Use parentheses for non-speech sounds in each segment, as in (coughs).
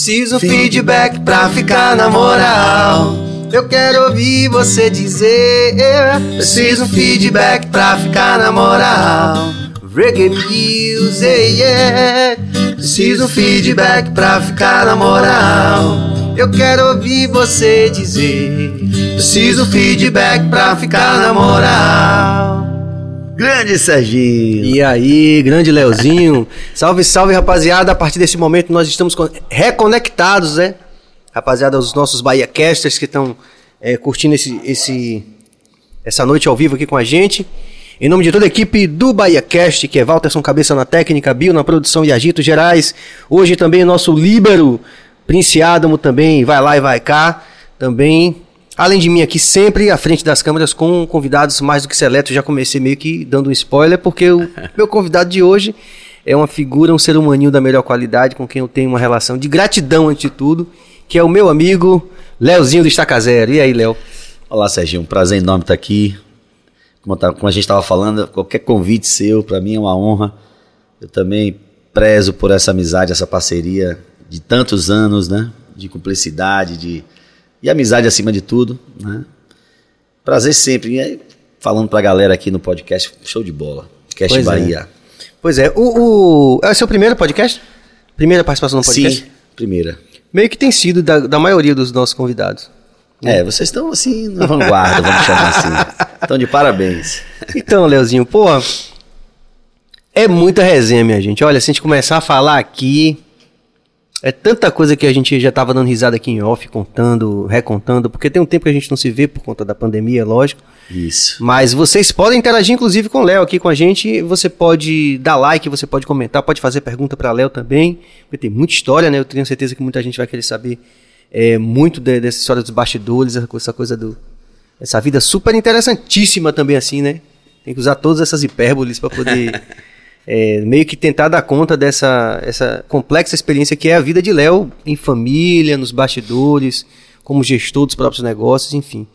Preciso feedback pra ficar na moral. Eu quero ouvir você dizer. Preciso feedback pra ficar na moral. Reggae music, yeah. Preciso feedback pra ficar na moral. Eu quero ouvir você dizer. Preciso feedback pra ficar na moral. Grande Serginho. E aí, grande Leozinho. (laughs) salve, salve, rapaziada. A partir desse momento nós estamos reconectados, né? Rapaziada, os nossos Bahia Casters que estão é, curtindo esse, esse, essa noite ao vivo aqui com a gente. Em nome de toda a equipe do Bahia Cast, que é Walterson Cabeça na técnica, Bio na produção e Agito Gerais. Hoje também nosso Líbero, Prince Adamo também, vai lá e vai cá. Também Além de mim aqui, sempre à frente das câmeras com convidados mais do que seletos. Já comecei meio que dando um spoiler, porque o (laughs) meu convidado de hoje é uma figura, um ser humaninho da melhor qualidade, com quem eu tenho uma relação de gratidão ante tudo, que é o meu amigo Leozinho do Estaca Zero. E aí, Léo? Olá, Serginho. Um prazer enorme estar aqui. Como, tá, como a gente estava falando, qualquer convite seu, para mim é uma honra. Eu também prezo por essa amizade, essa parceria de tantos anos, né? De cumplicidade, de e amizade acima de tudo, né? Prazer sempre. E aí, falando pra galera aqui no podcast, show de bola. Cast pois é. Bahia. É. Pois é, o, o, é o seu primeiro podcast? Primeira participação no podcast? Sim, primeira. Meio que tem sido da, da maioria dos nossos convidados. É, vocês estão assim na vanguarda, vamos chamar assim. Estão de parabéns. Então, Leozinho, pô, é muita resenha, minha gente. Olha, se a gente começar a falar aqui, é tanta coisa que a gente já tava dando risada aqui em off, contando, recontando, porque tem um tempo que a gente não se vê por conta da pandemia, lógico. Isso. Mas vocês podem interagir, inclusive, com o Léo aqui com a gente. Você pode dar like, você pode comentar, pode fazer pergunta para Léo também. Porque tem muita história, né? Eu tenho certeza que muita gente vai querer saber é, muito de, dessa história dos bastidores, essa coisa do. Essa vida super interessantíssima também, assim, né? Tem que usar todas essas hipérboles para poder. (laughs) é, meio que tentar dar conta dessa essa complexa experiência que é a vida de Léo em família, nos bastidores, como gestor dos próprios negócios, enfim.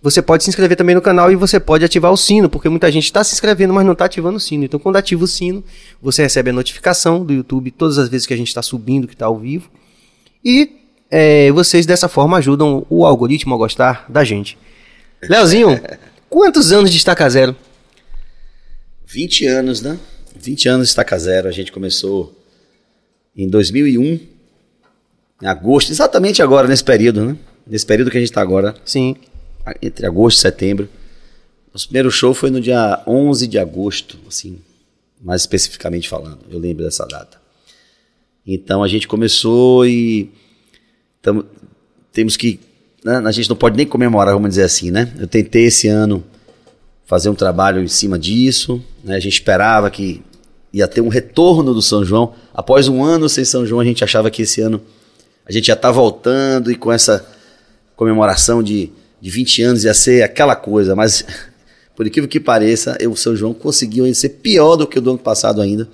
Você pode se inscrever também no canal e você pode ativar o sino, porque muita gente está se inscrevendo, mas não está ativando o sino. Então, quando ativa o sino, você recebe a notificação do YouTube todas as vezes que a gente está subindo, que está ao vivo. E é, vocês, dessa forma, ajudam o algoritmo a gostar da gente. Leozinho, (laughs) quantos anos de Estaca Zero? 20 anos, né? 20 anos de Estaca Zero, a gente começou em 2001, em agosto, exatamente agora, nesse período, né? Nesse período que a gente está agora. Sim. Entre agosto e setembro. Nosso primeiro show foi no dia 11 de agosto, assim, mais especificamente falando. Eu lembro dessa data. Então a gente começou e tamo, temos que. Né, a gente não pode nem comemorar, vamos dizer assim, né? Eu tentei esse ano fazer um trabalho em cima disso. Né? A gente esperava que ia ter um retorno do São João. Após um ano sem São João, a gente achava que esse ano a gente já está voltando e com essa comemoração de, de 20 anos ia ser aquela coisa, mas (laughs) por incrível que pareça, o São João conseguiu ser pior do que o do ano passado ainda.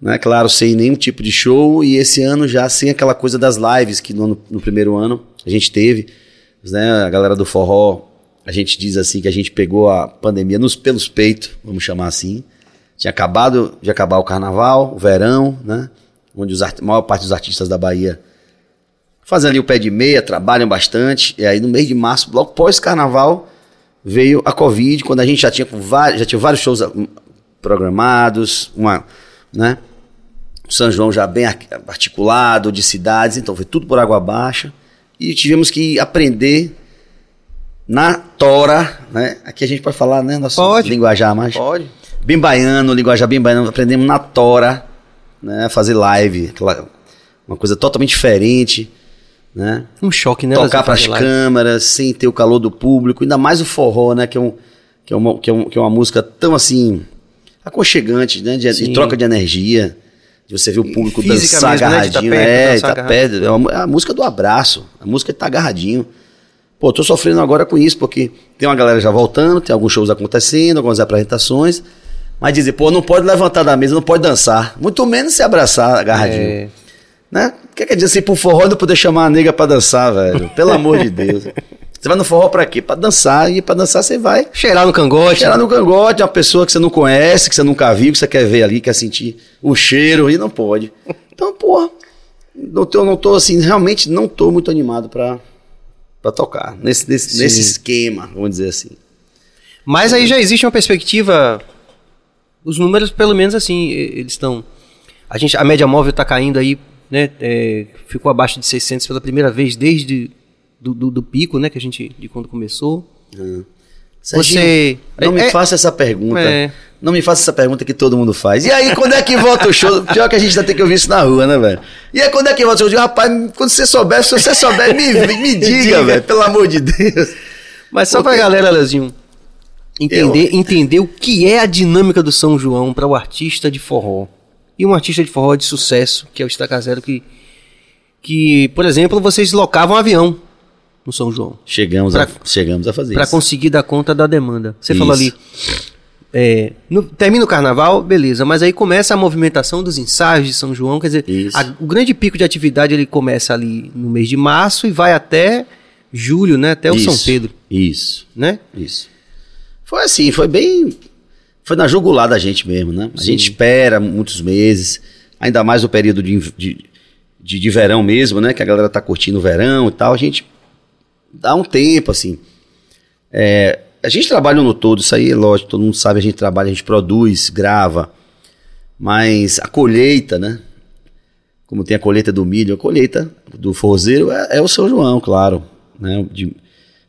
Né? Claro, sem nenhum tipo de show e esse ano já sem aquela coisa das lives que no, no primeiro ano a gente teve. Né? A galera do forró a gente diz assim que a gente pegou a pandemia nos pelos peitos, vamos chamar assim. Tinha acabado de acabar o carnaval, o verão, né? Onde os a maior parte dos artistas da Bahia fazem ali o pé de meia, trabalham bastante. E aí no mês de março, logo pós-carnaval, veio a Covid, quando a gente já tinha, já tinha vários shows hum, programados, uma, né? O São João já bem articulado, de cidades, então foi tudo por água baixa. E tivemos que aprender na tora, né? Aqui a gente pode falar, né? Nosso pode. linguajar mais. Pode. Bem baiano, linguajar bem baiano. Aprendemos na tora, né? Fazer live, uma coisa totalmente diferente, né? Um choque, né? Tocar para as câmeras, sem ter o calor do público. Ainda mais o forró, né? Que é, um, que é, uma, que é, um, que é uma música tão assim aconchegante, né? De, de troca de energia. De você ver o público dançar mesmo, agarradinho. Né? Tá perto, é, tá perto. É, uma, é a música do abraço. A música tá agarradinho. Pô, tô sofrendo agora com isso, porque tem uma galera já voltando, tem alguns shows acontecendo, algumas apresentações. Mas dizer, pô, não pode levantar da mesa, não pode dançar. Muito menos se abraçar agarradinho. É. Né? O que quer dizer assim, pro forró não poder chamar a nega pra dançar, velho? Pelo amor de Deus. Você vai no forró pra quê? Pra dançar. E pra dançar você vai. Cheirar no cangote. Cheirar no cangote, uma pessoa que você não conhece, que você nunca viu, que você quer ver ali, quer sentir o cheiro, e não pode. Então, porra, não tô, não tô assim, realmente não tô muito animado para para tocar nesse, nesse, nesse esquema, vamos dizer assim. Mas aí já existe uma perspectiva. Os números, pelo menos assim, eles estão. A, gente, a média móvel está caindo aí, né? É, ficou abaixo de 600 pela primeira vez desde do, do, do pico, né? Que a gente de quando começou. Hum. Você não me é, faça essa pergunta. É. Não me faça essa pergunta que todo mundo faz. E aí, quando é que volta o show? Pior que a gente ainda tem que ouvir isso na rua, né, velho? E aí, quando é que volta o show? Eu digo, rapaz, quando você souber, se você souber, me, me diga, (laughs) velho, pelo amor de Deus. Mas só Porque... pra galera, Leozinho, entender, eu... entender o que é a dinâmica do São João para o artista de forró. E um artista de forró de sucesso, que é o Estaca Zero, que, que, por exemplo, vocês locavam um avião no São João. Chegamos, pra, a, chegamos a fazer Para conseguir dar conta da demanda. Você isso. falou ali. É, no, termina o carnaval, beleza, mas aí começa a movimentação dos ensaios de São João, quer dizer, a, o grande pico de atividade ele começa ali no mês de março e vai até julho, né, até o isso, São Pedro. Isso. Né? Isso. Foi assim, foi bem foi na jugular da gente mesmo, né? A Sim. gente espera muitos meses, ainda mais o período de, de, de, de verão mesmo, né, que a galera tá curtindo o verão e tal, a gente dá um tempo, assim. É, a gente trabalha no todo, isso aí é lógico, todo mundo sabe, a gente trabalha, a gente produz, grava, mas a colheita, né? Como tem a colheita do milho, a colheita do forzeiro é, é o São João, claro, né? De,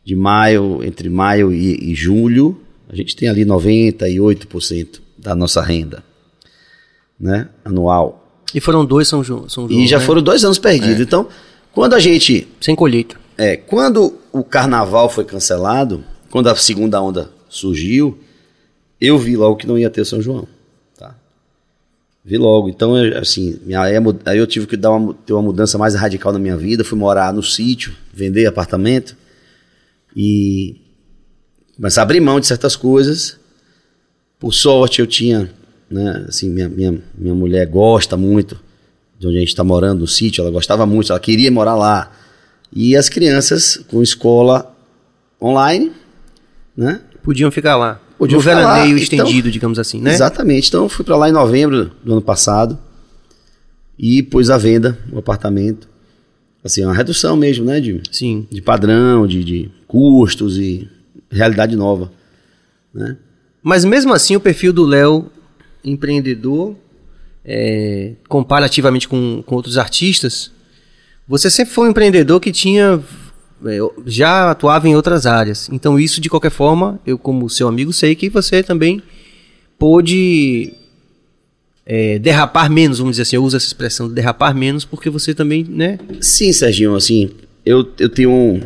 de maio, entre maio e, e julho, a gente tem ali 98% da nossa renda, né? Anual. E foram dois São João. São João e já né? foram dois anos perdidos. É. Então, quando a gente. Sem colheita. É, quando o carnaval foi cancelado, quando a segunda onda surgiu, eu vi logo que não ia ter São João. Tá? Vi logo. Então, assim, minha, aí eu tive que dar uma, ter uma mudança mais radical na minha vida. Fui morar no sítio, vender apartamento e começar a abrir mão de certas coisas. Por sorte, eu tinha, né, assim, minha, minha, minha mulher gosta muito de onde a gente está morando, no sítio, ela gostava muito, ela queria morar lá. E as crianças com escola online, né? Podiam ficar lá. Podiam no veraneio então, estendido, digamos assim, né? Exatamente. Então eu fui para lá em novembro do ano passado e pus à venda o apartamento. Assim, uma redução mesmo, né? De, Sim. de padrão, de, de custos e realidade nova, né? Mas mesmo assim o perfil do Léo empreendedor, é, comparativamente com, com outros artistas, você sempre foi um empreendedor que tinha é, já atuava em outras áreas. Então isso de qualquer forma, eu como seu amigo sei que você também pôde é, derrapar menos, vamos dizer assim, eu uso essa expressão derrapar menos porque você também, né? Sim, Serginho, assim, eu, eu tenho um,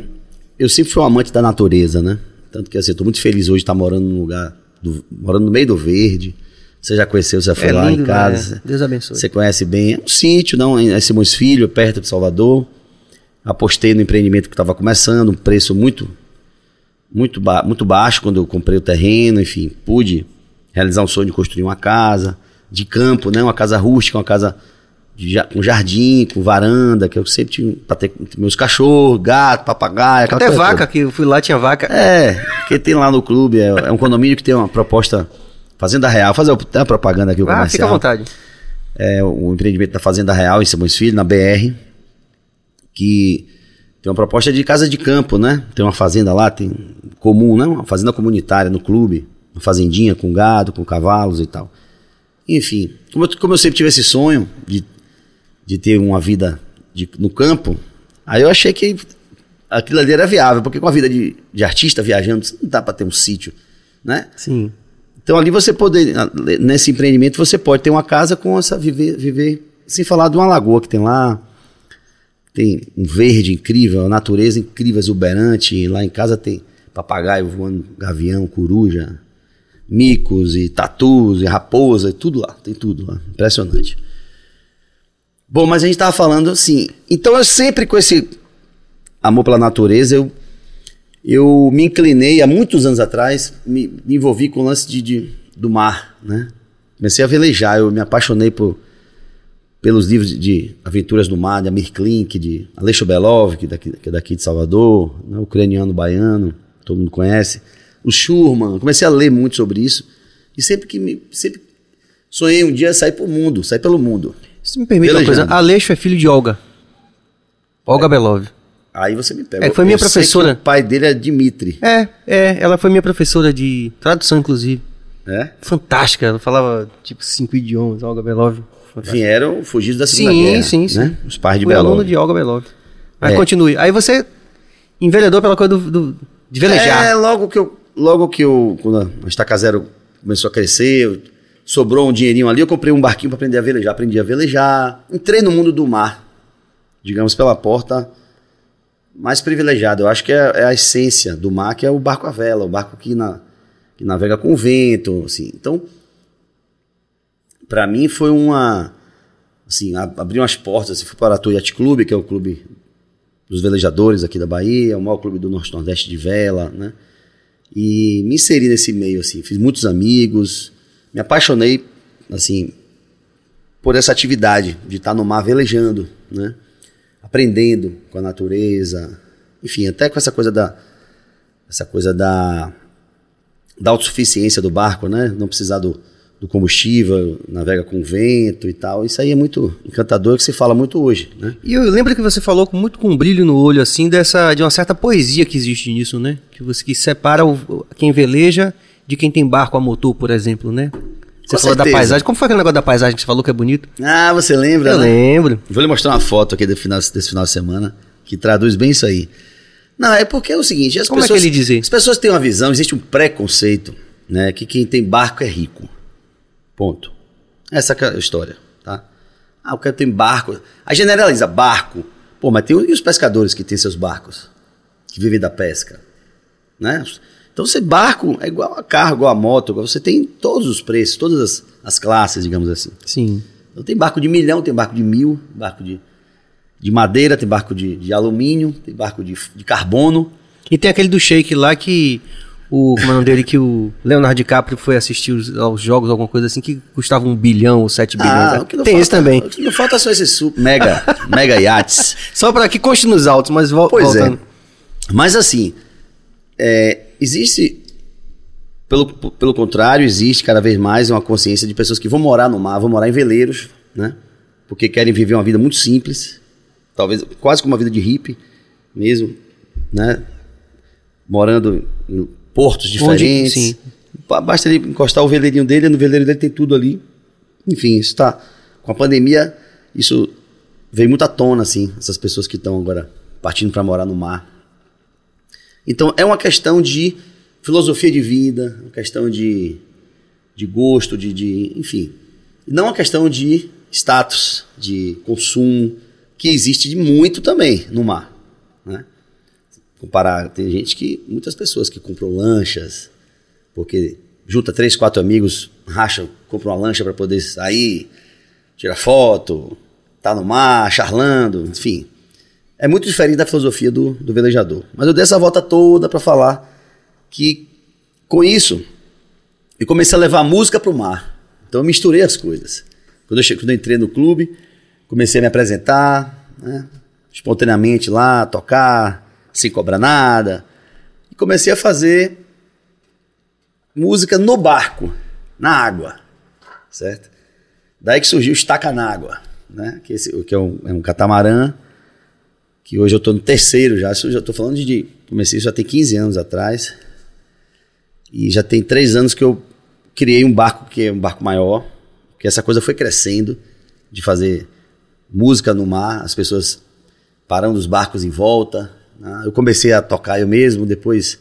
eu sempre fui um amante da natureza, né? Tanto que assim, eu tô muito feliz hoje de estar morando num lugar, do, morando no meio do verde. Você já conheceu, você já foi é lá lindo, em casa. Né? Deus abençoe. Você conhece bem. É um sítio, não, é Simões Filho, perto de Salvador. Apostei no empreendimento que estava começando, um preço muito muito, ba muito baixo quando eu comprei o terreno, enfim, pude realizar um sonho de construir uma casa de campo, né, uma casa rústica, uma casa de, com jardim, com varanda, que eu sempre tinha para ter meus cachorros, gato, papagaio, até vaca toda. que eu fui lá tinha vaca. É, que tem lá no clube, é, é um condomínio que tem uma proposta Fazenda Real, fazer a propaganda aqui o ah, fica à vontade. É o empreendimento da Fazenda Real em Simões Filho, na BR, que tem uma proposta de casa de campo, né? Tem uma fazenda lá, tem comum, né? Uma fazenda comunitária no clube, uma fazendinha com gado, com cavalos e tal. Enfim, como eu, como eu sempre tive esse sonho de, de ter uma vida de, no campo, aí eu achei que aquilo ali era viável, porque com a vida de, de artista viajando, não dá para ter um sítio, né? Sim. Então ali você poder, nesse empreendimento, você pode ter uma casa com essa, viver, viver, sem falar de uma lagoa que tem lá, tem um verde incrível, a natureza incrível, exuberante, lá em casa tem papagaio voando, gavião, coruja, micos e tatus e raposa e tudo lá, tem tudo lá, impressionante. Bom, mas a gente estava falando assim, então eu sempre com esse amor pela natureza, eu eu me inclinei há muitos anos atrás, me, me envolvi com o lance de, de, do mar, né? Comecei a velejar, eu me apaixonei por, pelos livros de, de aventuras do mar, de Amir Klink, de Aleixo Belov, que, daqui, que é daqui de Salvador, né? ucraniano baiano, todo mundo conhece. O Schurman, comecei a ler muito sobre isso. E sempre que me, sempre sonhei um dia sair para o mundo, sair pelo mundo. Se me permite uma coisa, Aleixo é filho de Olga. Olga Belov. Aí você me pega. É, foi minha Eu professora. o pai dele é Dimitri. É, é, ela foi minha professora de tradução, inclusive. É? Fantástica, ela falava tipo cinco idiomas, Olga Belov. Fantástica. Vieram fugidos da Segunda Sim, Guerra. sim, sim. né? Os pais de Fui Belov. aluno de Olga Belov. Mas É. continue. Aí você enveredou pela coisa do, do- de velejar. É, logo que eu, logo que eu, quando a Estaca Zero começou a crescer, eu- sobrou um dinheirinho ali, eu comprei um barquinho para aprender a velejar, aprendi a velejar, entrei no mundo do mar, digamos pela porta mais privilegiada. Eu acho que é, é a essência do mar, que é o barco à vela, o barco que, na, que navega com vento, assim. Então, para mim foi uma, assim, abriu umas portas, assim, fui para o Yacht Clube, que é o clube dos velejadores aqui da Bahia, é o maior clube do Norte Nordeste de vela, né? E me inseri nesse meio, assim, fiz muitos amigos, me apaixonei, assim, por essa atividade de estar no mar velejando, né? Aprendendo com a natureza, enfim, até com essa coisa da, essa coisa da, da autossuficiência do barco, né? Não precisar do, do combustível, navega com vento e tal. Isso aí é muito encantador, que se fala muito hoje, né? E eu lembro que você falou com muito com um brilho no olho, assim, dessa, de uma certa poesia que existe nisso, né? Que você que separa o, quem veleja de quem tem barco a motor, por exemplo, né? Você Com falou da certeza. paisagem. Como foi aquele negócio da paisagem que você falou que é bonito? Ah, você lembra? Eu né? lembro. Vou lhe mostrar uma foto aqui final, desse final de semana que traduz bem isso aí. Não, é porque é o seguinte, as Como é pessoas, que ele diz aí? As pessoas têm uma visão, existe um preconceito, né, que quem tem barco é rico. Ponto. Essa é a história, tá? Ah, o cara tem barco. Aí generaliza, barco. Pô, mas tem e os pescadores que têm seus barcos, que vivem da pesca, né? Então você barco é igual a carro, igual a moto, igual- você tem todos os preços, todas as, as classes, digamos assim. Sim. Então tem barco de milhão, tem barco de mil, barco de, de madeira, tem barco de, de alumínio, tem barco de, de carbono. E tem aquele do Shake lá que o, como é o nome dele, que o Leonardo DiCaprio foi assistir os, aos jogos, alguma coisa assim, que custava um bilhão ou sete bilhões. Ah, tem falta, esse também. O que não falta são esses super, mega, mega iates. (laughs) Só para que conste nos altos, mas vol Pois voltando. é. Mas assim, é, existe, pelo, pelo contrário, existe cada vez mais uma consciência de pessoas que vão morar no mar, vão morar em veleiros, né? Porque querem viver uma vida muito simples, talvez quase como uma vida de hippie mesmo, né? Morando em portos diferentes. sim. Ba- Basta ele encostar o veleirinho dele, no veleiro dele tem tudo ali. Enfim, isso tá. Com a pandemia, isso veio muito à tona, assim, essas pessoas que estão agora partindo para morar no mar. Então, é uma questão de filosofia de vida, uma questão de, de gosto, de, de. Enfim. Não uma questão de status, de consumo, que existe de muito também no mar. Né? Comparar, tem gente que. Muitas pessoas que compram lanchas, porque junta três, quatro amigos, racha, compra uma lancha para poder sair, tira foto, tá no mar, charlando, enfim. É muito diferente da filosofia do, do velejador. Mas eu dei essa volta toda para falar que com isso eu comecei a levar a música para o mar. Então eu misturei as coisas. Quando eu, che- quando eu entrei no clube, comecei a me apresentar, né, espontaneamente lá, tocar, sem cobrar nada. E comecei a fazer música no barco, na água, certo? Daí que surgiu o Estaca na Água, né? Que, esse, que é, um, é um catamarã, que hoje eu estou no terceiro já, eu já estou falando de, comecei isso já tem 15 anos atrás, e já tem três anos que eu criei um barco que é um barco maior, que essa coisa foi crescendo, de fazer música no mar, as pessoas parando os barcos em volta, né? eu comecei a tocar eu mesmo, depois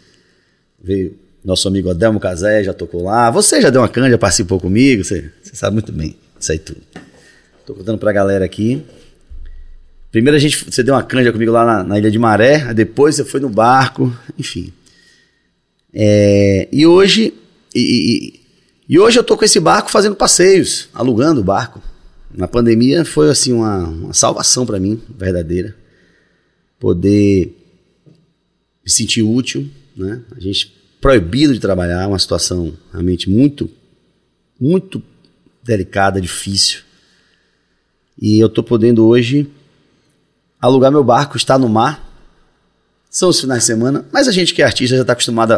veio nosso amigo Adelmo Casé, já tocou lá. Você já deu uma canja, participou comigo, você, você sabe muito bem isso aí tudo. Tô contando pra galera aqui. Primeiro a gente, você deu uma canja comigo lá na, na Ilha de Maré, depois você foi no barco, enfim. É, e hoje, e, e- hoje eu tô com esse barco fazendo passeios, alugando o barco. Na pandemia foi assim uma, uma salvação pra mim, verdadeira. Poder me sentir útil, né? A gente proibido de trabalhar, uma situação realmente muito, muito delicada, difícil. E eu tô podendo hoje alugar meu barco, estar no mar. São os finais de semana, mas a gente que é artista já está acostumado a,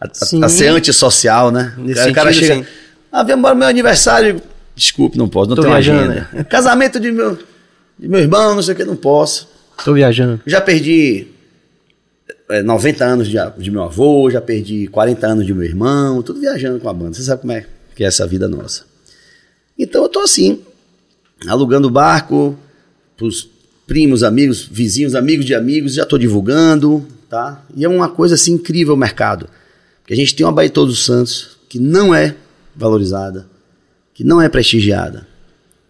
a- a- ser antissocial, né? Nesse o cara sentido, chega, sim. ah, vem embora meu aniversário. Desculpe, não posso, não Tô tenho viajando, agenda. Casamento de meu, de meu irmão, não sei o que, não posso. Tô viajando. Já perdi é, 90 anos de, de meu avô, já perdi 40 anos de meu irmão, tudo viajando com a banda. Você sabe como é que é essa vida nossa. Então eu tô assim, alugando barco pros primos, amigos, vizinhos, amigos de amigos, já tô divulgando, tá? E é uma coisa assim incrível o mercado. Porque a gente tem uma de Todos os Santos que não é valorizada, que não é prestigiada,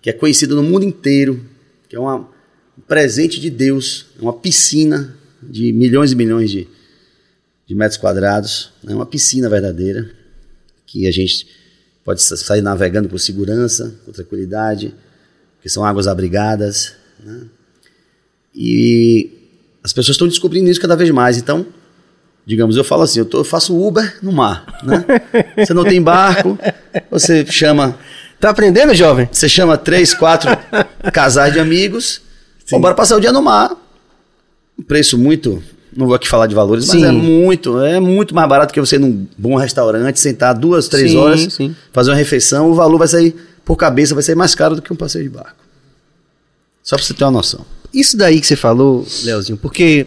que é conhecida no mundo inteiro, que é uma, um presente de Deus, é uma piscina de milhões e milhões de, de metros quadrados, é né? uma piscina verdadeira, que a gente pode sair navegando com segurança, com tranquilidade, que são águas abrigadas, né? E as pessoas estão descobrindo isso cada vez mais. Então, digamos, eu falo assim, eu, tô, eu faço Uber no mar, né? (laughs) Você não tem barco, você chama... Tá aprendendo, jovem? Você chama três, quatro casais de amigos, vamos bora passar o dia no mar. Um preço muito não vou aqui falar de valores, sim. mas é muito, é muito mais barato que você ir num bom restaurante, sentar duas, três sim, horas, sim. fazer uma refeição, o valor vai sair por cabeça, vai sair mais caro do que um passeio de barco. Só para você ter uma noção. Isso daí que você falou, Leozinho, porque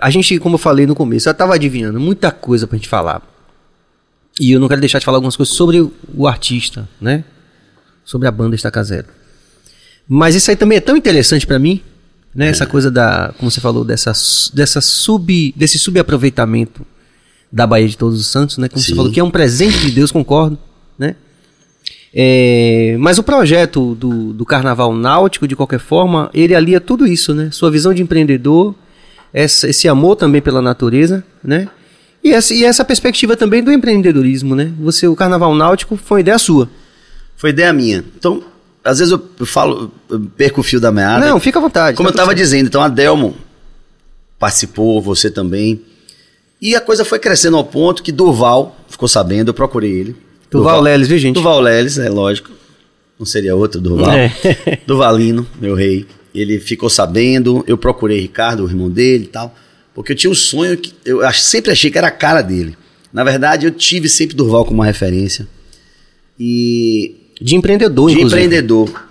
a gente, como eu falei no começo, eu estava adivinhando muita coisa para a gente falar. E eu não quero deixar de falar algumas coisas sobre o artista, né? Sobre a banda Estaca Zero. Mas isso aí também é tão interessante para mim, né? Essa coisa da, como você falou, dessa, dessa sub, desse subaproveitamento da Baía de Todos os Santos, né? Como Sim. você falou, que é um presente de Deus, concordo, né? É, mas o projeto do, do Carnaval Náutico, de qualquer forma, ele alia tudo isso, né? Sua visão de empreendedor, essa, esse amor também pela natureza, né? E essa, e essa perspectiva também do empreendedorismo, né? Você, o Carnaval Náutico foi uma ideia sua. Foi ideia minha. Então, às vezes eu falo, eu perco o fio da meada. Não, fica à vontade. Como tá eu estava dizendo, então a Delmo participou, você também. E a coisa foi crescendo ao ponto que Durval ficou sabendo, eu procurei ele. Durval, Leles, viu, gente? Durval Leles, é lógico. Não seria outro Durval. É. (laughs) Durvalino, meu rei. Ele ficou sabendo, eu procurei Ricardo, o irmão dele e tal. Porque eu tinha um sonho que eu sempre achei que era a cara dele. Na verdade, eu tive sempre Durval como uma referência. E de empreendedor, de inclusive. empreendedor.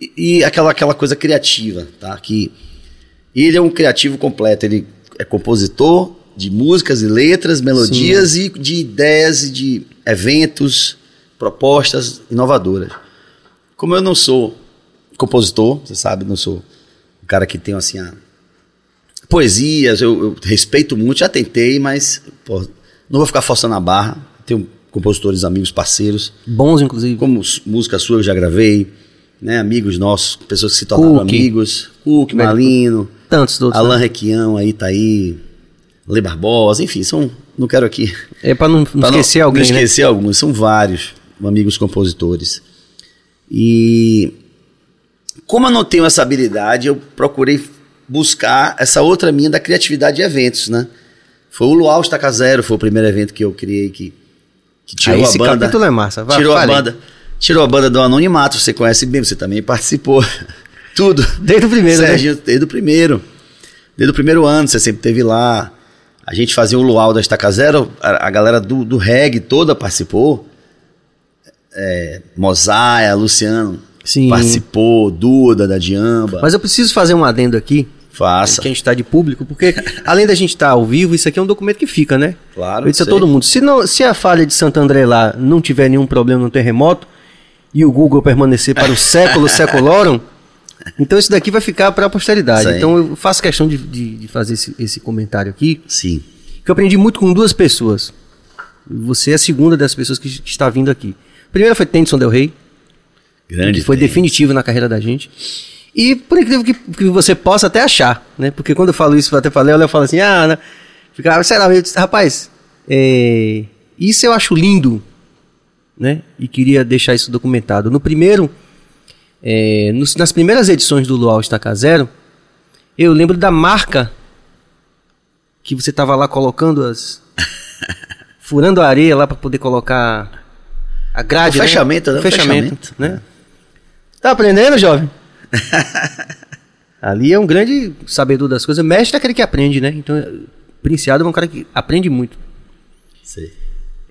E, e, aquela, aquela coisa criativa, tá? Que ele é um criativo completo. Ele é compositor de músicas e letras, melodias Sim. e de ideias e de eventos, propostas inovadoras. Como eu não sou compositor, você sabe, não sou um cara que tem assim a poesias, eu, eu respeito muito, já tentei, mas pô, não vou ficar forçando a barra. Tenho compositores, amigos, parceiros. Bons, inclusive. Como música sua eu já gravei, né? Amigos nossos, pessoas que se tornaram Cook. amigos. Cook, Malino. Tantos todos. Alain né? Requião aí tá aí. Lê Barbosa, enfim, são. Não quero aqui. É para não, não (laughs) esquecer não, alguém. Não né? esquecer né? alguns, são vários amigos compositores. E como eu não tenho essa habilidade, eu procurei buscar essa outra minha da criatividade de eventos, né? Foi o Luau Estaca Zero, foi o primeiro evento que eu criei que que tirou ah, esse a banda. capítulo é massa. Vai, tirou a banda. Tirou a banda do anonimato, você conhece bem, você também participou. (laughs) Tudo. Desde o primeiro, né? Serginho, né? Desde o primeiro. Desde o primeiro ano, você sempre esteve lá. A gente fazia o luau da Estaca Zero, a, a galera do, do reggae toda participou. É, Mosaia, Luciano Sim. participou, Duda, da Diamba. Mas eu preciso fazer um adendo aqui, Faça. Que a gente está de público, porque (laughs) além da gente estar tá ao vivo, isso aqui é um documento que fica, né? Claro. Eu disse a todo mundo: se, não, se a falha de Santo André lá não tiver nenhum problema no terremoto e o Google permanecer para o século (laughs) seculorum, então isso daqui vai ficar para a posteridade. Então eu faço questão de, de, de fazer esse, esse, comentário aqui. Sim. Que eu aprendi muito com duas pessoas. Você é a segunda dessas pessoas que, que está vindo aqui. A primeira foi Tennyson Del Rey. Grande. Que foi definitivo na carreira da gente. E por incrível que, que, você possa até achar, né? Porque quando eu falo isso, eu até falei, eu falo assim, ah, né? Fica, será? Eu disse, rapaz, é, isso eu acho lindo, né? E queria deixar isso documentado. No primeiro, é, nos, nas primeiras edições do Luau Estaca Zero, eu lembro da marca que você tava lá colocando as. (laughs) furando a areia lá para poder colocar a grade. O fechamento, né? O fechamento, fechamento né? Tá aprendendo, jovem? (laughs) Ali é um grande sabedor das coisas. Mestre é aquele que aprende, né? Então, Princiado é um cara que aprende muito. Sim.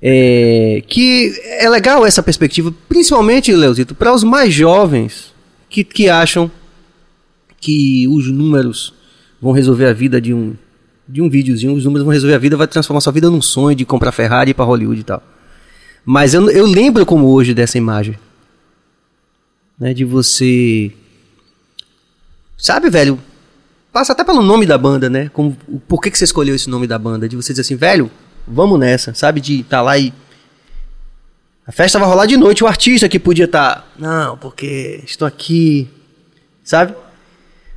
É, que é legal essa perspectiva, principalmente, Leozito, para os mais jovens que, que acham que os números vão resolver a vida de um de um videozinho, os números vão resolver a vida, vai transformar sua vida num sonho de comprar Ferrari pra Hollywood e tal. Mas eu, eu lembro como hoje dessa imagem. Né, de você. Sabe, velho? Passa até pelo nome da banda, né? Como, por que, que você escolheu esse nome da banda? De você dizer assim, velho, vamos nessa, sabe? De estar tá lá e. A festa vai rolar de noite, o artista que podia estar. Tá, não, porque estou aqui. Sabe?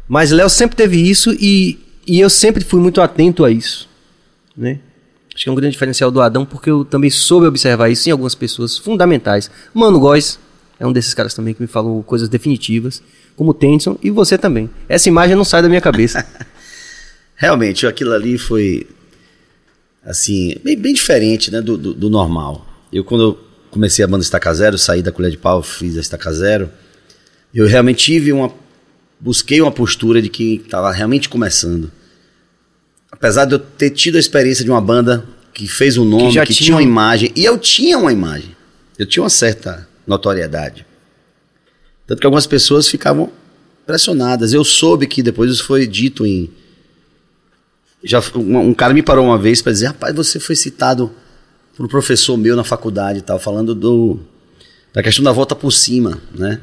Mas Léo sempre teve isso e, e eu sempre fui muito atento a isso. Né? Acho que é um grande diferencial do Adão, porque eu também soube observar isso em algumas pessoas fundamentais. Mano Góes é um desses caras também que me falou coisas definitivas, como Tennyson e você também. Essa imagem não sai da minha cabeça. (laughs) Realmente, aquilo ali foi assim, bem, bem diferente né, do, do, do, normal. Eu, quando eu comecei a banda Estaca Zero, saí da colher de pau, fiz a Estaca Zero, eu realmente tive uma. Busquei uma postura de que estava realmente começando apesar de eu ter tido a experiência de uma banda que fez um nome, que, que tinha... tinha uma imagem, e eu tinha uma imagem, eu tinha uma certa notoriedade. Tanto que algumas pessoas ficavam pressionadas. Eu soube que depois isso foi dito em. Já, um, um cara me parou uma vez para dizer: rapaz, você foi citado por um professor meu na faculdade e tal, falando do, da questão da volta por cima, né?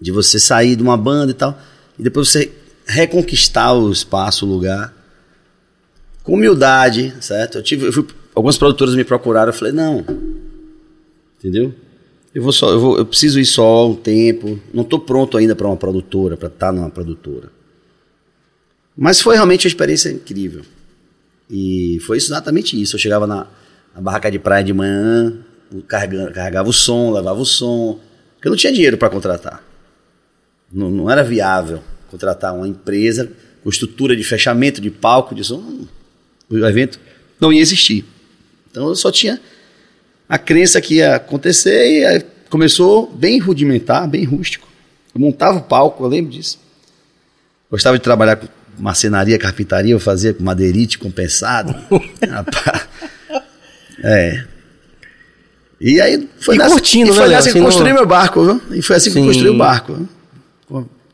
De você sair de uma banda e tal, e depois você reconquistar o espaço, o lugar com humildade, certo? Eu tive, eu fui, algumas produtoras me procuraram, eu falei, não, entendeu? Eu vou só, eu, vou, eu preciso ir só um tempo, não estou pronto ainda para uma produtora, para estar tá numa produtora. Mas foi realmente uma experiência incrível. E foi exatamente isso. Eu chegava na, na barraca de praia de manhã, carregava, carregava o som, levava o som, porque eu não tinha dinheiro para contratar. Não, não era viável contratar uma empresa com estrutura de fechamento de palco, de som o evento não ia existir. Então eu só tinha a crença que ia acontecer e começou bem rudimentar, bem rústico. Eu montava o palco, eu lembro disso. Gostava de trabalhar com marcenaria, carpintaria, eu fazia com madeirite compensado. (laughs) é. E aí foi e nessa, curtindo, e foi né, nessa que assim, construí meu barco, viu? E foi assim Sim. que eu construí o barco.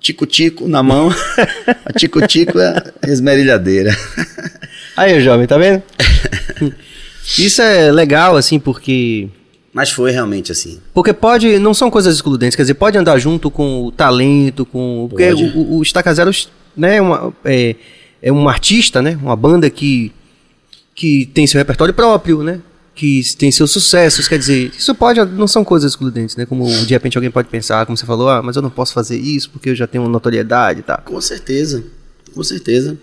Tico-tico na mão, (laughs) a tico-tico é esmerilhadeira. Aí, jovem, tá vendo? (laughs) Isso é legal, assim, porque. Mas foi realmente assim. Porque pode. Não são coisas excludentes, quer dizer, pode andar junto com o talento, com. Porque pode. o, o Estaca Zero né, é, uma, é, é um artista, né? Uma banda que, que tem seu repertório próprio, né? Que tem seus sucessos, quer dizer, isso pode. Não são coisas excludentes, né? Como de repente alguém pode pensar, como você falou, ah, mas eu não posso fazer isso porque eu já tenho notoriedade e tá. Com certeza, com certeza.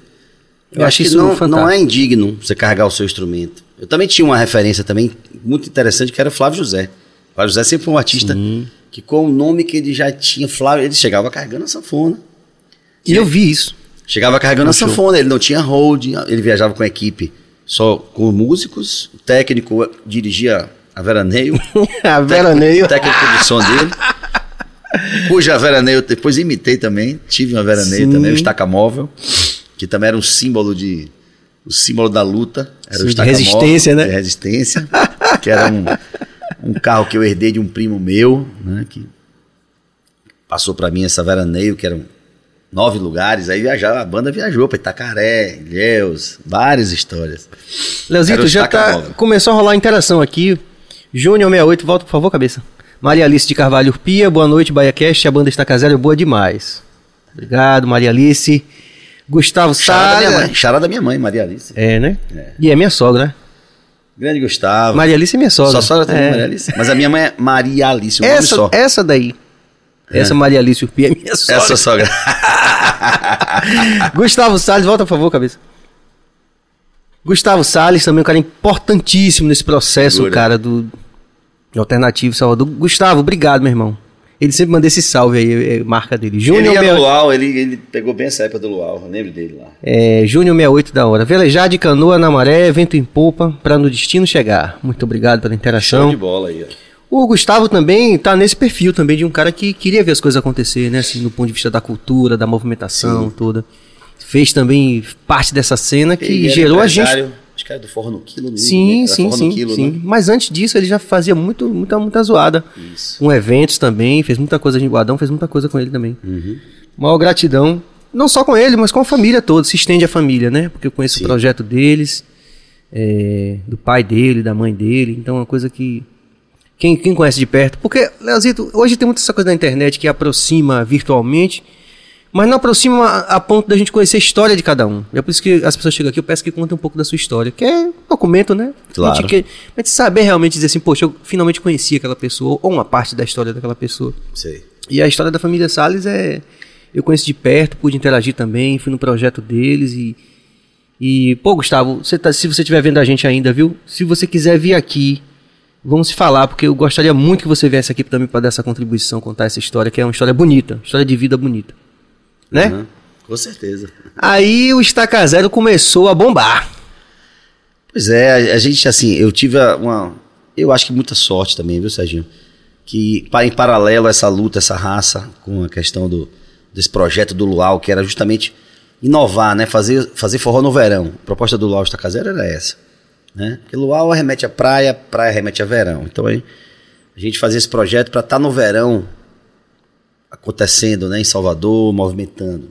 Eu, eu acho, que não, não é indigno você carregar o seu instrumento. Eu também tinha uma referência também muito interessante que era Flávio José. Flávio José sempre foi um artista Sim. que com o nome que ele já tinha, Flávio, ele chegava carregando a sanfona. E eu vi isso. Chegava carregando a sanfona, ele não tinha hold, ele viajava com a equipe só com músicos, o técnico dirigia a veraneio. (laughs) a veraneio. O técnico de som dele. Cuja veraneio depois imitei também, tive uma veraneio Sim. também, o estaca móvel que também era um símbolo de o símbolo da luta, era Sim, o de resistência, né? De resistência, que era um, um carro que eu herdei de um primo meu, né, que passou para mim essa veraneio, que eram nove lugares, aí viajava, a banda viajou para Itacaré, Ilhéus, várias histórias. Leozito, já tá, começou a rolar interação aqui. Júnior 68, volta por favor, cabeça. Maria Alice de Carvalho Urpia, boa noite, Cast, a banda está casada, boa demais. Obrigado, Maria Alice. Gustavo Salles. Chará da minha mãe, Maria Alice. É, né? É. E é minha sogra, né? Grande Gustavo. Maria Alice é minha sogra. Só sogra também, é. Maria Alice. Mas a minha mãe é Maria Alice, um essa, só. Essa daí. É. Essa Maria Alice Urpi é minha sogra. Essa sogra. (laughs) (laughs) Gustavo Salles, volta por favor, cabeça. Gustavo Salles também é um cara importantíssimo nesse processo, Segura. cara, do Alternativo Salvador. Gustavo, obrigado, meu irmão. Ele sempre manda esse salve aí, é, é marca dele. Júnior ele ia Luau, ele, ele pegou bem essa época do Luau, eu lembro dele lá. É, Júnior 68 da hora. Velejar de canoa na maré, vento em popa, para no destino chegar. Muito obrigado pela interação. Show de bola aí, ó. O Gustavo também tá nesse perfil também de um cara que queria ver as coisas acontecer, né? Assim, no ponto de vista da cultura, da movimentação Sim. toda. Fez também parte dessa cena que gerou a gente Acho que era do Forro no Quilo. Né? Sim, sim, sim, quilo, sim. Né? Mas antes disso ele já fazia muito, muita, muita zoada. Isso. Com eventos também, fez muita coisa de Guadão, fez muita coisa com ele também. Uhum. Maior gratidão. Não só com ele, mas com a família toda. Se estende a família, né? Porque eu conheço Sim. o projeto deles, é, do pai dele, da mãe dele. Então é uma coisa que. Quem, quem conhece de perto. Porque, Leozito, hoje tem muita essa coisa na internet que aproxima virtualmente, mas não aproxima a, a ponto da gente conhecer a história de cada um. É por isso que as pessoas chegam aqui, eu peço que contem um pouco da sua história, que é um documento, né? Claro. Gente, gente saber realmente dizer assim, poxa, eu finalmente conheci aquela pessoa, ou uma parte da história daquela pessoa. Sei. E a história da família Salles é. Eu conheço de perto, pude interagir também, fui no projeto deles e. E, pô, Gustavo, você tá- se você estiver vendo a gente ainda, viu? Se você quiser vir aqui, vamos se falar, porque eu gostaria muito que você viesse aqui também para dar essa contribuição, contar essa história, que é uma história bonita, história de vida bonita. Né? Aham, Com certeza. Aí o Estaca Zero começou a bombar. Pois é, a, a gente, assim, eu tive uma. Eu acho que muita sorte também, viu, Serginho? Que em paralelo a essa luta, essa raça, com a questão do, desse projeto do Luau, que era justamente inovar, né? Fazer, fazer forró no verão. A proposta do Luau Estacaseiro era essa. Né? Porque Luau remete à praia, praia remete a verão. Então a gente fazia esse projeto para estar no verão acontecendo, né? Em Salvador, movimentando.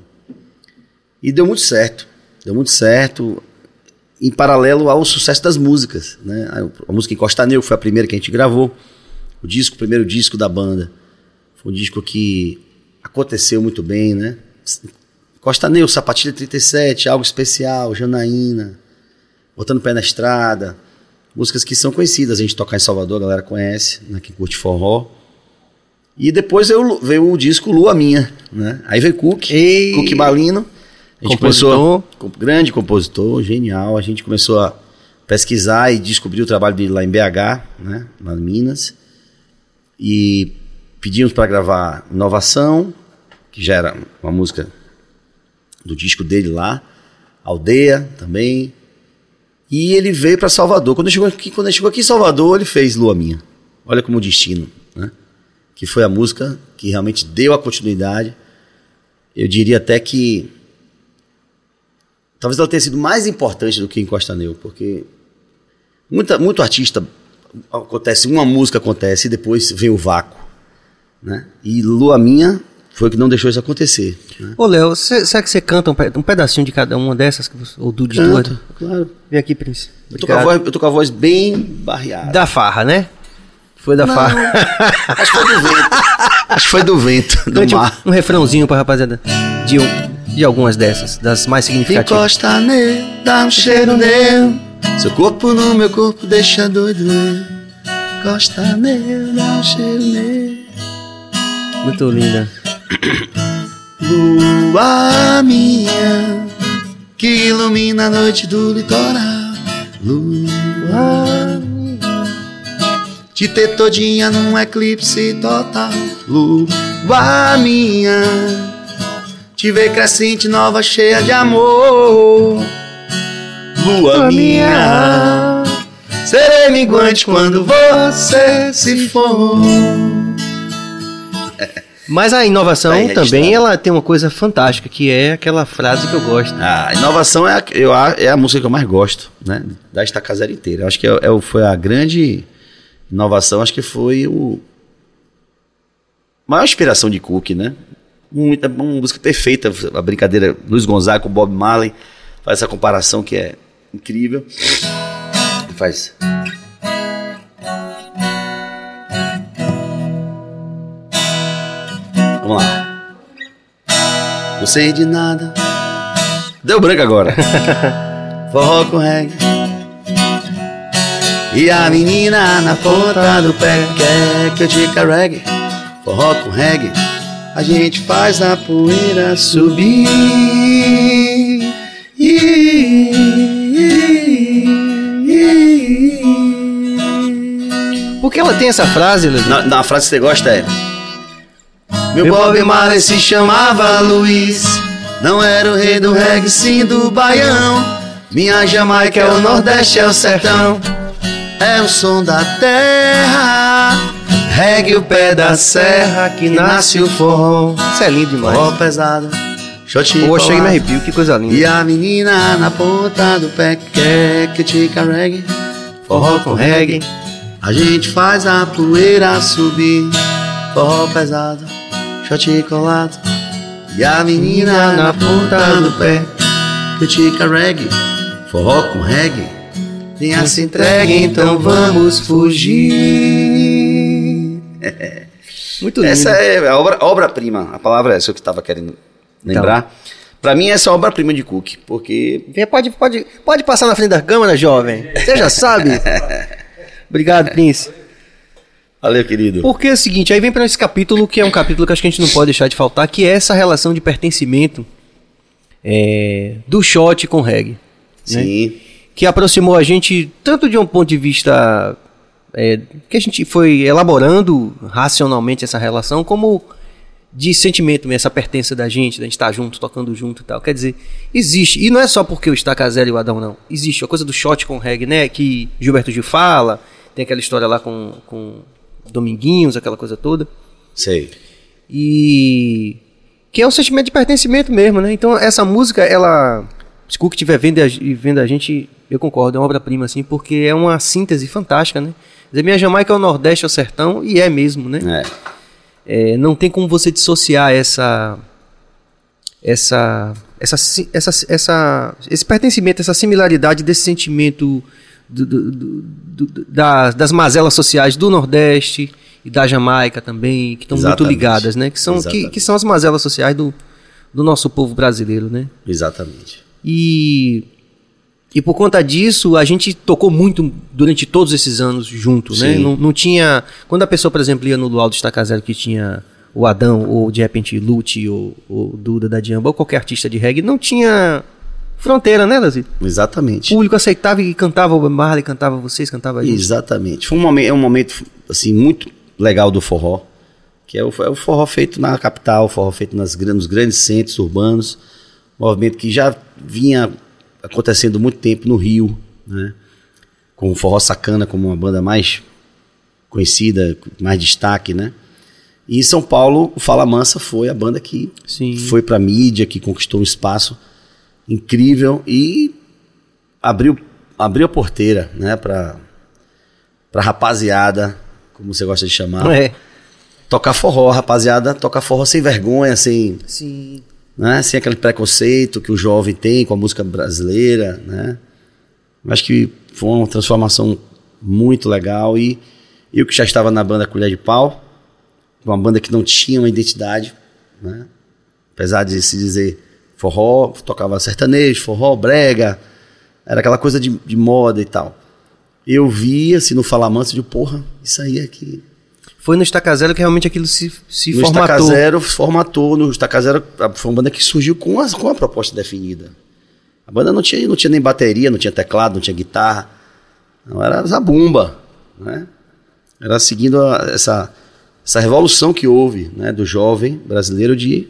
E deu muito certo. Deu muito certo em paralelo ao sucesso das músicas, né? A, música Encosta Negro foi a primeira que a gente gravou, o disco, o primeiro disco da banda. Foi um disco que aconteceu muito bem, né? Costa Negro, Sapatilha 37, Algo Especial, Janaína, Botando Pé na Estrada, músicas que são conhecidas, a gente tocar em Salvador, a galera conhece, né? Quem curte forró. E depois veio, veio o disco Lua Minha, né? Aí veio Cook, Ei! Cook Balino. A gente Compositor. começou, com- grande compositor, genial. A gente começou a pesquisar e descobrir o trabalho dele lá em BH, né, lá em Minas. E pedimos para gravar Inovação, que já era uma música do disco dele lá, Aldeia também. E ele veio para Salvador. Quando ele, chegou aqui, quando chegou aqui em Salvador, ele fez Lua Minha. Olha como destino, né? Que foi a música que realmente deu a continuidade. Eu diria até que talvez ela tenha sido mais importante do que Encosta Neu, porque muita, muito artista acontece, uma música acontece e depois vem o vácuo, né? E Lua Minha foi o que não deixou isso acontecer. Né? Ô, Léo, será que você canta um, pe- um pedacinho de cada uma dessas? você- Ou do de? Canto, claro. Vem aqui, Prince. Eu tô, com a voz, eu tô com a voz bem barreada. Da farra, né? Foi da Não, farra. Acho que foi do vento. Acho que foi do vento, do Cante um, mar. um refrãozinho pra rapaziada de, um- de algumas dessas, das mais significativas. Encosta nele, dá um cheiro nele. Seu corpo no meu corpo deixa doido nele. Encosta nele, dá um cheiro nele. Muito linda. Lua minha, que ilumina a noite do litoral. Lua minha, te ter todinha num eclipse total. Lua minha, te ver crescente, nova, cheia de amor. Lua minha, serei minguante quando você se for. Mas a inovação Tá também ela tem uma coisa fantástica, que é aquela frase que eu gosto. A inovação é a, eu, é a música que eu mais gosto, né? Da Estaca Zero inteira. Acho que é, é foi a grande inovação, acho que foi o. maior inspiração de Cook, né? Muita, uma música perfeita, a brincadeira Luiz Gonzaga com Bob Marley, faz essa comparação que é incrível. Faz. Vamos lá. Não sei de nada. Deu branco agora. (laughs) Forró com reggae. E a menina na ponta do pé quer que eu te carregue. Forró com reggae. A gente faz a poeira subir. Por que ela tem essa frase, Leandro? Na, na frase que você gosta é Meu Bob Marley se chamava Luiz. Não era o rei do reggae, sim do baião. Minha Jamaica é o Nordeste, é o sertão. É o som da terra. Reggae o pé da serra Que nasce o forró. Isso é lindo demais. Forró pesado. Shot Pô, me arrepio, que coisa linda. E a menina na ponta do pé quer que te carregue. Forró com reggae. A gente faz a poeira subir. Forró pesado, shot colado e a menina na ponta do pé. Critica reggae, forró com reggae. Tenha se entregue, então vamos fugir. (laughs) Muito lindo. Essa é a obra- obra-prima. a palavra é essa que eu estava querendo lembrar. Pra mim, essa é a obra-prima de Cook, porque Pode, pode, pode passar na frente da câmera, jovem. Você já sabe. (laughs) Obrigado, Prince. Valeu, querido. Porque é o seguinte, aí vem para esse capítulo, que é um capítulo que acho que a gente não pode deixar de faltar, que é essa relação de pertencimento é, do shot com reggae. né? Sim, Que aproximou a gente tanto de um ponto de vista é, que a gente foi elaborando racionalmente essa relação, como de sentimento mesmo, essa pertença da gente, da gente estar junto, tocando junto e tal. Quer dizer, existe. E não é só porque o Estaca Zero e o Adão, não. Existe a coisa do shot com reggae, né? Que Gilberto Gil fala, tem aquela história lá com, com Dominguinhos, aquela coisa toda. sei. E que é um sentimento de pertencimento mesmo, né? Então essa música, ela, se o Cook estiver vendo, a- e vendo a gente, eu concordo, é uma obra-prima assim, porque é uma síntese fantástica, né? Quer dizer, minha Jamaica é o Nordeste, é o Sertão, e é mesmo, né? É. É, não tem como você dissociar essa essa essa, essa, essa esse pertencimento, essa similaridade desse sentimento do- do- das, das mazelas sociais do Nordeste e da Jamaica também, que estão muito ligadas, né? Que são, que, que são as mazelas sociais do, do nosso povo brasileiro, né? Exatamente. E, e por conta disso, a gente tocou muito durante todos esses anos junto, né? Sim. Não, não tinha. Quando a pessoa, por exemplo, ia no Luau do Estaca Zero que tinha o Adão, ou de repente Lute, ou, ou Duda da Diamba, ou qualquer artista de reggae, não tinha fronteira, né, Lazi? O Exatamente. público aceitava e cantava o Marley, cantava vocês, cantava a gente. Exatamente. Foi um momento, é um momento assim muito legal do forró, que é o, é o forró feito na capital, o forró feito nas, nos grandes centros urbanos, movimento que já vinha acontecendo muito tempo no Rio, né? Com o Forró Sacana como uma banda mais conhecida, mais destaque, né? E em São Paulo, o Fala Mansa foi a banda que Sim. foi pra mídia, que conquistou um espaço incrível e abriu, abriu a porteira, né, pra, pra rapaziada, como você gosta de chamar, É. tocar forró, rapaziada, tocar forró sem vergonha, sem, Sim. né, sem aquele preconceito que o jovem tem com a música brasileira, né. Eu Acho que foi uma transformação muito legal e eu que já estava na banda Colher de Pau, uma banda que não tinha uma identidade, né? Apesar de se dizer forró, tocava sertanejo, forró, brega, era aquela coisa de, de moda e tal. Eu vi, assim, no Fala Mansa, de porra, isso aí é que... Foi no Estaca Zero que realmente aquilo se, se no Estaca formatou. Zero, formatou, no Estaca Zero a- foi uma banda que surgiu com a, com a proposta definida. A banda não tinha, não tinha nem bateria, não tinha teclado, não tinha guitarra, não era zabumba, né? Era seguindo a- essa, essa revolução que houve, né, do jovem brasileiro de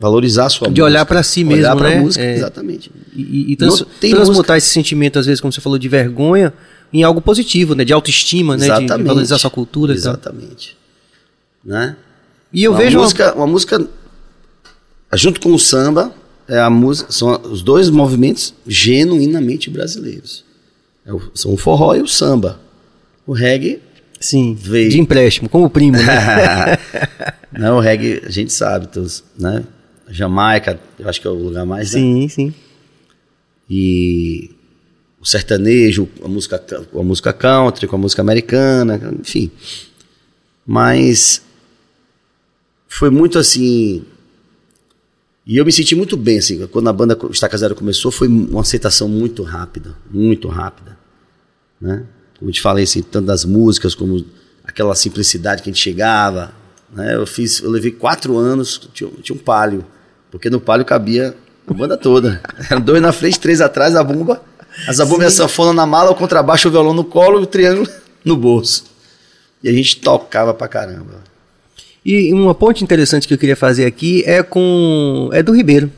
valorizar a sua De música. olhar pra si mesmo, olhar pra né? música, É. exatamente. E, e- trans- transmutar música. esse sentimento, às vezes, como você falou, de vergonha, em algo positivo, né? De autoestima, né? De, de valorizar sua cultura. Exatamente. Né? E eu uma vejo. uma- música, uma música junto com o samba, é a música, são os dois movimentos genuinamente brasileiros. É o- são o forró e o samba. O reggae, Sim, veio. de empréstimo, como primo, né? (laughs) não, o reggae a gente sabe, todos, né? Jamaica, eu acho que é o lugar mais, né? sim, sim. e o sertanejo, a música, a música country, com a música americana, enfim. Mas foi muito assim. E eu me senti muito bem, assim, quando a banda Estaca Zero começou, foi uma aceitação muito rápida, muito rápida. Né? Como eu te falei, assim, tanto das músicas, como aquela simplicidade que a gente chegava. Né? Eu fiz, eu levei quatro anos, tinha, tinha um palio, porque no palio cabia a banda toda. Eram dois na frente, três atrás, a bomba, a zabumba e a sanfona na mala, o contrabaixo, o violão no colo e o triângulo no bolso. E a gente tocava pra caramba. E uma ponte interessante que eu queria fazer aqui é com. É do Ribeiro.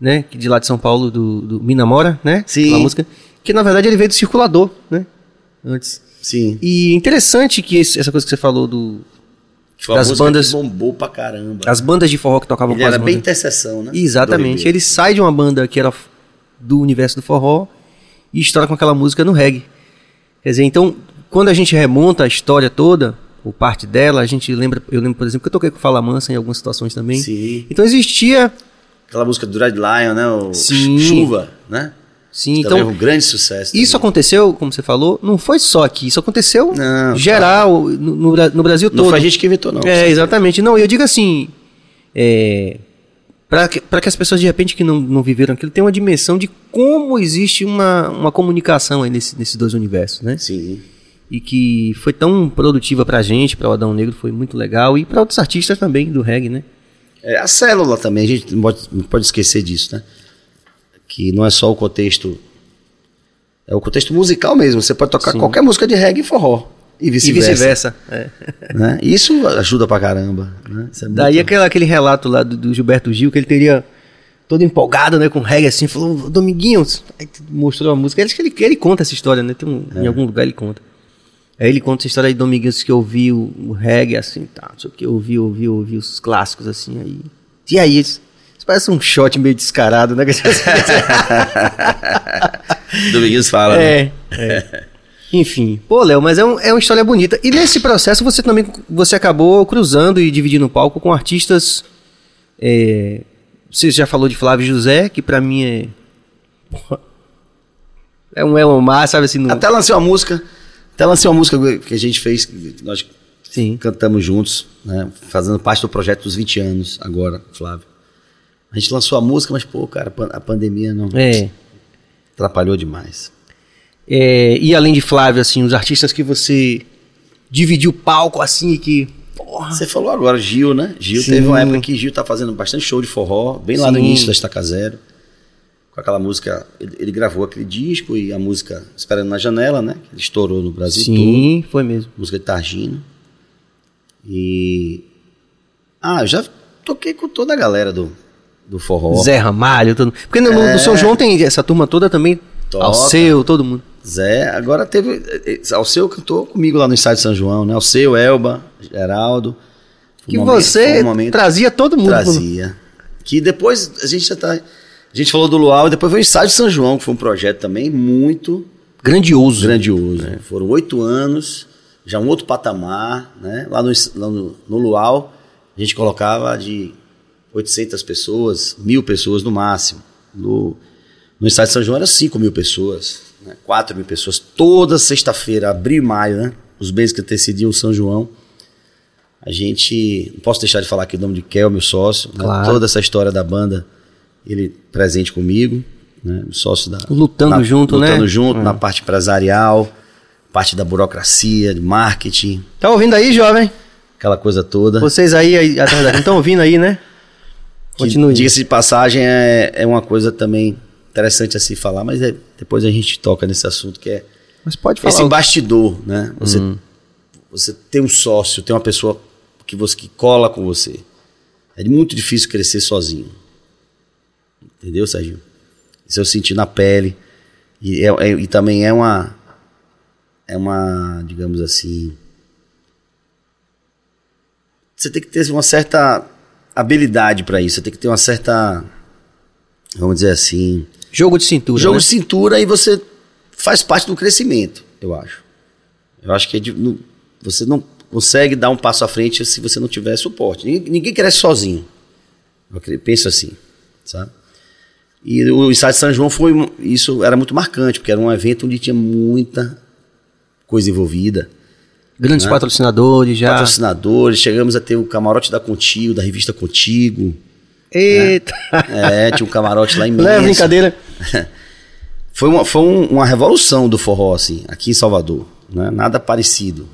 Né? Que De lá de São Paulo, do, do Me Namora, né? Sim. Aquela música. Que na verdade ele veio do circulador, né? Antes. Sim. E interessante que esse- essa coisa que você falou do. Foi uma Das bandas- bombou pra caramba. As bandas de forró que tocavam Ele com era bem interseção, né? Exatamente. Ele sai de uma banda que era do universo do forró e estoura com aquela música no reggae. Quer dizer, então, quando a gente remonta a história toda, ou parte dela, a gente lembra, eu lembro, por exemplo, que eu toquei com Fala Mansa em algumas situações também. Sim. Então existia, Aquela música do Red Lion, né? O Sim. Chuva, né? Sim, Também então foi um grande sucesso. isso também. aconteceu, como você falou, não foi só aqui, isso aconteceu Não, geral, no, no no Brasil Não todo. foi a gente que inventou, não. É, exatamente. Não, eu digo assim, é, para que, pra que as pessoas de repente que não, não viveram aquilo tenham uma dimensão de como existe uma, uma comunicação aí nesse- nesses dois universos, né? Sim. E que foi tão produtiva pra gente, pra o Adão Negro, foi muito legal. E pra outros artistas também do reggae, né? É, a célula também, a gente não pode, não pode esquecer disso, né? Que não é só o contexto. É o contexto musical mesmo. Você pode tocar Sim. qualquer música de reggae e forró. E E vice-versa. vice-versa. é. (laughs) né? Isso ajuda pra caramba. Né? É Daí muito- aquela, aquele relato lá do, do Gilberto Gil, que ele teria todo empolgado, né, com reggae assim, falou, Dominguinhos, aí mostrou a música. Acho que ele, ele conta essa história, né? Tem um- É. Em algum lugar ele conta. Aí ele conta essa história de Dominguinhos que eu ouvi o, reggae assim, tá, não sei o que, eu ouvi, ouvi, ouvi os clássicos assim, aí. E aí, isso, parece um shot meio descarado, né? (laughs) Dominguinhos fala. né? É, é. Enfim, pô, Léo, mas é, um- é uma história bonita. E nesse processo você também você acabou cruzando e dividindo o palco com artistas. é, você já falou de Flávio José, que pra mim é. É um Elomar, sabe assim? No, Até lancei uma música. Até lancei uma música que a gente fez, nós Sim. cantamos juntos, né? Fazendo parte do projeto dos 20 anos agora, Flávio. A gente lançou a música, mas, pô, cara, a pan- a pandemia não É, atrapalhou demais. é, E além de Flávio, assim, os artistas que você dividiu o palco assim e que. Porra. Você falou agora, Gil, né? Gil Sim. teve uma época que Gil tá fazendo bastante show de forró, bem lá no Sim. início da Estaca Zero. Com aquela música, ele, ele gravou aquele disco e a música Esperando na Janela, né? Ele estourou no Brasil todo. Sim, foi mesmo. Música de Targino. E. Ah, eu já toquei com toda a galera do, do forró. Zé Ramalho, todo Porque no, no- no São João tem essa turma toda também. Toca. Alceu, todo mundo. Zé, agora teve. eh, Alceu cantou comigo lá no estádio de São João, né? Alceu, Elba, Geraldo. Foi Que um momento- você foi um momento- trazia todo mundo. Trazia. Que depois a gente já tá. A gente falou do Luau e depois veio o Estádio São João, que foi um projeto também muito Grandioso. grandioso. Foram oito anos, já um outro patamar, né? Lá no, lá no, no Luau, a gente colocava de 800 pessoas, mil pessoas no máximo. No, no Estádio São João era 5 mil pessoas, né? 4 mil pessoas. Toda sexta-feira, abril e maio, né? Os meses que antecediam o São João. A gente. Não posso deixar de falar aqui o nome de Kel, meu sócio. né? Claro. Toda essa história da banda, ele presente comigo, né? Sócio da. Lutando na- junto, né? Lutando junto, É. na parte empresarial, parte da burocracia, de marketing, Tá ouvindo aí, jovem? aquela coisa toda. Vocês aí, aí atrás da estão ouvindo aí, né? Continue. Diga-se de passagem, é, é uma coisa também interessante a se falar, mas é- depois a gente toca nesse assunto que é Mas pode falar. esse bastidor, né? Você, você tem um sócio, tem uma pessoa que você que cola com você. É muito difícil crescer sozinho. Entendeu, Sérgio? Isso eu senti na pele. E, é- é- e também é uma. É uma, digamos assim. Você tem que ter uma certa habilidade para isso. Você tem que ter uma certa. Vamos dizer assim. Jogo de cintura. Jogo né? de cintura e você faz parte do crescimento, eu acho. Eu acho que é de- não- você não consegue dar um passo à frente se você não tiver suporte. Ninguém, ninguém cresce sozinho. Eu penso assim, sabe? E o de São João foi isso era muito marcante, porque era um evento onde tinha muita coisa envolvida. Grandes né? patrocinadores já. Patrocinadores, chegamos a ter o camarote da Contigo, da revista Contigo. Eita. É, tinha um camarote lá (laughs) imenso. Não é brincadeira. (laughs) Foi, uma, foi um- uma revolução do forró, assim, aqui em Salvador. Né? Nada parecido.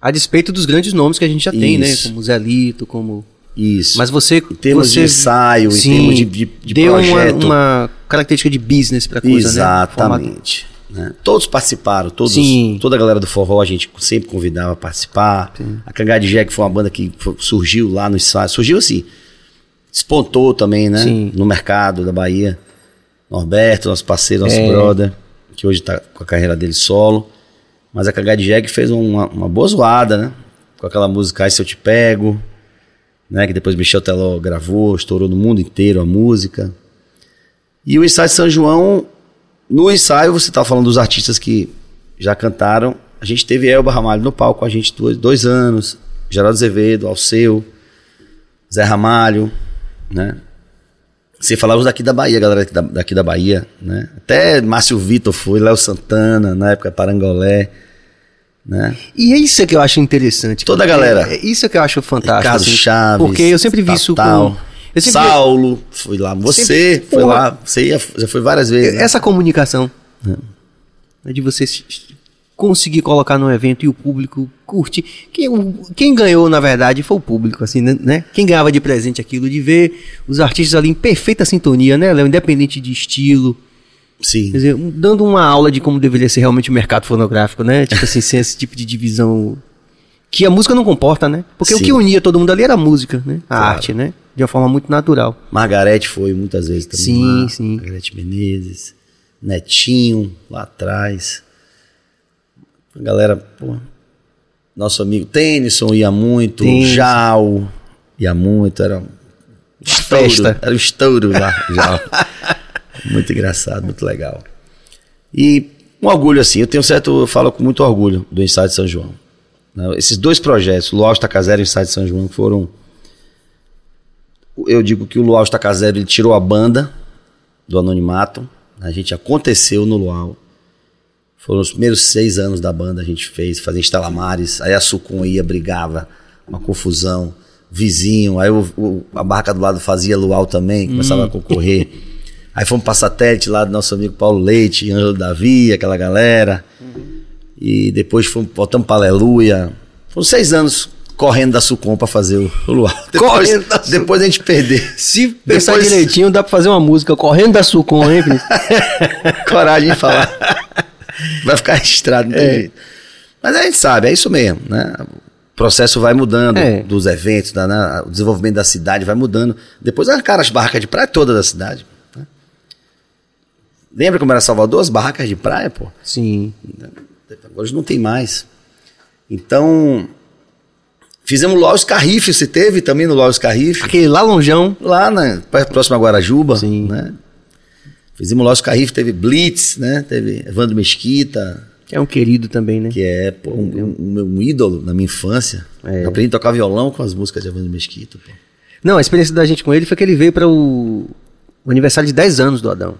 A despeito dos grandes nomes que a gente já tem, né? Isso. Como Zé Lito, como. Isso. Mas você. Em termos você, de ensaio, em termos de- de- de deu uma, projeto. uma característica de business pra coisa, né? Formato- Exatamente. Né? Todos participaram, todos, Sim. toda a galera do forró a gente sempre convidava a participar. A Cangá de Jack foi uma banda que surgiu lá no ensaio. Surgiu assim, espontou também, né? Sim. No mercado da Bahia. Norberto, nosso parceiro, nosso É. brother, que hoje tá com a carreira dele solo. Mas a Cangá de Jack fez uma, uma boa zoada, né? Com aquela música Ai Se Eu Te Pego, né? Que depois Michel Teló gravou, estourou no mundo inteiro a música. E o ensaio de São João, no ensaio você estava falando dos artistas que já cantaram, a gente teve Elba Ramalho no palco com a gente dois, dois anos, Geraldo Azevedo, Alceu, Zé Ramalho, né? Você falava daqui da Bahia, galera daqui da, daqui da Bahia, né? Até Márcio Vitor foi, Léo Santana, na época Parangolé, né? E é isso que eu acho interessante. Toda a galera. É isso que eu acho fantástico. Ricardo assim, Chaves, Porque eu sempre vi isso Tatal, com. Saulo, fui lá. Você Sempre- foi Porra. lá, você ia, já foi várias vezes. né? Essa comunicação é de você conseguir colocar num evento e o público curte. Quem, o- quem ganhou, na verdade, foi o público, assim, né- né? Quem ganhava de presente aquilo, de ver os artistas ali em perfeita sintonia, né, Léo? Independente de estilo. Sim. Quer dizer, dando uma aula de como deveria ser realmente o mercado fonográfico, né? Tipo assim, sem esse tipo de divisão que a música não comporta, né? Porque o Sim. que unia todo mundo ali era a música, né? A Claro. arte, né? De uma forma muito natural. Margarete foi muitas vezes também. Sim, lá. sim. Margarete Menezes, Netinho, lá atrás. A galera, pô, nosso amigo Tennyson ia muito, Tennyson. Jal ia muito, era um estouro, Festa. era um estouro lá, Jal. (laughs) muito engraçado, muito legal. E um orgulho assim, eu tenho certo, eu falo com muito orgulho do Ensaio de São João. né? Esses dois projetos, Luau Estaca Zero e Ensaio de São João, foram eu digo que o Luau Estaca Zero ele tirou a banda do anonimato. A gente aconteceu no Luau. Foram os primeiros seis anos da banda, a gente fez, fazia estalamares. Aí a Sucum ia, brigava, uma confusão. Vizinho, aí o- o- a barca do lado fazia Luau também, começava a concorrer. (laughs) Aí fomos pra satélite lá do nosso amigo Paulo Leite, Ângelo Davi, aquela galera. E depois fomos, voltamos pra Aleluia. Foram seis anos correndo da Sucom pra fazer o, o Luau. Depois, Correndo da Sucom. depois a gente perdeu. Se pensar Depois- (laughs) direitinho, dá pra fazer uma música correndo da Sucom, hein, Cris? (laughs) coragem de falar. Vai ficar registrado, não tem É. jeito. Mas a gente sabe, é isso mesmo, né? O processo vai mudando É. dos eventos, da, né? o desenvolvimento da cidade vai mudando. Depois arrancaram as barracas de praia toda da cidade. né? Lembra como era Salvador? As barracas de praia, pô. Sim. Hoje não tem mais. Então, fizemos Lois Carrife, você teve também no Lois Carrife? Aquele lá longeão. Lá na próxima Guarajuba, Sim. né? Fizemos Lois Carrife, teve Blitz, né? Teve Evandro Mesquita, Que é um querido também, né? que é pô, um, um- um ídolo na minha infância. É. Aprendi a tocar violão com as músicas de Evandro Mesquita. Pô. Não, a experiência da gente com ele foi que ele veio para o, o aniversário de 10 anos do Adão.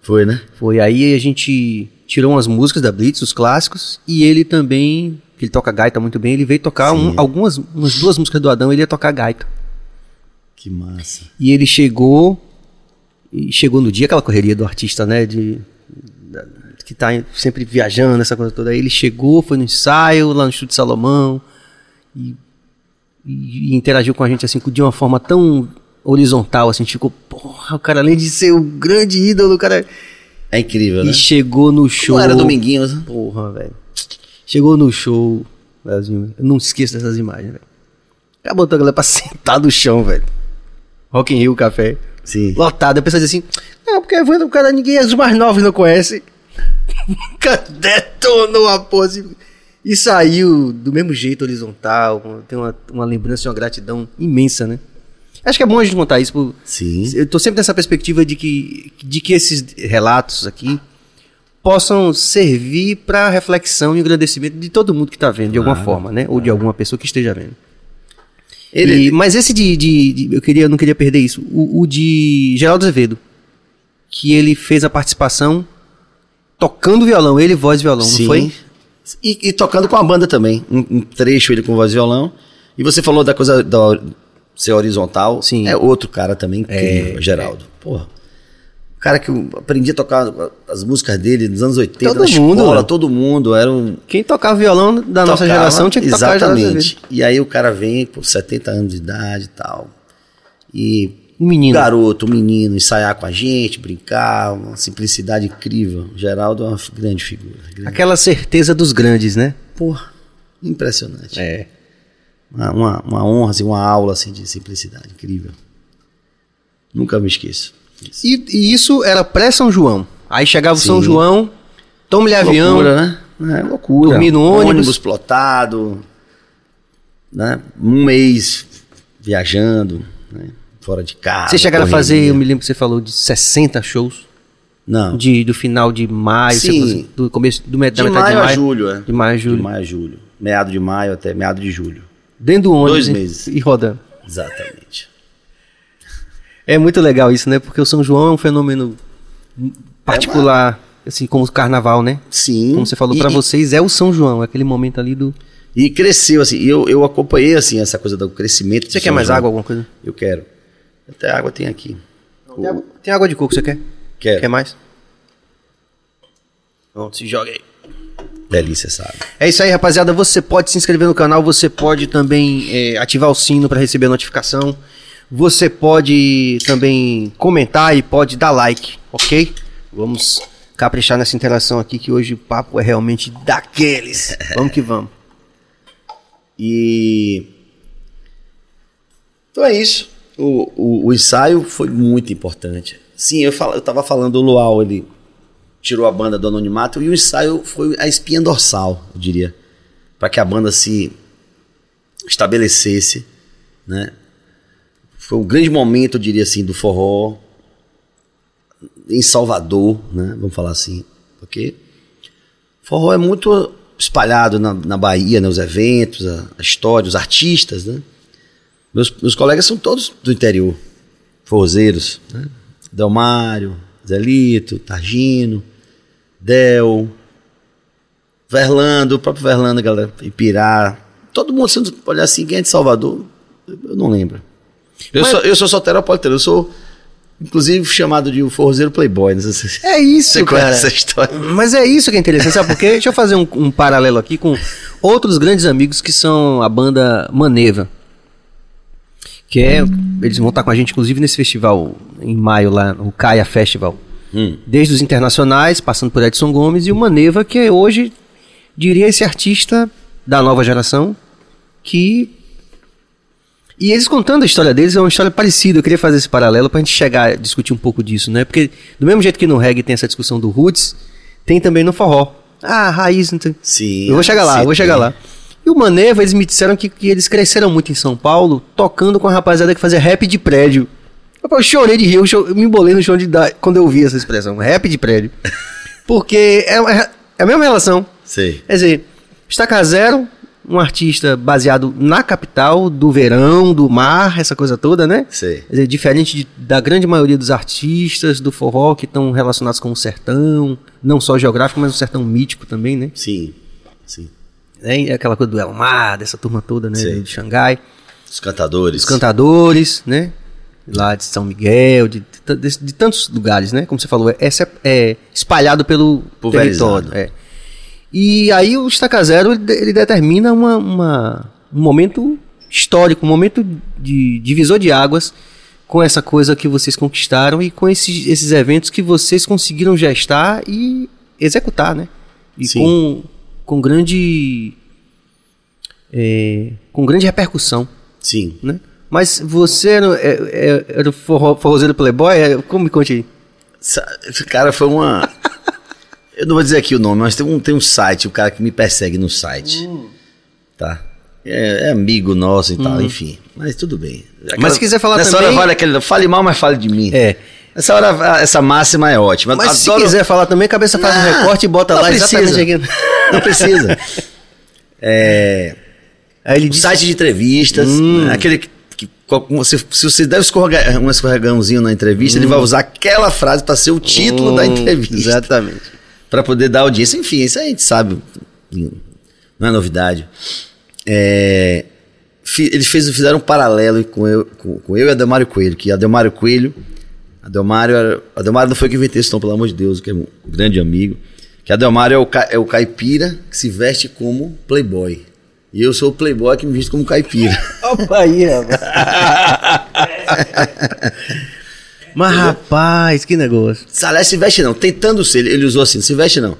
Foi, né? Foi aí a gente tirou umas músicas da Blitz, os clássicos, e ele também, que ele toca gaita muito bem, ele veio tocar um- algumas, umas duas músicas do Adão, ele ia tocar gaita. Que massa. E ele chegou, e chegou no dia, aquela correria do artista, né, de, que tá sempre viajando, essa coisa toda. Aí ele chegou, foi no ensaio, lá no Estúdio Salomão, e, e interagiu com a gente, assim, de uma forma tão horizontal, assim, a gente ficou, porra, o cara, além de ser o grande ídolo, o cara... É incrível, né? E chegou no show... Não era Dominguinhos, né? Porra, velho. Chegou no show, Leozinho. Eu não esqueço dessas imagens, velho. Botou a galera pra (laughs) sentar no chão, velho. Rock in Rio Café. Sim. Lotado. Eu pensei assim, não, porque Evandro, o cara, ninguém, os mais novos não conhece. Detonou a pose. E saiu do mesmo jeito, horizontal. Tem uma, uma lembrança e uma gratidão imensa, né? Acho que é bom a gente contar isso. Por, Sim. eu tô sempre nessa perspectiva de que, de que esses relatos aqui possam servir para reflexão e agradecimento de todo mundo que está vendo, de alguma forma, né? Ou de alguma pessoa que esteja vendo. Ele, E- mas esse de, de- de- eu queria, não queria perder isso. O, o de Geraldo Azevedo, que ele fez a participação tocando violão, ele voz e violão, Sim. não foi? E, e tocando com a banda também. Um, um trecho ele com voz e violão. E você falou da coisa da ser horizontal. Sim. É outro cara também, incrível, É, Geraldo. Porra. O cara que eu aprendi a tocar as músicas dele nos anos 80, Todo na mundo, escola, todo mundo. Era um. Quem tocava violão da nossa tocava, geração tinha que tocar Geraldo Exatamente. E aí o cara vem por 70 anos de idade e tal. E Um menino. garoto, um menino, ensaiar com a gente, brincar, uma simplicidade incrível. Geraldo é uma grande figura. grande- Aquela certeza dos grandes, né? Porra, impressionante. É. Uma, uma, uma honra, assim, uma aula assim, de simplicidade, incrível. Nunca me esqueço. Disso. E, e isso era pré-São João. Aí chegava o São. João, tome-lhe avião. Loucura, né? É loucura. Dormir no ônibus. plotado, né? Um mês viajando, né? fora de casa. Você chegaram a fazer, eu me lembro que você falou de 60 shows. Não. De, do final de maio, Sim. você- do começo do, da De metade maio de a maio. julho, é. De maio a julho. De maio a julho. Meado de maio até meado de julho. Dentro do ônibus. Dois hein? meses. E rodando. Exatamente. É muito legal isso, né? Porque o São João é um fenômeno particular, assim, como o carnaval, né? Sim. Como você falou e- vocês, é o São João, é aquele momento ali do. E cresceu, assim. e Eu, eu acompanhei, assim, essa coisa do crescimento. Você do quer São mais João. água, alguma coisa? Eu quero. Até água tem aqui. Tem água, tem água de coco, você quer? Quero. Quer mais? Pronto, se joga aí. Delícia essa água. É isso aí, rapaziada. Você pode se inscrever no canal, você pode também é, ativar o sino para receber a notificação. Você pode também comentar e pode dar like, ok? Vamos caprichar nessa interação aqui que hoje o papo é realmente daqueles. (laughs) Vamos que vamos. E. Então é isso. O, o, o ensaio foi muito importante. Sim, eu, falo, eu tava falando, o Luau, ele tirou a banda do anonimato e o ensaio foi a espinha dorsal, eu diria. para que a banda se estabelecesse, né? Foi um grande momento, eu diria assim, do forró em Salvador, né? Vamos falar assim, porque forró é muito espalhado na, na Bahia, né? Os eventos, a, a história, os artistas, né? Meus, meus colegas são todos do interior, forrozeiros, né? Delmário, Zelito, Targino, Del, Verlando, o próprio Verlando, galera, Ipirá, todo mundo, se olhar assim, quem é de Salvador, eu não lembro. Eu, Mas- sou, eu sou soteropolitano, eu sou, inclusive, chamado de o forrozeiro playboy, não sei se É isso, você cara. conhece essa história. Mas é isso que é interessante, sabe por quê? Deixa eu fazer um, um paralelo aqui com outros grandes amigos que são a banda Maneva. Que é. Eles vão estar com a gente, inclusive, nesse festival em maio lá, o Caia Festival. Hum. Desde os internacionais, passando por Edson Gomes, e o Maneva, que é hoje, diria, esse artista da nova geração que. E eles contando a história deles é uma história parecida. Eu queria fazer esse paralelo pra gente chegar a discutir um pouco disso, né? Porque, do mesmo jeito que no reggae tem essa discussão do roots, tem também no forró. Ah, raiz. Não tem... Sim. Eu vou chegar lá, sim, eu vou chegar tem. lá. E o Maneva, eles me disseram que, que eles cresceram muito em São Paulo, tocando com a rapaziada que fazia rap de prédio. Eu, chorei de rir, eu, cho- eu me embolei no chão de dar quando eu vi essa expressão, rap de prédio. (laughs) Porque é, é, é a mesma relação. Sei. Quer dizer, Estaca Zero, um artista baseado na capital, do verão, do mar, essa coisa toda, né? Sei. Quer dizer, diferente de- da grande maioria dos artistas do forró que estão relacionados com o sertão, não só geográfico, mas o sertão mítico também, né? Sim. Sim. né? É aquela coisa do Elmar, dessa turma toda, né? Sim. De Xangai. Os cantadores. Os cantadores, né? Lá de São Miguel, de, de, de- tantos lugares, né? Como você falou, é, é, é espalhado pelo território. É. E aí o Estaca Zero, ele, de- ele determina uma, uma- um momento histórico, um momento de divisor de águas com essa coisa que vocês conquistaram e com esses, esses eventos que vocês conseguiram gestar e executar, né? E Sim. com, com grande é, com grande repercussão, Sim. né? Mas você era, é- é- era o forro, forrozeiro playboy? É, Como me conte aí? Cara foi uma. Eu não vou dizer aqui o nome, mas tem um, tem um site, o cara que me persegue no site. Hum. Tá? É, é amigo nosso e tal, enfim. Mas tudo bem. Mas se quiser falar nessa também- hora vale aquele. Fale mal, mas fale de mim. É. Nessa hora, essa máxima é ótima. Mas Adoro- se quiser falar também, a cabeça faz um Não, recorte e bota lá precisa. exatamente aqui. Não precisa. (laughs) É. Aí ele Um disse, site de entrevistas, Hum. né, aquele que, se, se você der um escorrega- um escorregãozinho na entrevista, Hum. ele vai usar aquela frase para ser o título da Hum, entrevista. Exatamente. Para poder dar audiência. Enfim, isso a gente sabe. Não é novidade. É, eles fez, fizeram um paralelo com eu, com, com eu e Adelmário Coelho, que Adelmário Coelho. Adelmário, era- Adelmário não foi quem inventou esse tom, pelo amor de Deus, que é um grande amigo. Que Adelmário é o, ca- é o caipira que se veste como playboy. E eu sou o playboy que me visto como caipira. Opa aí, rapaz. (laughs) Mas rapaz, que negócio. Salé se veste não, tentando ser, ele, usou assim, se veste não.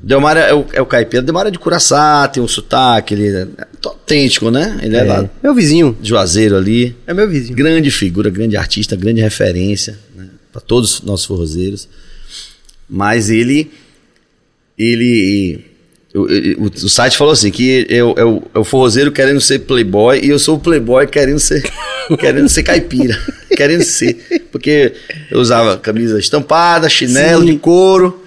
Delmar é o, é o caipira, Delmar é de Curaçá, tem um sotaque, ele é autêntico, né? Ele é, lá Meu vizinho. Juazeiro ali. É meu vizinho. Grande figura, grande artista, grande referência né? para todos os nossos forrozeiros. Mas ele. Ele. o- o, o site falou assim: que é o, é, o, é o forrozeiro querendo ser playboy e eu sou o playboy querendo ser, querendo ser caipira. (laughs) querendo ser. Porque eu usava camisa estampada, chinelo Sim. de couro,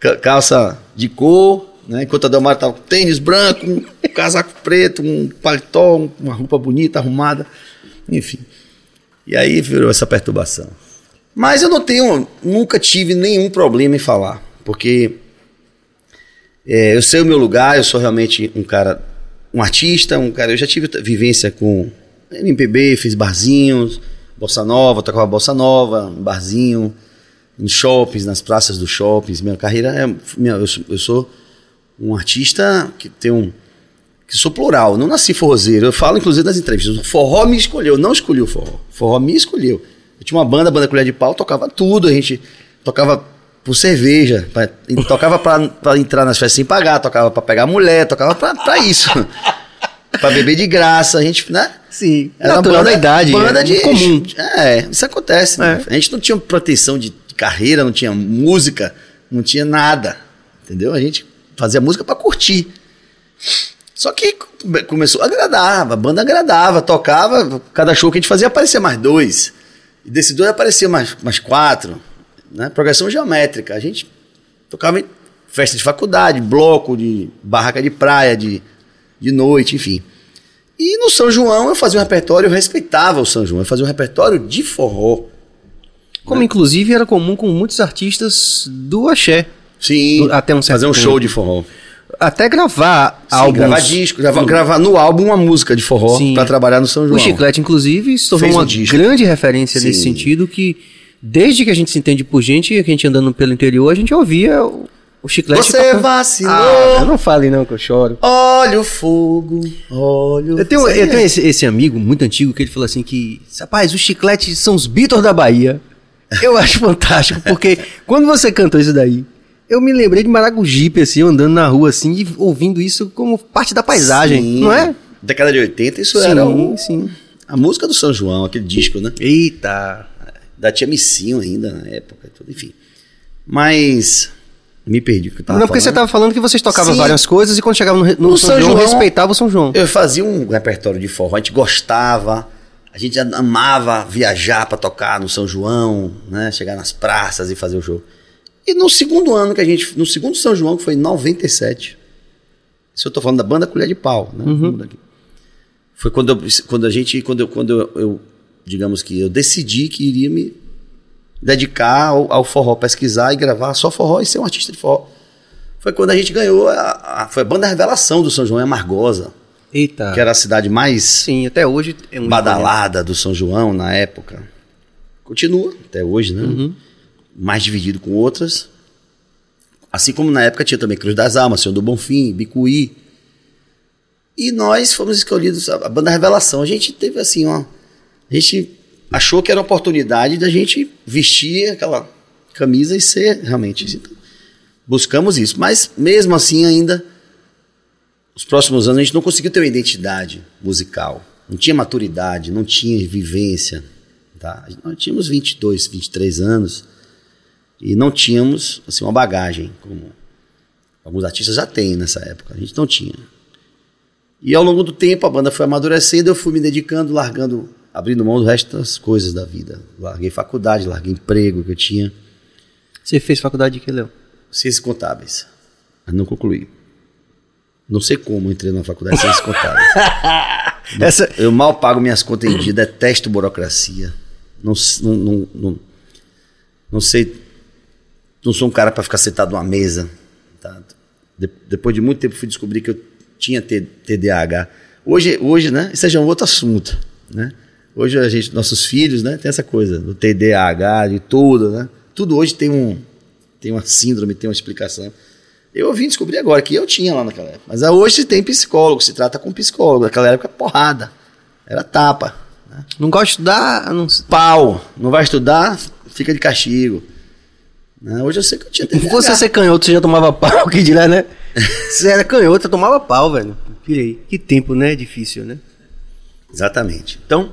ca- calça de cor, né? Enquanto a Delmar tava com tênis branco, um casaco preto, um paletó, um- uma roupa bonita, arrumada, enfim. E aí virou essa perturbação. Mas eu não tenho, nunca tive nenhum problema em falar, porque é, eu sei o meu lugar, eu sou realmente um cara, um artista, um cara. Eu já tive vivência com MPB, fiz barzinhos, bossa nova, tocava bossa nova, barzinho, em shoppings, nas praças dos shoppings. Minha carreira é, minha, eu, eu sou um artista que tem um que sou plural, não nasci forrozeiro. Eu falo inclusive nas entrevistas, o forró me escolheu, eu não escolhi o forró. O forró me escolheu. Eu tinha uma banda, banda Colher de Pau, tocava tudo, a gente tocava por cerveja, pra- tocava pra entrar nas festas sem pagar, tocava pra pegar mulher, tocava pra isso. Pra beber de graça, a gente, né? Sim. Era natural uma banda, da idade. Banda é de comum. É, isso acontece. né? É. A gente não tinha proteção de carreira, não tinha música, não tinha nada. Entendeu? A gente fazia música pra curtir. Só que come- começou, agradava, a banda agradava, tocava, cada show que a gente fazia aparecia mais dois. E desse dois aparecia mais, mais quatro. Né? Progressão geométrica. A gente tocava em festa de faculdade, bloco, de barraca de praia, de, de noite, enfim. E no São João eu fazia um repertório, eu respeitava o São João, eu fazia um repertório de forró. Como inclusive era comum com muitos artistas do axé. Sim, Do- até um certo fazer um show de forró. Até gravar Sim, álbuns. gravar disco, gravar, gravar no álbum uma música de forró pra trabalhar no São João. O Chiclete, inclusive, se tornou um uma disco. grande referência nesse Sim. sentido que, desde que a gente se entende por gente, que a gente andando pelo interior, a gente ouvia o, Chiclete Você tocando. vacilou. Ah, não fale não que eu choro. Olha o fogo, olha o Eu tenho, eu tenho esse, esse amigo muito antigo que ele falou assim que, rapaz, os chicletes são os Beatles da Bahia. Eu (laughs) acho fantástico, porque quando você cantou isso daí, eu me lembrei de Maragogipe, assim, andando na rua, assim, e ouvindo isso como parte da paisagem, Sim. não é? Década de 80, isso sim, era o- sim. a música do São João, aquele disco, né? Eita. Da Tia Missinho ainda na época, tudo, enfim. Mas me perdi que eu tava não, porque você falando. estava falando que você tocava Sim. várias coisas e quando chegava no, no No São, São João, João, respeitava o São João. Eu fazia um repertório de forró, a gente gostava, a gente amava viajar para tocar no São João, né? Chegar nas praças e fazer o show. E no segundo ano que a gente, no segundo São João, que foi em 97, isso eu tô falando da banda Colher de Pau, né? Daqui. Foi quando, eu, quando a gente, quando eu, quando eu, eu, digamos que eu decidi que iria me dedicar ao, ao forró, pesquisar e gravar só forró e ser um artista de forró. Foi quando a gente ganhou, a, a- foi a banda Revelação do São João, em Amargosa Eita. que era a cidade mais Sim, até hoje é um badalada do São João na época. Continua até hoje, né? Mais dividido com outras. Assim como na época tinha também Cruz das Almas, Senhor do Bonfim, Bicuí. E nós fomos escolhidos, a banda Revelação. A gente teve assim, ó. A gente achou que era oportunidade da gente vestir aquela camisa e ser realmente. assim. Buscamos isso. Mas mesmo assim ainda os próximos anos a gente não conseguiu ter uma identidade musical. Não tinha maturidade, não tinha vivência. Tá? Nós tínhamos 22, 23 anos e não tínhamos assim, uma bagagem, como alguns artistas já têm nessa época. A gente não tinha. E ao longo do tempo a banda foi amadurecendo, eu fui me dedicando, largando, abrindo mão do resto das coisas da vida. Larguei faculdade, larguei emprego que eu tinha, Você fez faculdade de que, Léo? ciências contábeis, mas não concluí. Não sei como entrei na faculdade de ciências contábeis. (laughs) Essa... Eu mal pago minhas contas em dia, detesto burocracia. Não, não, não, não, não sei. Não sou um cara para ficar sentado numa mesa. tá? De- depois de muito tempo fui descobrir que eu tinha T- TDAH. Hoje, hoje, né? Isso já é um outro assunto, né? Hoje a gente, nossos filhos, né? Tem essa coisa do TDAH, de tudo, né? Tudo hoje tem um, tem uma síndrome, tem uma explicação. Eu vim descobrir agora que eu tinha lá naquela época. Mas hoje se tem psicólogo, se trata com psicólogo. Naquela época, porrada. Era tapa. Não gosto de estudar, não... Pau. Não vai estudar, fica de castigo. Né? Hoje eu sei que eu tinha TDAH. Você ser canhoto, você já tomava pau, (laughs) que dirá, né? (laughs) Você era canhoto, você tomava pau, velho. Pirei. Que tempo, né? Difícil, né? Exatamente. Então,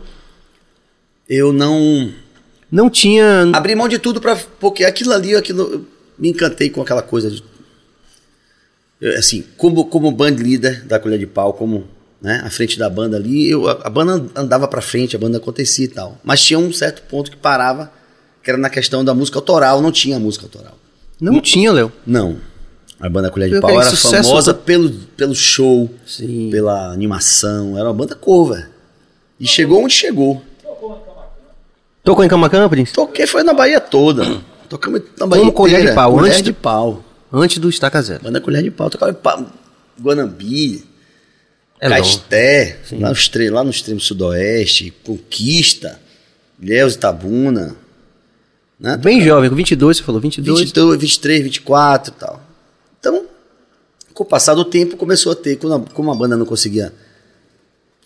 eu não Não tinha... abri mão de tudo para porque aquilo ali, aquilo eu me encantei com aquela coisa de eu, assim, como como band leader da colher de pau, como né? À frente da banda ali, eu, a, a banda andava pra frente, a banda acontecia e tal. Mas tinha um certo ponto que parava, que era na questão da música autoral, não tinha música autoral. Não tinha, Léo. Não. A banda Colher de Pelo Pau era famosa do- pelo, pelo show, Sim. pela animação, era uma banda cover. E chegou onde chegou. Tocou em Camacan, Prince? Toquei foi na Bahia toda. (clears throat) Tocamos na Bahia Como Colher de. Pau, Colher antes de pau. Antes do Estaca Zero. Banda Colher de Pau. Tocava em pau, Guanambi, É. Caeté, lá no, extremo, lá no extremo sudoeste, Conquista, Ilhéus Itabuna. Né? Bem jovem, com 22, você falou, 22. 22, 23, 24 e tal. Então, com o passar do tempo, começou a ter, a- como a banda não conseguia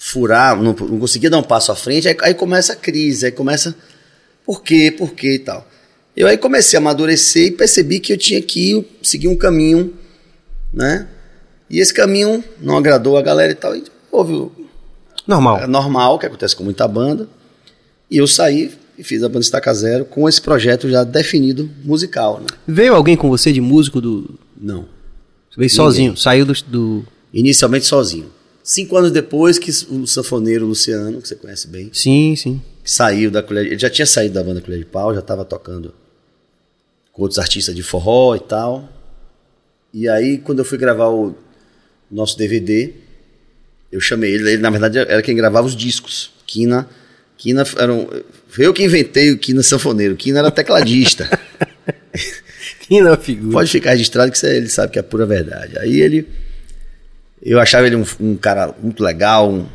furar, não, não conseguia dar um passo à frente, aí, aí começa a crise, aí começa por quê, por quê e tal. Eu aí comecei a amadurecer e percebi que eu tinha que seguir um caminho, né? E esse caminho não agradou a galera e tal. E houve o, Normal. é normal, que acontece com muita banda. E eu saí e fiz a banda Estaca Zero com esse projeto já definido musical, né? Veio alguém com você de músico do. Não. Você veio sozinho, saiu do. do- Inicialmente sozinho. Cinco anos depois que o sanfoneiro Luciano, que você conhece bem, Sim, sim. saiu da colher, ele já tinha saído da banda Colher de Pau, já estava tocando com outros artistas de forró e tal. E aí, quando eu fui gravar o nosso DVD, eu chamei ele, ele na verdade era quem gravava os discos. Kina, Kina era um, foi eu que inventei o Kina sanfoneiro. Kina era tecladista. (laughs) Que na figura. Pode ficar registrado que ele sabe que é pura verdade. Aí ele. Eu achava ele um, um cara muito legal, um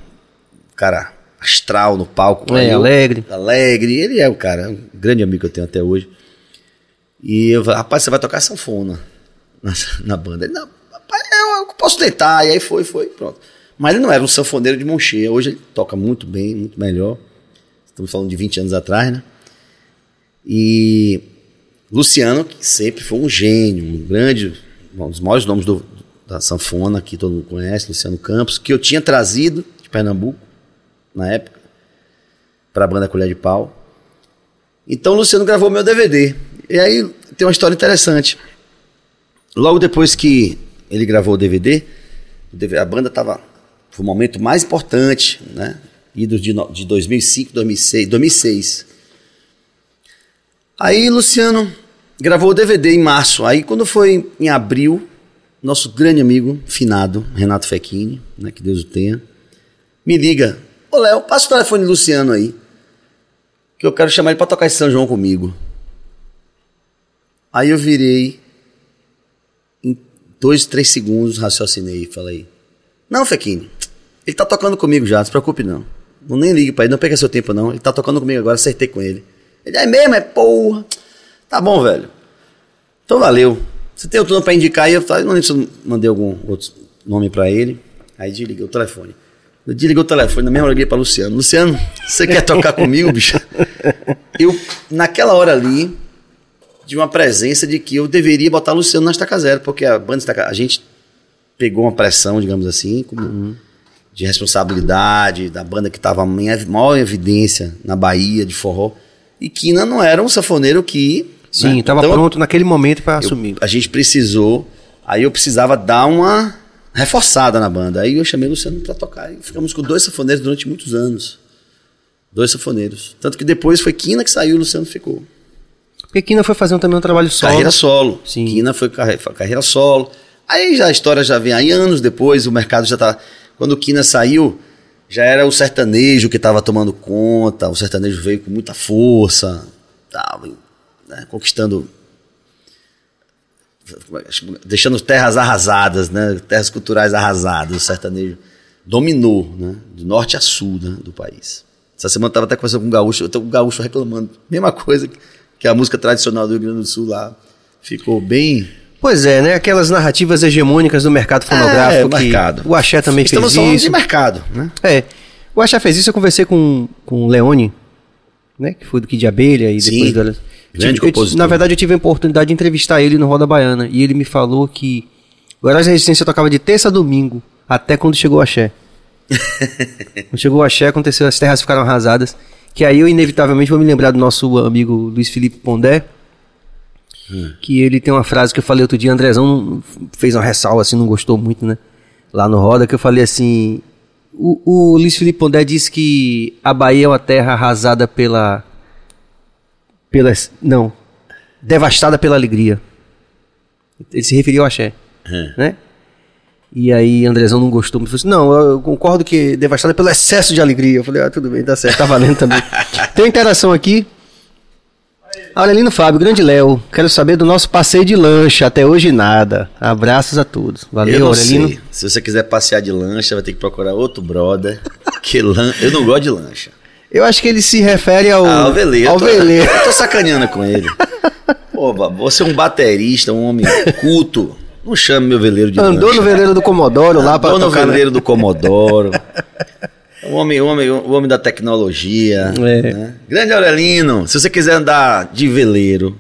cara astral no palco. É, eu- alegre. Alegre. Ele é o cara, um grande amigo que eu tenho até hoje. E eu falei, rapaz, você vai tocar sanfona na, na banda. Ele, não, rapaz, eu, eu posso tentar. E aí foi, foi, pronto. Mas ele não era um sanfoneiro de mão cheia. Hoje ele toca muito bem, muito melhor. Estamos falando de 20 anos atrás, né? E Luciano, que sempre foi um gênio, um grande, um dos maiores nomes do- da sanfona que todo mundo conhece, Luciano Campos, que eu tinha trazido de Pernambuco, na época, para a banda Colher de Pau. Então o Luciano gravou meu DVD. E aí tem uma história interessante. Logo depois que ele gravou o DVD, a banda estava. Foi o momento mais importante, né? Idos de, de 2005, 2006, 2006. Aí Luciano gravou o DVD em março. Aí quando foi em abril, nosso grande amigo, finado, Renato Fechini, né, que Deus o tenha, me liga. Ô Léo, passa o telefone do Luciano aí. Que eu quero chamar ele pra tocar em São João comigo. Aí eu virei. Em dois, três segundos, raciocinei e falei: Não, Fechini, ele tá tocando comigo já, não se preocupe não. Não nem ligue pra ele, não perca seu tempo não. Ele tá tocando comigo agora, acertei com ele. Ele é mesmo, é porra. Tá bom, velho. Então valeu. Você tem outro nome pra indicar aí? Eu falei, não lembro se eu mandei algum outro nome pra ele. Aí desliguei o telefone. Eu desliguei o telefone, na mesma hora eu liguei pra Luciano. Luciano, você quer tocar comigo, bicho? (laughs) Eu, naquela hora ali, de uma presença de que eu deveria botar Luciano na Estaca Zero, porque a banda Estaca, a gente pegou uma pressão, digamos assim, como de responsabilidade da banda que estava em maior evidência na Bahia de forró. E Kina não era um sanfoneiro que. Sim, né? estava Então, pronto naquele momento para assumir. a gente precisou, aí eu precisava dar uma reforçada na banda. Aí eu chamei o Luciano pra tocar e ficamos com dois sanfoneiros durante muitos anos. Dois sanfoneiros. Tanto que depois foi Kina que saiu e o Luciano ficou. Porque Kina foi fazendo também um trabalho solo. Carreira solo. Sim. Kina foi carre- foi carreira solo. Aí já a história já vem aí anos depois, o mercado já tá. Quando o Kina saiu, já era o sertanejo que estava tomando conta, o sertanejo veio com muita força, tava, né, conquistando. Deixando terras arrasadas, né? Terras culturais arrasadas, o sertanejo dominou, né? De norte a sul né, do país. Essa semana eu estava até conversando com um gaúcho, eu tô com um gaúcho reclamando. (laughs) Mesma coisa que- a música tradicional do Rio Grande do Sul lá ficou bem. Pois é, né? Aquelas narrativas hegemônicas do mercado fonográfico É, o que mercado. o Axé também Estamos fez falando isso. de mercado, né? É. O Axé fez isso, eu conversei com, com o Leone, né? Que foi do Kid de Abelha e Sim, depois do... grande Tive- eu- compositor. Na verdade, eu tive a oportunidade de entrevistar ele no Roda Baiana e ele me falou que o Heróis da Resistência tocava de terça a domingo, até quando chegou o Axé. (laughs) quando chegou o Axé, aconteceu, as terras ficaram arrasadas, que aí eu inevitavelmente vou me lembrar do nosso amigo Luiz Felipe Pondé, que ele tem uma frase que eu falei outro dia, Andrezão fez uma ressalva assim, não gostou muito, né? Lá no Roda, que eu falei assim, O, o Luiz Felipe Pondé disse que a Bahia é uma terra arrasada pela. pela não. devastada pela alegria. Ele se referiu ao axé. É. Né? E aí Andrezão não gostou, me falou assim, não, eu concordo que devastada pelo excesso de alegria. Eu falei, ah, tudo bem, tá certo, tá valendo também. (laughs) Tem uma interação aqui. Aurelino Fábio, grande Léo, quero saber do nosso passeio de lancha, até hoje nada. Abraços a todos. Valeu, Aurelino. sei. Se você quiser passear de lancha, vai ter que procurar outro brother. Que lan... Eu não gosto de lancha. Eu acho que ele se refere ao, Ah, o veleiro. ao eu tô- veleiro. Eu tô sacaneando com ele. Pô, você é um baterista, um homem culto. Não chame meu veleiro de Andou lancha. no veleiro do Comodoro lá pra Andou no tocar, né? veleiro do Comodoro. O homem, o homem, o homem da tecnologia. É. né? Grande Aurelino, se você quiser andar de veleiro,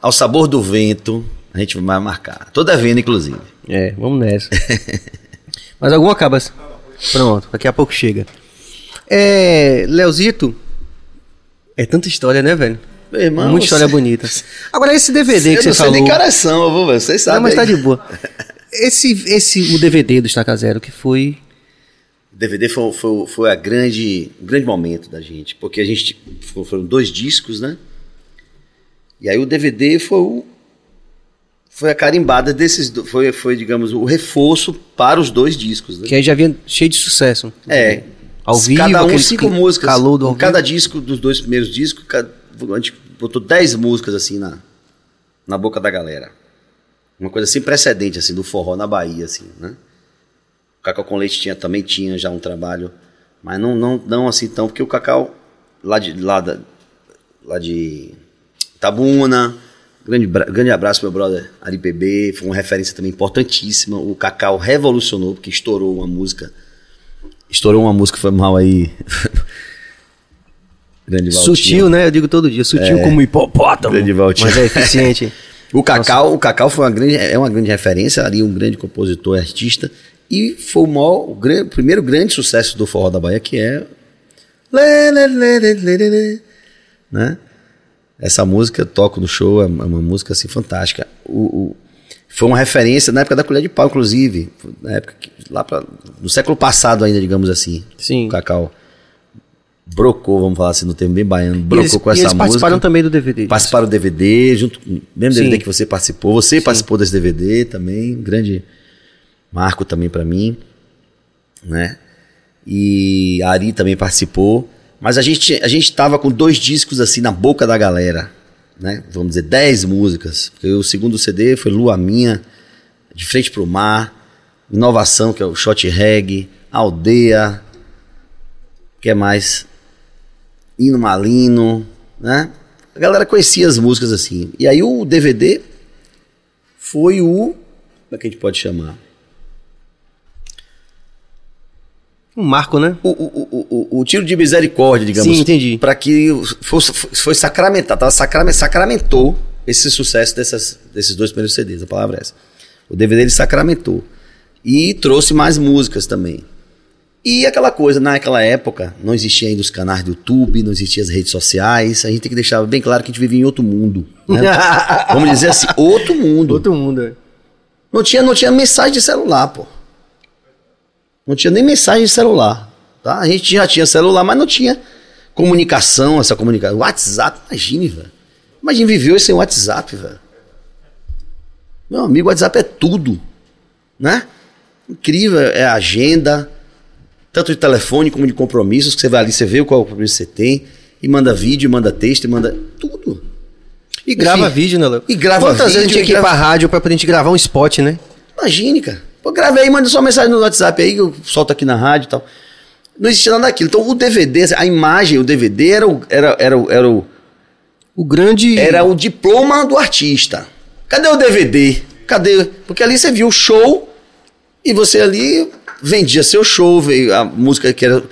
ao sabor do vento, a gente vai marcar. Tô devendo, inclusive. É, vamos nessa. (laughs) Mas alguma acaba. Pronto, daqui a pouco chega. É, Leozito, é tanta história, né, velho? Meu irmão, Muita história você- bonita. Agora, esse DVD eu que você não sei falou... nem caras são, eu vocês sabem. Não, mas tá de boa. Esse, esse, o DVD do Estaca Zero, que foi... DVD foi, foi, foi a grande, um grande momento da gente, porque a gente fo- foram dois discos, né? E aí o DVD foi o, foi a carimbada desses, foi, foi digamos o reforço para os dois discos, né? Que aí já vinha cheio de sucesso. É. Ao vivo, Cada um cinco músicas. calor do cada disco dos dois primeiros discos, cada- a gente botou dez músicas assim na, na boca da galera. Uma coisa sem precedente, assim, do forró na Bahia, assim, né? O Cacau com Leite tinha, também tinha já um trabalho, mas não, não, não assim tão, porque o Cacau, lá de, lá da, lá de Tabuna, grande, grande abraço meu brother Ari PB, foi uma referência também importantíssima. O Cacau revolucionou, porque estourou uma música, estourou uma música, foi mal aí. (laughs) grande Valtinho. Sutil, né? Eu digo todo dia. Sutil como hipopótamo. Grande Valtinho. Mas é eficiente. (laughs) O Cacau, o Cacau foi uma grande, é uma grande referência, ali um grande compositor e artista, e foi o, maior, o, o primeiro grande sucesso do forró da Bahia, que é né? Essa música eu toco no show, é uma uma música assim fantástica. O, o- foi uma referência na época da colher de pau, inclusive, na época que, lá pra, no século passado ainda, digamos assim. Sim. O Cacau brocou, vamos falar assim, no termo bem baiano, brocou eles, com essa música. participaram também do DVD. Participaram do DVD, junto com o mesmo Sim. DVD que você participou. Você participou desse DVD também, grande marco também pra mim, né? E a Ari também participou. Mas a gente, a gente tava com dois discos assim na boca da galera, né? Vamos dizer, 10 músicas. Porque o segundo CD foi Lua Minha, De Frente pro Mar, Inovação, que é o Shot Reggae, Aldeia, que é mais? Hino Malino, né? A galera conhecia as músicas assim. E aí o DVD foi o. Como é que a gente pode chamar? Um marco, né? O, o, o, o, tiro de misericórdia, digamos. Sim, entendi. Para que fosse, foi sacramentado, tava sacrame- sacramentou esse sucesso dessas, desses dois primeiros CDs, a palavra é essa. O DVD ele sacramentou. E trouxe mais músicas também. E aquela coisa, naquela época, não existia ainda os canais do YouTube, não existiam as redes sociais. A gente tem que deixar bem claro que a gente vivia em outro mundo. né? (laughs) Vamos dizer assim, outro mundo. Outro mundo. é. Não tinha, não tinha mensagem de celular, pô. Não tinha nem mensagem de celular. Tá? A gente já tinha celular, mas não tinha comunicação, essa comunicação. WhatsApp, imagine, velho. Imagine viver hoje sem WhatsApp, velho. Meu amigo, WhatsApp é tudo. Né? Incrível, é agenda, tanto de telefone como de compromissos, que você vai ali, você vê qual compromisso você tem, e manda vídeo, manda texto, e manda tudo. E grava Enfim, vídeo, né, Léo? e grava Quantas vezes a gente vídeo, tinha que ir grava- pra rádio pra poder gente gravar um spot, né? Imagine, cara. Pô, grave aí, manda só uma mensagem no WhatsApp aí, que eu solto aqui na rádio e tal. Não existia nada daquilo. Então o DVD, a imagem, o DVD era o, era, era, o- era, o, O grande... era o diploma do artista. Cadê o DVD? Cadê? Porque ali você viu o show e você ali vendia seu show, veio a música que era.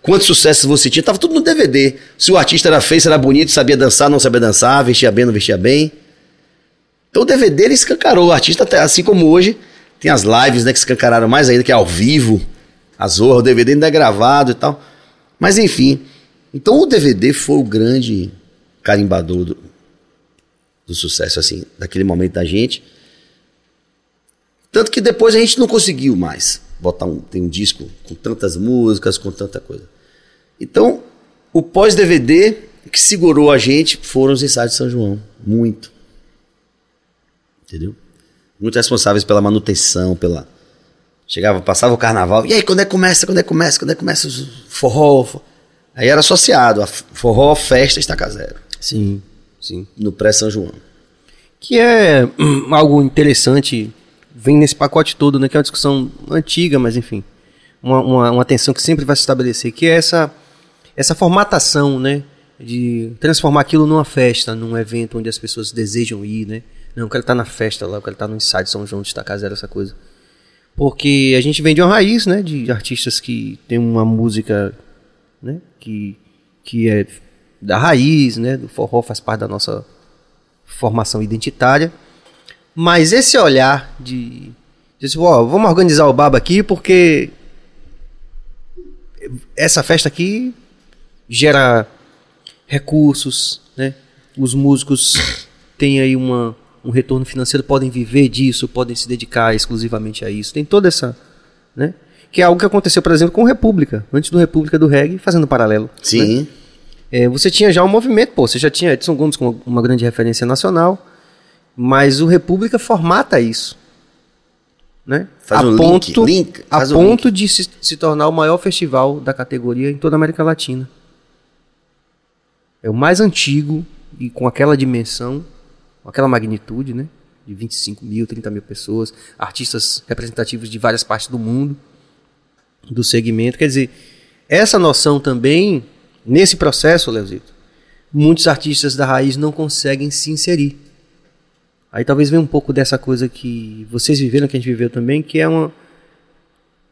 Quantos sucessos você tinha, tava tudo no DVD. Se o artista era feio, se era bonito, sabia dançar, não sabia dançar, vestia bem, não vestia bem. Então o DVD ele escancarou. O artista, até, assim como hoje, tem as lives né, que escancararam mais ainda, que é ao vivo. A Zorra, o DVD ainda é gravado e tal. Mas enfim. Então o DVD foi o grande carimbador do, do sucesso, assim, daquele momento da gente. Tanto que depois a gente não conseguiu mais. botar um, tem um disco com tantas músicas, com tanta coisa. Então, o pós-DVD que segurou a gente foram os ensaios de São João. Muito. Entendeu? Muito responsáveis pela manutenção, pela. Chegava, passava o carnaval. E aí, quando é que começa? Quando é que começa? Quando é que começa o forró? Aí era associado a forró, festa, estaca zero. Sim, sim. No pré-São João. Que é hum, algo interessante, vem nesse pacote todo, né? Que é uma discussão antiga, mas enfim. Uma, uma, uma tensão que sempre vai se estabelecer, que é essa, essa formatação, né? De transformar aquilo numa festa, num evento onde as pessoas desejam ir, né? Não, eu quero estar na festa lá, eu quero estar no ensaio de São João de Estaca Zero, essa coisa. Porque a gente vem de uma raiz, né? De artistas que tem uma música, né? Que, que é da raiz, né? Do forró faz parte da nossa formação identitária. Mas esse olhar de, de assim, ó, vamos organizar o baba aqui porque essa festa aqui gera recursos, né? Os músicos têm aí uma, um retorno financeiro, podem viver disso, podem se dedicar exclusivamente a isso. Tem toda essa, né? Que é algo que aconteceu, por exemplo, com o República, antes do República do Reggae, fazendo paralelo. Sim. Né? É, você tinha já um movimento, pô, você já tinha Edson Gomes como uma grande referência nacional, mas o República formata isso. Né? Faz a um ponto, link, link, a um ponto de se, se tornar o maior festival da categoria em toda a América Latina. É o mais antigo e com aquela dimensão, aquela magnitude, né? De 25 mil, 30 mil pessoas, artistas representativos de várias partes do mundo, do segmento. Quer dizer, essa noção também, nesse processo, Leozito, muitos artistas da raiz não conseguem se inserir. Aí talvez venha um pouco dessa coisa que vocês viveram, que a gente viveu também, que é uma.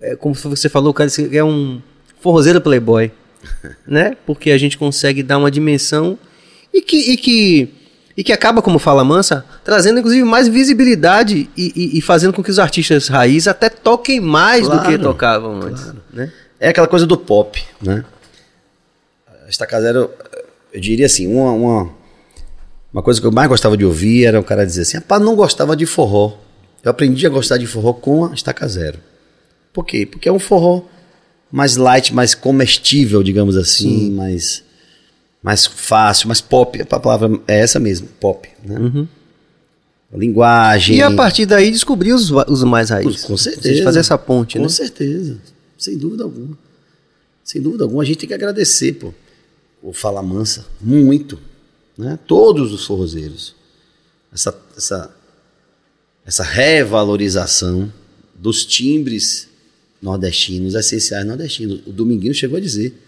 É, como você falou, cara, é um forrozeiro playboy. (laughs) né? Porque a gente consegue dar uma dimensão e que, e que, e que acaba, como fala Mansa, trazendo inclusive mais visibilidade e, e, e fazendo com que os artistas raiz até toquem mais Claro, do que tocavam antes. claro. Né? É aquela coisa do pop, né? A Estaca Zero, eu diria assim, uma, uma, uma coisa que eu mais gostava de ouvir era o cara dizer assim, rapaz, não gostava de forró. Eu aprendi a gostar de forró com a Estaca Zero. Por quê? Porque é um forró mais light, mais comestível, digamos assim, mais, mais fácil, mais pop. A palavra é essa mesmo, pop, né? A linguagem. E a partir daí descobrir os, os mais raiz. Com certeza. Fazer essa ponte, Com né? certeza. Sem dúvida alguma. Sem dúvida alguma. A gente tem que agradecer, pô. O Fala Mansa. Muito. Né? Todos os forrozeiros. Essa, essa, essa revalorização dos timbres nordestinos, essenciais nordestinos. O Dominguinho chegou a dizer.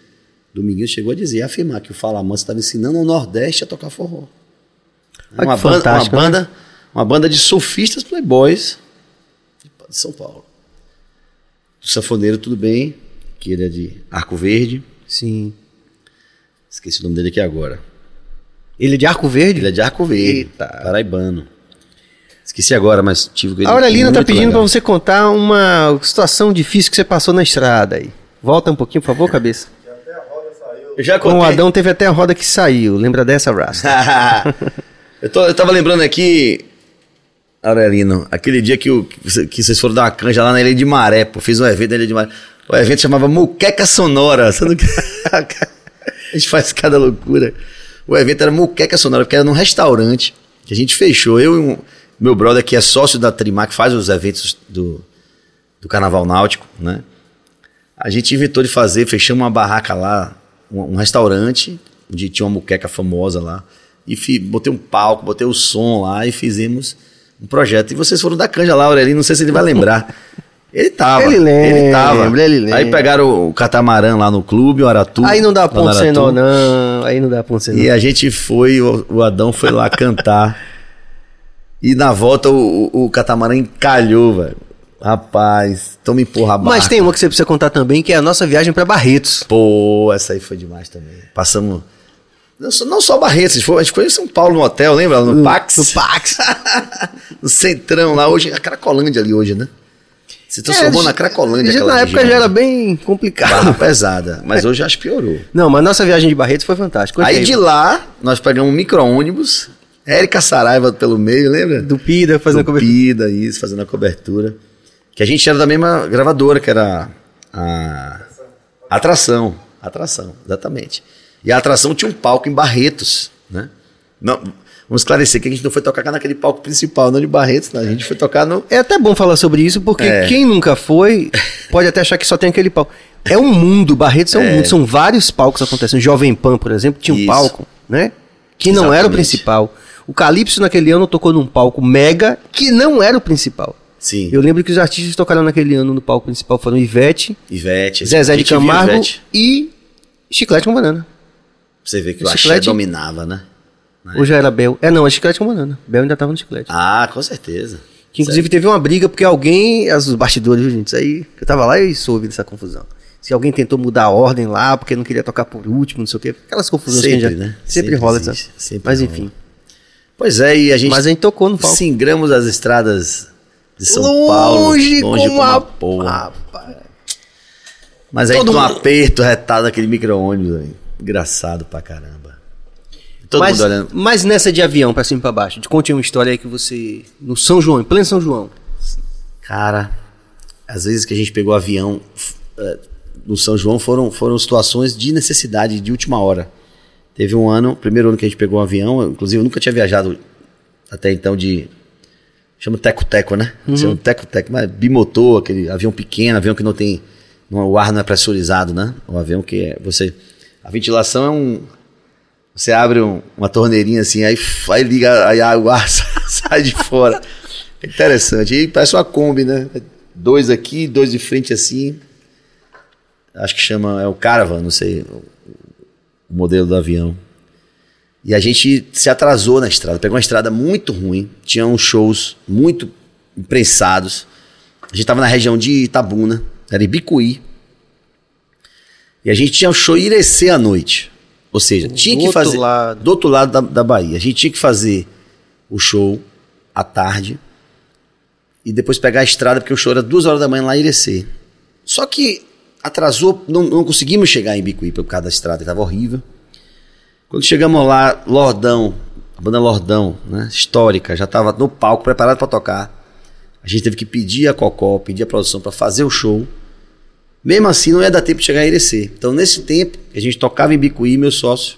Dominguinho chegou a dizer, a afirmar que o Fala Mansa estava ensinando ao Nordeste a tocar forró. Uma, que banda, uma, fantástico, né? banda, uma banda de surfistas playboys de São Paulo. O sanfoneiro, tudo bem, que ele é de Arco Verde. Sim. Esqueci o nome dele aqui agora. Ele é de Arco Verde? Ele é de Arco Verde, Eita. paraibano. Esqueci agora, mas tive ele. A Aurelina tá pedindo pra você contar uma situação difícil que você passou na estrada aí. Volta um pouquinho, por favor, cabeça. Eu já Com o contei. Adão teve até a roda que saiu. Lembra dessa, Rasta? (laughs) eu, tô- eu tava lembrando aqui, Aurelino, aquele dia que, o- que você- que vocês foram dar uma canja lá na Ilha de Maré, pô. Fiz um evento na Ilha de Maré. O evento chamava Muqueca Sonora. Que? (laughs) a gente faz cada loucura. O evento era Muqueca Sonora, porque era num restaurante que a gente fechou. Eu e um, meu brother, que é sócio da Trimar, que faz os eventos do, do Carnaval Náutico, né? A gente inventou de fazer, fechamos uma barraca lá, um, um restaurante, onde tinha uma muqueca famosa lá. E fi- botei um palco, botei o som lá e fizemos um projeto. E vocês foram da canja lá, Aurelino, não sei se ele vai lembrar. Ele tava. Ele lembra, tava. ele lembra. Aí pegaram o catamarã lá no clube, o Aratu. Aí não dá ponto sem nó, não. Aí não dá ponto sem. E a gente foi, o, o Adão foi lá cantar. E na volta o, o, o catamarã encalhou, velho. Rapaz, toma empurra a Mas barca. tem uma que você precisa contar também, que é a nossa viagem pra Barretos. Pô, essa aí foi demais também. Passamos. Não só, não só Barretos, a gente, foi, a gente foi em São Paulo no hotel, lembra? No Pax. No Pax. (laughs) no Centrão lá, hoje, a Cracolândia ali hoje, né? Se transformou É, na Cracolândia. já- Na época região. já era bem complicado. Barra pesada, mas hoje acho que piorou. (laughs) Não, mas nossa viagem de Barretos foi fantástica. Conta Aí de lá, nós pegamos um micro-ônibus, Érica Saraiva pelo meio, lembra? Do Pida fazendo a cobertura. Tupida, isso, fazendo a cobertura. Que a gente era da mesma gravadora, que era a Atração. Atração, exatamente. E a Atração tinha um palco em Barretos, né? Não, vamos esclarecer que a gente não foi tocar naquele palco principal, não de Barretos, né? a gente foi tocar no... É até bom falar sobre isso, porque É. quem nunca foi pode até achar que só tem aquele palco. É um mundo, Barretos é um mundo, são vários palcos acontecendo. Jovem Pan, por exemplo, tinha um Isso. palco, né? Que não era o Exatamente. principal. O Calypso naquele ano tocou num palco mega que não era o principal. Sim, Eu lembro que os artistas que tocaram naquele ano no palco principal foram Ivete, Ivete. Zezé de Camargo Ivete. e Chiclete com Banana. Você vê que o axé Chiclete- dominava, né? Ou já era Bel? É, não, é Chiclete com Banana. Bel ainda tava no Chiclete. Ah, com certeza. Que inclusive teve uma briga porque alguém, as- os bastidores, viu, gente? Isso aí, eu tava lá e soube dessa confusão. Se alguém tentou mudar a ordem lá porque não queria tocar por último, não sei o quê. Aquelas confusões que a Sempre, gente já- né? Sempre, Sempre rola existe, essa. sempre Mas rola. enfim. Pois é, e a gente Mas a gente tocou no palco. singramos as estradas de São longe Paulo, longe como a porra. Mas aí Todo um mundo- aperto retado naquele micro-ônibus, aí. engraçado pra caramba. Todo mas, mundo olhando. mas nessa de avião pra cima e pra baixo, de conte uma história aí que você. No São João, em pleno São João. Cara, às vezes que a gente pegou avião eh, no São João foram, foram situações de necessidade, de última hora. Teve um ano, primeiro ano que a gente pegou um avião, eu, inclusive eu nunca tinha viajado até então de. Chama teco-teco, né? Chama teco-teco, mas bimotor, aquele avião pequeno, avião que não tem. não- o ar não é pressurizado, né? O avião que é. Você. A ventilação é um. Você abre um- uma torneirinha assim, aí, aí liga, aí a- ar (laughs) sai de fora. É interessante. E parece uma Kombi, né? Dois aqui, dois de frente assim. Acho que chama, é o Caravan, não sei o modelo do avião. E a gente se atrasou na estrada, pegou uma estrada muito ruim, tinha uns shows muito imprensados. A gente tava na região de Itabuna, era Ibicuí. E a gente tinha um show em Irecê à noite. Ou seja, tinha Do que outro fazer lado. do outro lado da, da Bahia. A gente tinha que fazer o show à tarde e depois pegar a estrada, porque o show era duas horas da manhã lá em Irecê. Só que atrasou, não, não conseguimos chegar em Bicuí por causa da estrada, estava horrível. Quando chegamos lá, Lordão, a banda Lordão, né, histórica, já estava no palco, preparado para tocar. A gente teve que pedir a Cocó, pedir a produção para fazer o show. Mesmo assim, não ia dar tempo de chegar em Irecê. Então, nesse tempo, a gente tocava em Bicuí, meu sócio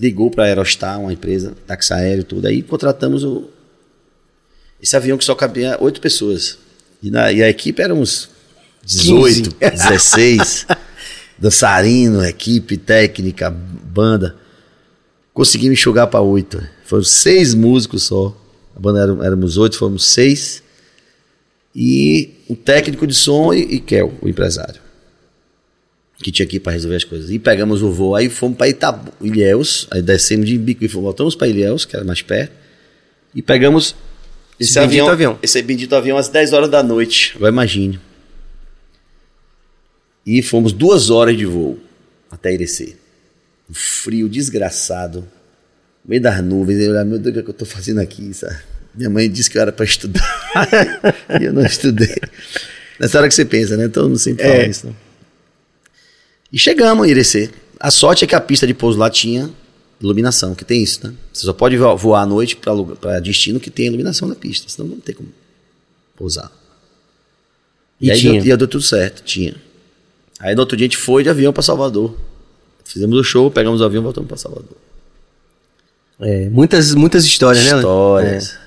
ligou para a Aerostar, uma empresa, táxi aéreo e tudo. Aí contratamos o, esse avião que só cabia oito pessoas. E, na, e a equipe era uns 18, 16. (laughs) dançarino, equipe, técnica, banda. Conseguimos enxugar para oito. Foram seis músicos só. A banda era, éramos oito, fomos seis. E o técnico de som e, e Kel, o empresário. Que tinha aqui para resolver as coisas. E pegamos o voo, aí fomos para Itabu, Ilhéus, aí descemos de Bico e voltamos para Ilhéus, que era mais perto. E pegamos esse, Esse avião, avião. Esse bendito avião às 10 horas da noite. Agora imagine. E fomos duas horas de voo até Irecê. Um frio desgraçado. No meio das nuvens. Eu olhava, meu Deus, o que, é que eu tô fazendo aqui? sabe? Minha mãe disse que eu era para estudar. (laughs) e eu não estudei. Nessa hora que você pensa, né? Todo mundo sempre fala É. isso. Não? E chegamos em Irecê. A sorte é que a pista de pouso lá tinha iluminação, que tem isso, né? Você só pode vo- voar à noite para destino que tem iluminação na pista, senão não tem como pousar. E aí tinha. Deu, e deu tudo certo, tinha. Aí no outro dia a gente foi de avião para Salvador. Fizemos o show, pegamos o avião e voltamos para Salvador. É, muitas, muitas histórias, né? Histórias.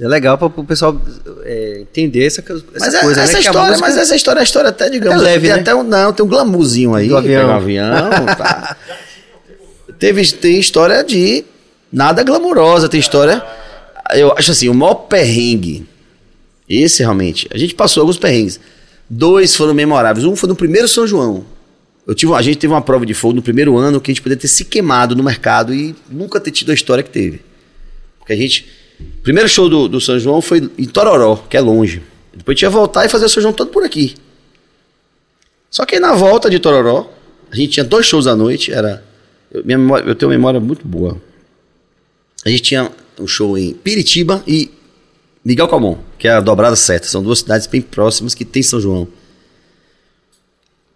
É, é legal para o pessoal é, entender essa, essa Mas é- coisa, essa né? que a história, música- mas essa história é história até, digamos, É leve, tem né? até um, não, tem um glamourzinho aí, Do avião. um avião, tá. (laughs) Teve, tem história de nada glamurosa, tem história, eu acho assim, o maior perrengue, esse realmente, a gente passou alguns perrengues, dois foram memoráveis, um foi no primeiro São João, eu tive, a gente teve uma prova de fogo no primeiro ano que a gente poderia ter se queimado no mercado e nunca ter tido a história que teve. Porque a gente. O primeiro show do, do São João foi em Tororó, que é longe. Depois tinha voltar e fazer o São João todo por aqui. Só que aí na volta de Tororó, a gente tinha dois shows à noite. Era, eu, minha memória- eu tenho uma memória muito boa. A gente tinha um show em Piritiba e Miguel Calmon, que é a dobrada certa. São duas cidades bem próximas que tem São João.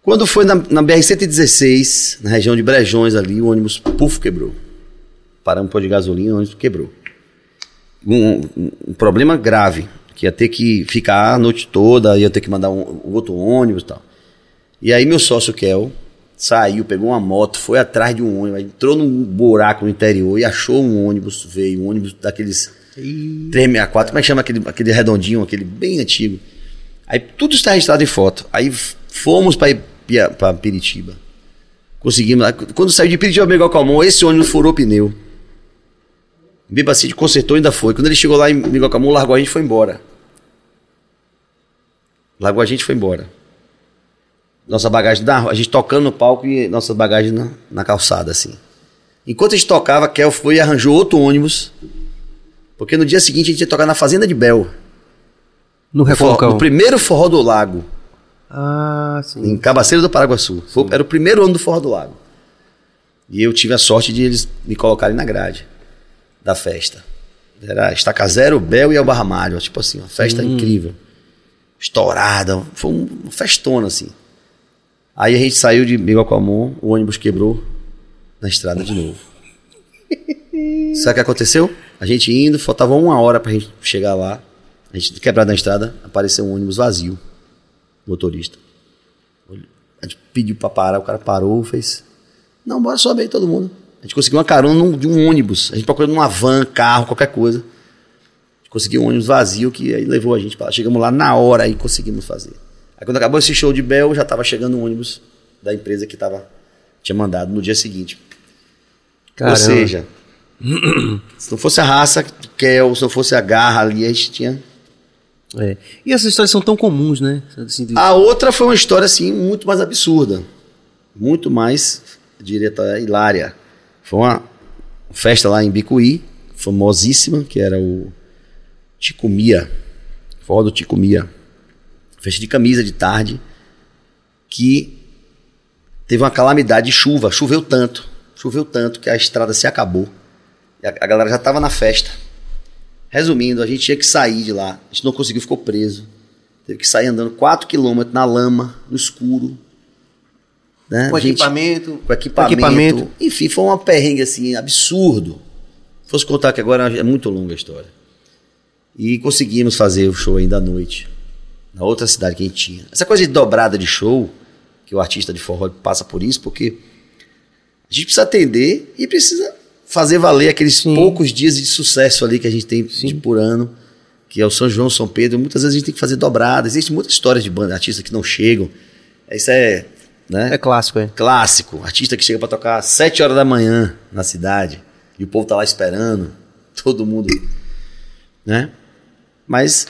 Quando foi na, na BR-116, na região de Brejões ali, o ônibus puf quebrou. Paramos para de gasolina, o ônibus quebrou. Um, um- um problema grave. Que ia ter que ficar a noite toda, ia ter que mandar um, outro ônibus e tal. E aí meu sócio Kel saiu, pegou uma moto, foi atrás de um ônibus, entrou num buraco no interior e achou um ônibus, veio um ônibus daqueles 364, como é que chama aquele, aquele redondinho, aquele bem antigo. Aí tudo está registrado em foto. Aí fomos para Piritiba. Conseguimos. Quando saiu de Piritiba Miguel Calmon, esse ônibus furou pneu. Bibacide consertou e ainda foi. Quando ele chegou lá em Miguel Calmon, largou a gente e foi embora. Largou a gente e foi embora. Nossa bagagem, a gente tocando no palco e nossa bagagem na, na calçada, assim. Enquanto a gente tocava, Kel foi e arranjou outro ônibus. Porque no dia seguinte a gente ia tocar na Fazenda de Bel. No Reforcão. No primeiro forró do lago. Ah, sim. Em Cabaceiro do Paraguaçu. Foi, era o primeiro ano do forró do lago. E eu tive a sorte de eles me colocarem na grade da festa. Era Estaca Zero, Bel e Albarra Mário. Tipo assim, uma festa hum. incrível. Estourada. Foi uma festona, assim. Aí a gente saiu de Miguel Calmon, o ônibus quebrou na estrada de novo. (laughs) Sabe o que aconteceu? A gente indo, faltava uma hora pra gente chegar lá. A gente quebrado na estrada, apareceu um ônibus vazio. Motorista. A gente pediu pra parar, o cara parou, fez. Não, bora sobe aí todo mundo. A gente conseguiu uma carona de um ônibus. A gente procurou numa van, carro, qualquer coisa. A gente conseguiu um ônibus vazio que aí levou a gente para lá. Chegamos lá na hora e conseguimos fazer. Aí quando acabou esse show de Bel, já estava chegando um ônibus da empresa que tava, tinha mandado no dia seguinte. Caramba. Ou seja, se não fosse a raça Kel, se não fosse a garra ali, a gente tinha. É. E essas histórias são tão comuns, né? Assim, de... A outra foi uma história assim muito mais absurda. Muito mais, diria até hilária. Foi uma festa lá em Bicuí, famosíssima, que era o Ticumia. Forró do Ticumia. Festa de camisa de tarde. Que teve uma calamidade de chuva. Choveu tanto. Choveu tanto que a estrada se acabou. A, a galera já estava na festa. Resumindo, a gente tinha que sair de lá. A gente não conseguiu, ficou preso. Teve que sair andando 4 quilômetros na lama, no escuro, né? Com, gente, equipamento, com equipamento. equipamento. Enfim, foi uma perrengue assim, absurdo. Se fosse contar que agora é muito longa a história. E conseguimos fazer o show ainda à noite. Na outra cidade que a gente tinha. Essa coisa de dobrada de show, que o artista de forró passa por isso, porque a gente precisa atender e precisa fazer valer aqueles Sim. poucos dias de sucesso ali que a gente tem por ano, que é o São João, São Pedro. Muitas vezes a gente tem que fazer dobrada. Existem muitas histórias de banda, artistas que não chegam. Isso é né? É clássico, é. Clássico. Artista que chega para tocar às 7 horas da manhã na cidade e o povo tá lá esperando, todo mundo, né? Mas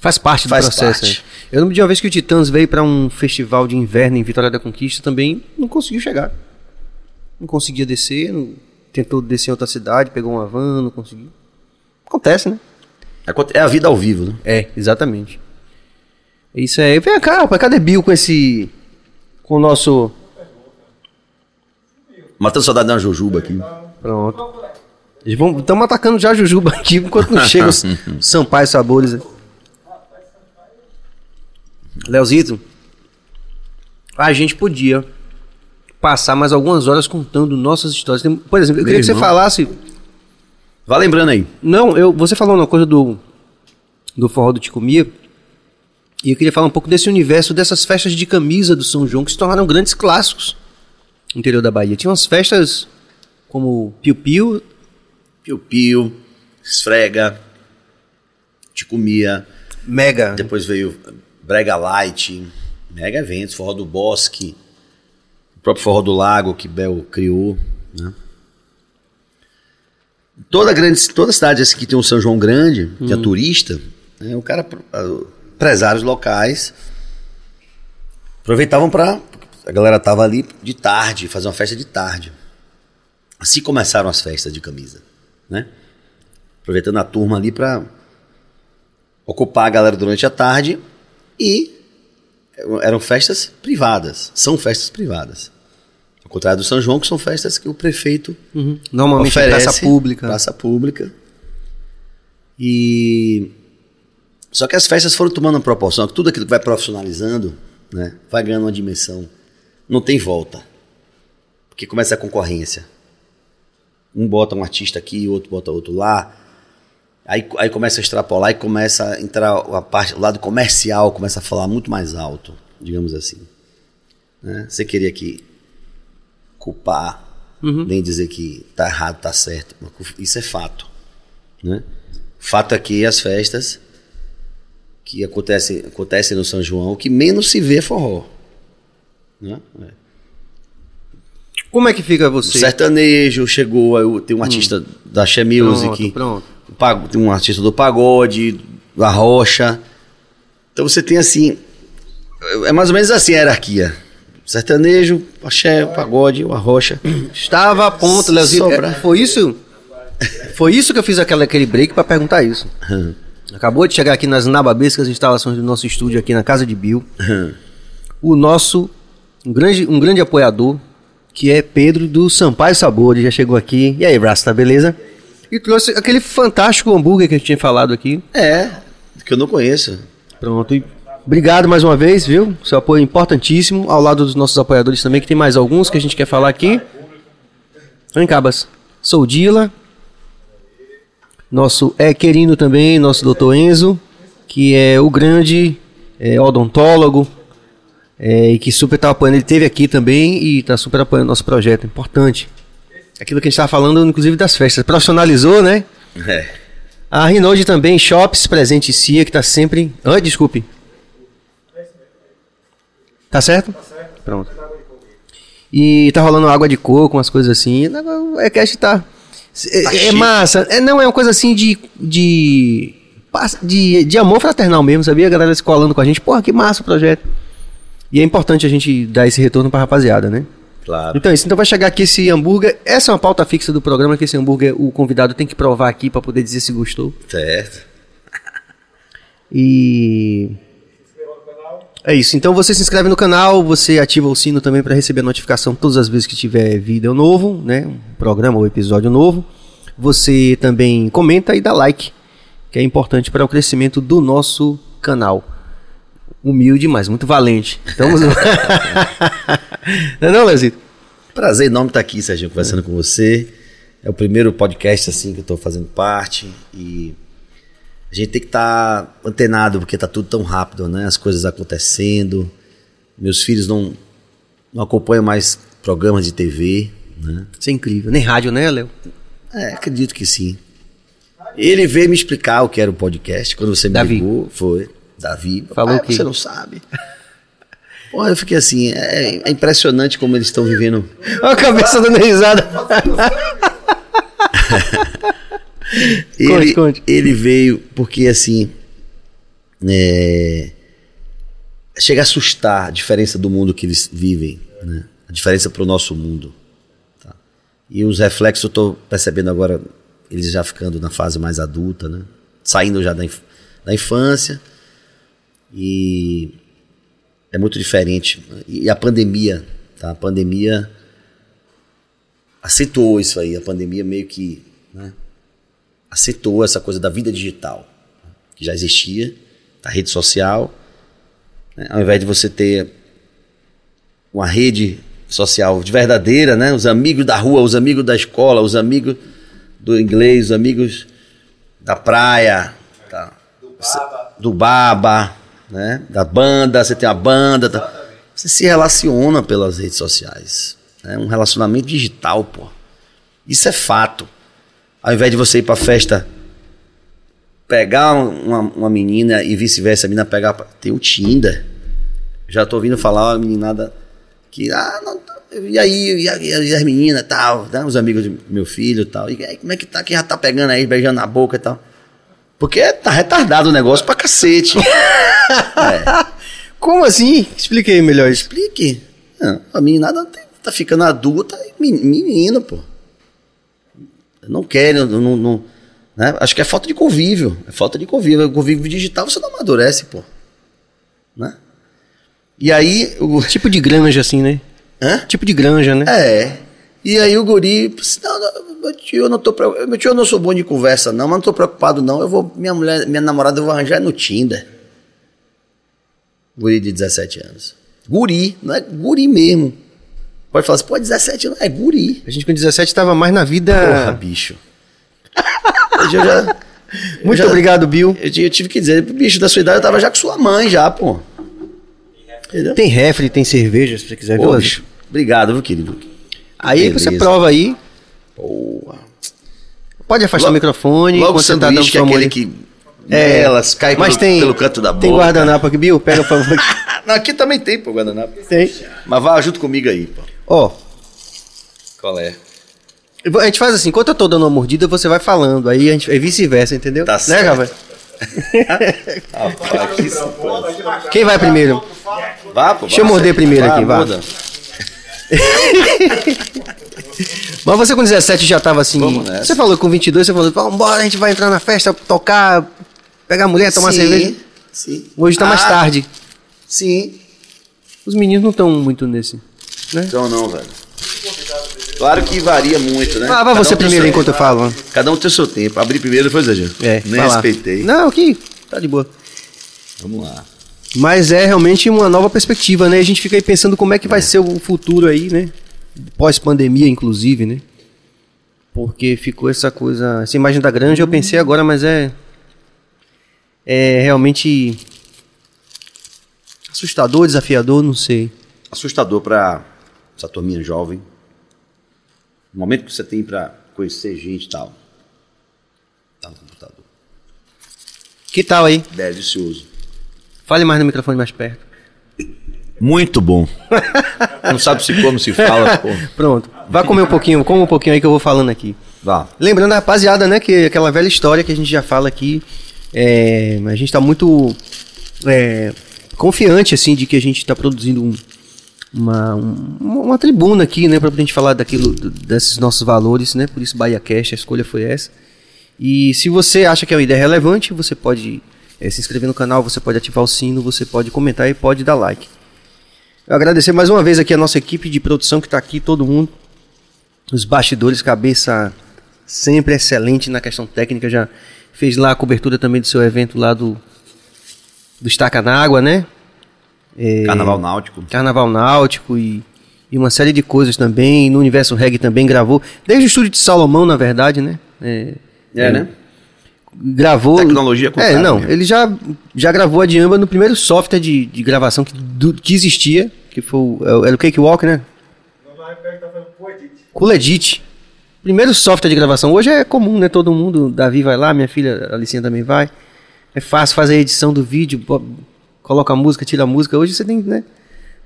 faz parte do faz processo. Parte. É. Eu lembro de uma vez que o Titãs veio para um festival de inverno em Vitória da Conquista também, não conseguiu chegar. Não conseguia descer, não... tentou descer em outra cidade, pegou uma van, não conseguiu. Acontece, né? É a vida ao vivo, né? É, exatamente. Isso aí. Vem cá, cadê Bill com esse com o nosso. Matando saudade da Jujuba aqui. Pronto. Estamos atacando já a Jujuba aqui enquanto não chega os (laughs) Sampaio Sabores. Leozito, a gente podia passar mais algumas horas contando nossas histórias. Por exemplo, eu queria que você falasse. Vá lembrando aí. Não, eu, você falou uma coisa do, do forró do Ticumia. E eu queria falar um pouco desse universo, dessas festas de camisa do São João, que se tornaram grandes clássicos no interior da Bahia. Tinha umas festas como Piu Piu. Piu Piu, Esfrega, Ticumia. Mega. Depois veio Brega Light, mega eventos, Forró do Bosque, próprio Forró do Lago que Bel criou, né? Toda grande, toda cidade assim, que tem um São João grande, que é hum. turista, né, o cara empresários locais aproveitavam para a galera tava ali de tarde, fazer uma festa de tarde. Assim começaram as festas de camisa, né? Aproveitando a turma ali para ocupar a galera durante a tarde e eram festas privadas, são festas privadas. Ao contrário do São João, que são festas que o prefeito uhum. normalmente oferece, praça pública. Praça pública. E só que as festas foram tomando uma proporção, tudo aquilo que vai profissionalizando, né, vai ganhando uma dimensão. Não tem volta. Porque começa a concorrência. Um bota um artista aqui, outro bota outro lá. Aí, aí começa a extrapolar e começa a entrar a parte, o lado comercial começa a falar muito mais alto, digamos assim. Né? Você queria que culpar, Uhum. nem dizer que tá errado, tá certo. Isso é fato. Né? Fato é que as festas que acontecem, acontecem no São João, o que menos se vê é forró. Né? É. Como é que fica O você? sertanejo chegou, tem um artista da She Music, Pronto, pronto. o pago- tem um artista do pagode, da rocha. Então você tem assim, é mais ou menos assim a hierarquia. Sertanejo, axé, o pagode, o arrocha. Estava a ponto, Leozinho. É, Foi isso? Foi isso que eu fiz aquela, aquele break pra perguntar isso. Acabou de chegar aqui nas nababescas instalações do nosso estúdio aqui na casa de Bill. o nosso um grande, um grande apoiador, que é Pedro do Sampaio Sabor, ele já chegou aqui. E aí, Braço, tá beleza? E trouxe aquele fantástico hambúrguer que a gente tinha falado aqui. É, que eu não conheço. Pronto. E obrigado mais uma vez, viu? Seu apoio é importantíssimo. Ao lado dos nossos apoiadores também, que tem mais alguns que a gente quer falar aqui. Vem, Cabas. Sou Dila. Nosso é querido também, nosso doutor Enzo, que é o grande é, odontólogo. é, e que super tá apoiando. Ele teve aqui também e tá super apoiando nosso projeto. Importante. Aquilo que a gente estava falando, inclusive, das festas. Profissionalizou, né? É. A Rinode também, Shops, presente CIA, que tá sempre. Ah, desculpe. Tá certo? Tá certo. Pronto. E tá rolando água de coco, umas coisas assim. É a gente tá. É, é chique. massa. É, não, é uma coisa assim de. de. de, de amor fraternal mesmo, sabia? A galera se colando com a gente. Porra, que massa o projeto. E é importante a gente dar esse retorno pra rapaziada, né? Claro. Então é isso. Então vai chegar aqui esse hambúrguer. Essa é uma pauta fixa do programa, que esse hambúrguer o convidado tem que provar aqui pra poder dizer se gostou. Certo. E. É isso. Então você se inscreve no canal, você ativa o sino também para receber a notificação todas as vezes que tiver vídeo novo, né? Um programa ou episódio novo. Você também comenta e dá like, que é importante para o crescimento do nosso canal. Humilde, mas muito valente. Então, (laughs) não é não, Leozito? Prazer enorme estar aqui, Serginho, conversando com você. É o primeiro podcast assim que eu estou fazendo parte e a gente tem que estar antenado porque tá tudo tão rápido, né? As coisas acontecendo. Meus filhos não não acompanham mais programas de TV, né? Isso é incrível. Nem rádio, né, Léo? É, acredito que sim. Ele veio me explicar o que era o podcast quando você me Davi. ligou, foi Davi. Falou que- você não sabe. Porra, eu fiquei assim, é, é impressionante como eles estão vivendo Olha a cabeça dando risada. (laughs) Ele, conte. ele veio porque assim. É, chega a assustar a diferença do mundo que eles vivem, né? A diferença para o nosso mundo. tá? E os reflexos eu estou percebendo agora, eles já ficando na fase mais adulta, né? Saindo já da, inf- da infância. E é muito diferente. E a pandemia, tá? A pandemia acentuou isso aí. A pandemia meio que né, acentuou essa coisa da vida digital, que já existia, da rede social. né? Ao invés de você ter uma rede social de verdadeira, né? Os amigos da rua, os amigos da escola, os amigos do inglês, os amigos da praia, tá? do baba, né? Da banda, você tem a banda, tá? você se relaciona pelas redes sociais. É um relacionamento digital, pô. Isso é fato. Ao invés de você ir pra festa pegar uma, uma menina e vice-versa, a menina pegar. pra- Tem o Tinder. Já tô ouvindo falar uma meninada que. Ah, não, e aí, e, a- e as meninas e tal, né? Os amigos do meu filho e tal. E aí, como é que tá? Quem já tá pegando aí, beijando na boca e tal? Porque tá retardado o negócio pra cacete. (laughs) Como assim? Expliquei melhor isso. Explique. Não, a meninada tá ficando adulta e men- menino, pô. Não querem, não, não, né? Acho que é falta de convívio. É falta de convívio. O convívio digital você não amadurece, pô. Né? E aí, o, Tipo de granja, assim, né? hã? Tipo de granja, né? É. E aí o guri, disse, não, não, meu tio, eu não tô preocupado. Meu tio, eu não sou bom de conversa, não, mas não tô preocupado, não. Eu vou, minha mulher, minha namorada, eu vou arranjar no Tinder. Guri de 17 anos. Guri, não é guri mesmo. Pode falar assim, pô, 17 anos, é guri. A gente com 17 tava mais na vida. Porra, bicho. Hoje eu já, Muito já- obrigado, Bill. Eu, eu tive que dizer, bicho, da sua idade eu tava já com sua mãe já, pô. Entendeu? Tem refri, tem cerveja, se você quiser, Pô, bicho, obrigado, viu, querido? Aí você Beleza. prova aí. Boa. Pode afastar Logo- o microfone. Logo o você tá dando sanduíche, que é aquele que É, nelas, cai mas pelo, tem, pelo canto da boca. Tem guardanapo aqui, Bill? Pega, por favor. (laughs) Não, aqui também tem, pô, guardanapo. tem. Mas vá junto comigo aí, pô. Ó, Qual é? a gente faz assim, enquanto eu tô dando uma mordida, você vai falando. Aí a gente, é vice-versa, entendeu? Tá né, certo. Rapaz, (laughs) que. Quem vai primeiro? Vá, pô. Deixa eu vá, morder primeiro aqui, vá. (laughs) Mas você com 17 já tava assim. Você falou com 22, você falou, vambora, a gente vai entrar na festa, tocar, pegar a mulher, tomar Sim, cerveja. Sim. Hoje tá mais Ah, tarde. Sim. Os meninos não estão muito nesse. Né? Então não, velho. Claro que varia muito, né? Ah, vai você um primeiro enquanto eu falo. Cada um tem seu tempo. Abri primeiro, depois a gente. É, Nem vai lá. respeitei. Não, aqui, tá de boa. Vamos lá. Mas é realmente uma nova perspectiva, né? A gente fica aí pensando como é que vai ser o futuro aí, né? Pós-pandemia, inclusive, né? Porque ficou essa coisa. Essa imagem da granja eu pensei agora, mas é. É realmente. Assustador, desafiador, não sei. Assustador pra essa turminha jovem. O momento que você tem pra conhecer gente e tal. Tá no computador. Que tal aí? Delicioso. Fale mais no microfone mais perto. Muito bom. (laughs) Não sabe se como se fala, pô. Pronto. Vá comer um pouquinho, come um pouquinho aí que eu vou falando aqui. Vá. Lembrando a rapaziada, né, que aquela velha história que a gente já fala aqui, é, a gente tá muito é, confiante, assim, de que a gente tá produzindo um- uma, um- uma tribuna aqui, né, pra gente falar daquilo, desses nossos valores, né, por isso Bahia Cash, a escolha foi essa. E se você acha que é uma ideia relevante, você pode é, se inscrever no canal, você pode ativar o sino, você pode comentar e pode dar like. Eu agradecer mais uma vez aqui a nossa equipe de produção que tá aqui, todo mundo, os bastidores, cabeça sempre excelente na questão técnica, já fez lá a cobertura também do seu evento lá do, do Estaca na Água, né? É, Carnaval Náutico. Carnaval Náutico e, e uma série de coisas também, no Universo Reggae também gravou, desde o estúdio de Salomão, na verdade, né? É, É, né? gravou. Tecnologia com É, não, mesmo. ele já, já gravou a Diamba no primeiro software de, de gravação que, do- que existia, que foi o, era o Cakewalk, né? Cool Edit. Primeiro software de gravação. Hoje é comum, né? Todo mundo, Davi vai lá, minha filha Alicinha também vai. É fácil fazer a edição do vídeo, coloca a música, tira a música. Hoje você tem, né?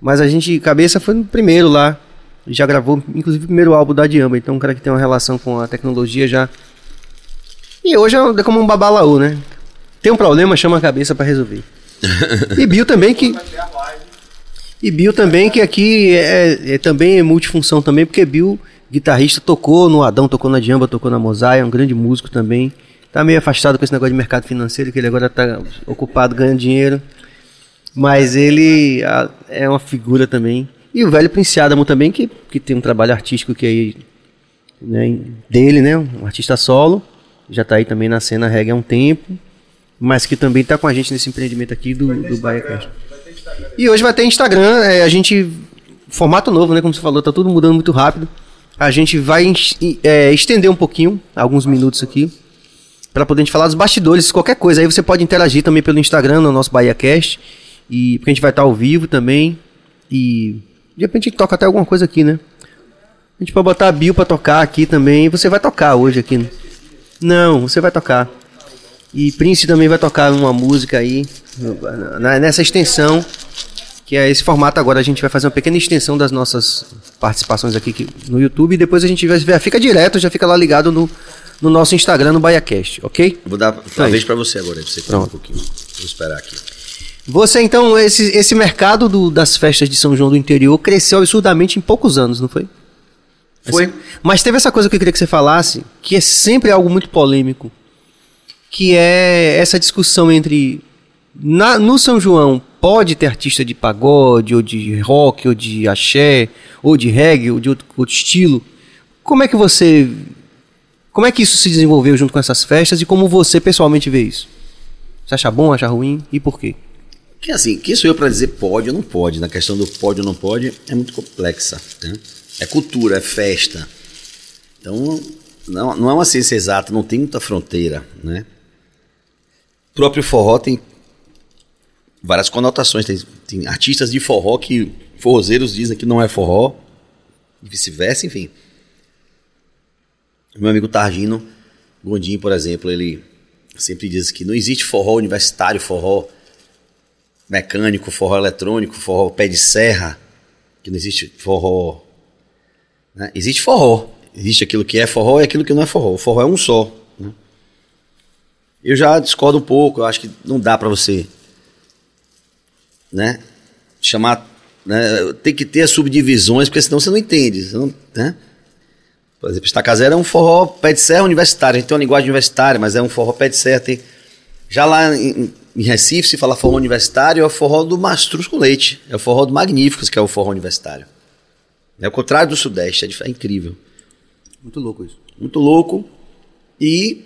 Mas a gente, cabeça foi no primeiro lá. Já gravou, inclusive, o primeiro álbum da Diamba. Então, um cara que tem uma relação com a tecnologia já. E hoje é como um babalaú, né? Tem um problema, chama a cabeça pra resolver. (laughs) e Bill também que. E Bill também, que aqui é, é também é multifunção também, porque Bill, guitarrista, tocou no Adão, tocou na Diamba, tocou na Mosaia, é um grande músico também. Tá meio afastado com esse negócio de mercado financeiro, que ele agora tá ocupado ganhando dinheiro. Mas ele ah, é uma figura também. E o velho Prince Adamo também, que, que tem um trabalho artístico que aí, né, dele, né? Um artista solo. Já tá aí também na cena reggae há um tempo. Mas que também tá com a gente nesse empreendimento aqui do, do Bahia Cast. E hoje vai ter Instagram, é, a gente. Formato novo, né? Como você falou, tá tudo mudando muito rápido. A gente vai é, estender um pouquinho, alguns minutos aqui, para poder a gente falar dos bastidores, qualquer coisa. Aí você pode interagir também pelo Instagram, no nosso BahiaCast. E porque a gente vai estar ao vivo também. E de repente a gente toca até alguma coisa aqui, né? A gente pode botar a Bill pra tocar aqui também. Você vai tocar hoje aqui. né? Não, você vai tocar. E Prince também vai tocar uma música aí, nessa extensão, que é esse formato agora. A gente vai fazer uma pequena extensão das nossas participações aqui no YouTube. E depois a gente vai ver, fica direto, já fica lá ligado no, no nosso Instagram, no BaiaCast, ok? Vou dar uma vez pra você agora, pra você falar um pouquinho. Vou esperar aqui. Você, então, esse, esse mercado do- das festas de São João do interior cresceu absurdamente em poucos anos, não foi? Foi. Mas teve essa coisa que eu queria que você falasse, que é sempre algo muito polêmico, que é essa discussão entre na- no São João pode ter artista de pagode, ou de rock, ou de axé, ou de reggae, ou de outro, outro estilo. Como é que você. Como é que isso se desenvolveu junto com essas festas e como você pessoalmente vê isso? Você acha bom, acha ruim e por quê? Que assim, quem sou eu para dizer pode ou não pode? Na questão do pode ou não pode é muito complexa. Né? É cultura, é festa. Então, não, não é uma ciência exata, não tem muita fronteira. Né? próprio forró tem várias conotações. Tem, tem artistas de forró que forrozeiros dizem que não é forró, e vice-versa, enfim. Meu amigo Targino Gondim, por exemplo, ele sempre diz que não existe forró universitário, forró mecânico, forró eletrônico, forró pé de serra, que não existe forró. Né? Existe forró. Existe aquilo que é forró e aquilo que não é forró. O forró é um só. Né? Eu já discordo um pouco, eu acho que não dá para você né, chamar. Né, tem que ter as subdivisões, porque senão você não entende. Você não, né? Por exemplo, Estacazeira é um forró pé de serra universitário. A gente tem uma linguagem universitária, mas é um forró pé de serra. Tem... Já lá em, em Recife, se fala forró universitário, é o forró do Mastruz com Leite. É o forró do Magníficos, que é o forró universitário. É o contrário do Sudeste, é, é incrível. Muito louco isso. Muito louco. E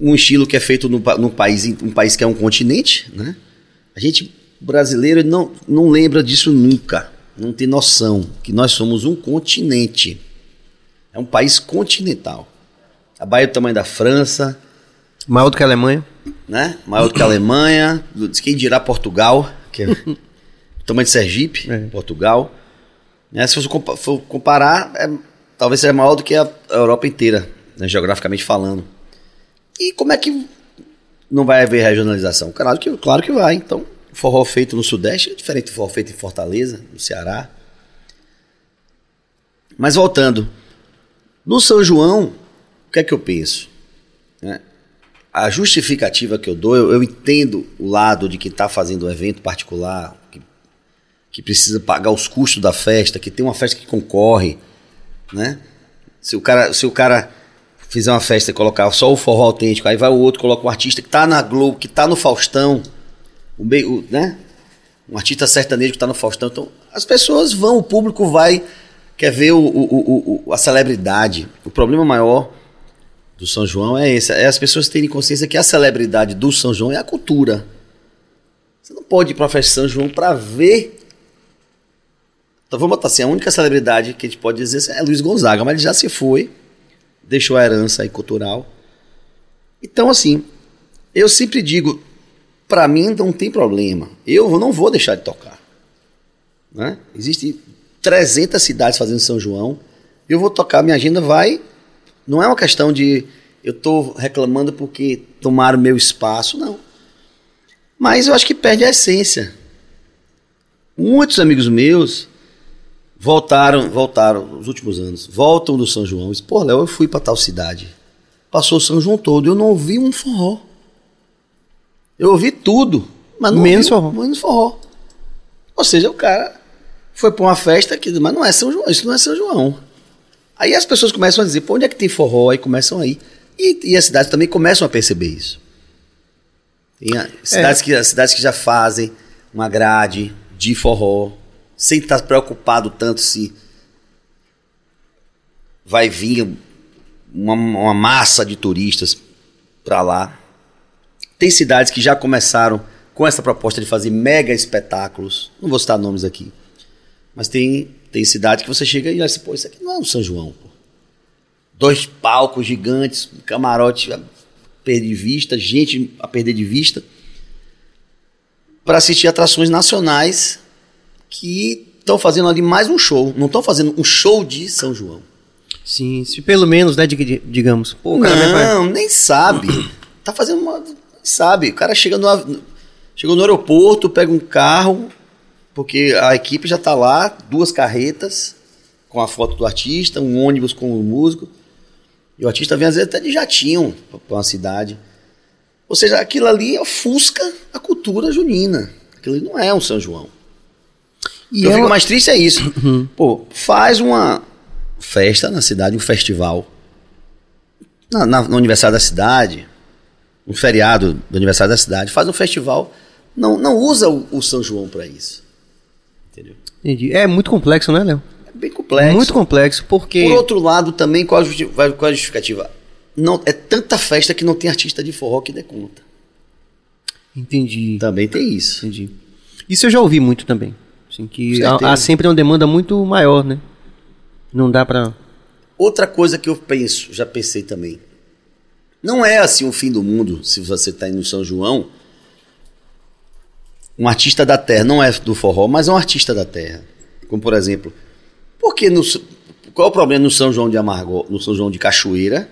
um estilo que é feito no, no país, um país que é um continente, né? A gente, brasileiro, não, não lembra disso nunca. Não tem noção que nós somos um continente. É um país continental. A Bahia é do tamanho da França. Maior do que a Alemanha. Né? Maior do que a Alemanha. Quem dirá Portugal, que é (laughs) tamanho de Sergipe, é. Portugal. Né? Se você for comparar, é, talvez seja maior do que a Europa inteira, né? geograficamente falando. E como é que não vai haver regionalização? Claro que, claro que vai. Então, forró feito no Sudeste é diferente do forró feito em Fortaleza, no Ceará. Mas voltando, no São João, o que é que eu penso? É, a justificativa que eu dou, eu, eu entendo o lado de quem está fazendo um evento particular, que, que, precisa pagar os custos da festa, que tem uma festa que concorre, né? Se o cara, se o cara fizer uma festa e colocar só o forró autêntico, aí vai o outro, coloca um artista que está na Globo, que está no Faustão, o, o, né? Um artista sertanejo que está no Faustão. Então, as pessoas vão, o público vai quer ver o, o, o, a celebridade. O problema maior do São João é esse: é as pessoas terem consciência que a celebridade do São João é a cultura. Você não pode ir para a festa de São João para ver. Então vamos botar assim: a única celebridade que a gente pode dizer é Luiz Gonzaga, mas ele já se foi, deixou a herança aí cultural. Então, assim, eu sempre digo: para mim não tem problema, eu não vou deixar de tocar. Né? Existe 300 cidades fazendo São João. Eu vou tocar, minha agenda vai. Não é uma questão de eu estou reclamando porque tomaram meu espaço, não. Mas eu acho que perde a essência. Muitos amigos meus voltaram, voltaram nos últimos anos, voltam do São João. Diz, Pô, Léo, eu fui para tal cidade. Passou o São João todo, eu não ouvi um forró. Eu ouvi tudo, mas não menos ouvi, forró. Menos forró. Ou seja, o cara foi para uma festa que, mas não é São João, isso não é São João. Aí as pessoas começam a dizer, pô, onde é que tem forró? Aí começam aí. E, e as cidades também começam a perceber isso. Tem cidades, é. que, cidades que já fazem uma grade de forró, sem estar preocupado tanto se vai vir uma, uma massa de turistas para lá. Tem cidades que já começaram com essa proposta de fazer mega espetáculos. Não vou citar nomes aqui. Mas tem, tem cidade que você chega e olha assim, pô, isso aqui não é um São João, pô. Dois palcos gigantes, camarote a perder de vista, gente a perder de vista, para assistir atrações nacionais que estão fazendo ali mais um show. Não estão fazendo um show de São João. Sim, se pelo menos, né, digamos. Pô, o cara não, nem sabe. tá fazendo uma. Sabe, o cara chega no, chegou no aeroporto, pega um carro, porque a equipe já está lá, duas carretas com a foto do artista, um ônibus com o músico. E o artista vem às vezes até de jatinho para uma cidade. Ou seja, aquilo ali ofusca a cultura junina. Aquilo ali não é um São João. E eu ela... fico mais triste é isso. (coughs) Uhum. Pô, faz uma festa na cidade, um festival. Na, na, no aniversário da cidade, um feriado do aniversário da cidade, faz um festival. Não, não usa o, o São João para isso. Entendi. É muito complexo, né, Léo? É bem complexo. Muito complexo, porque. Por outro lado, também, qual a, justificativa? Não, é tanta festa que não tem artista de forró que dê conta. Entendi. Também tem isso. Entendi. Isso eu já ouvi muito também. Assim, que há, há, sempre uma demanda muito maior, né? Não dá pra. Outra coisa que eu penso, já pensei também. Não é assim o fim do mundo se você está indo no São João. Um artista da terra, não é do forró, mas é um artista da terra. Como por exemplo, por que no, qual é o problema no São João de Amargo, no São João de Cachoeira,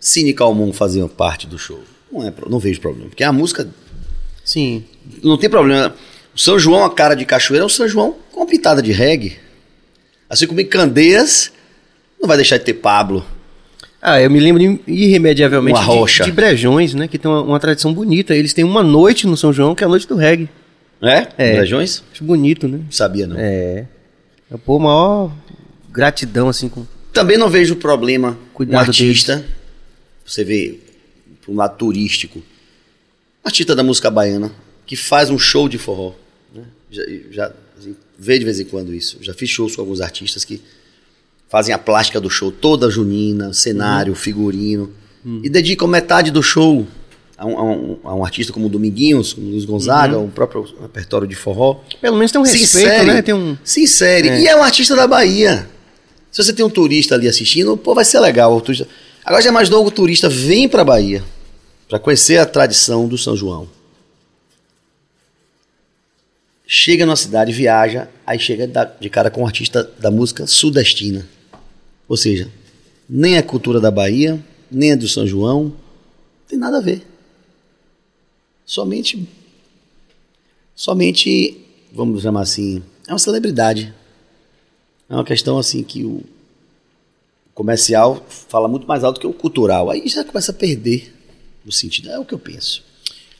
Cine Calmon faziam parte do show? Não, é, não vejo problema, porque a música. Sim. Não tem problema. O São João, a cara de cachoeira, é o São João com uma pitada de reggae. Assim como em Candeias, não vai deixar de ter Pablo. Ah, eu me lembro irremediavelmente de, de Brejões, né? Que tem uma, uma tradição bonita. Eles têm uma noite no São João que é a noite do reggae. É? É. Brejões? Acho bonito, né? Não sabia, não. É. É pô, maior gratidão, assim, com. Também não vejo problema Cuidado um artista, você vê, por um lado turístico, um artista da música baiana, que faz um show de forró. Né? Já, já assim, vê de vez em quando isso. Já fiz shows com alguns artistas que fazem a plástica do show toda junina, cenário, figurino, e dedicam metade do show a um, a um- a um artista como o Dominguinhos, como o Luiz Gonzaga, o próprio repertório de forró. Pelo menos tem um Se respeito, insere, né? Tem um. se insere. É. E é um artista da Bahia. Se você tem um turista ali assistindo, pô, vai ser legal. O turista... Agora já é mais novo o turista vem pra Bahia para conhecer a tradição do São João. Chega na cidade, viaja, aí chega de cara com um artista da música sudestina. Ou seja, nem é cultura da Bahia, nem é do São João, tem nada a ver. Somente somente, vamos chamar assim, é uma celebridade. É uma questão assim que o comercial fala muito mais alto que o cultural. Aí já começa a perder o sentido. É o que eu penso.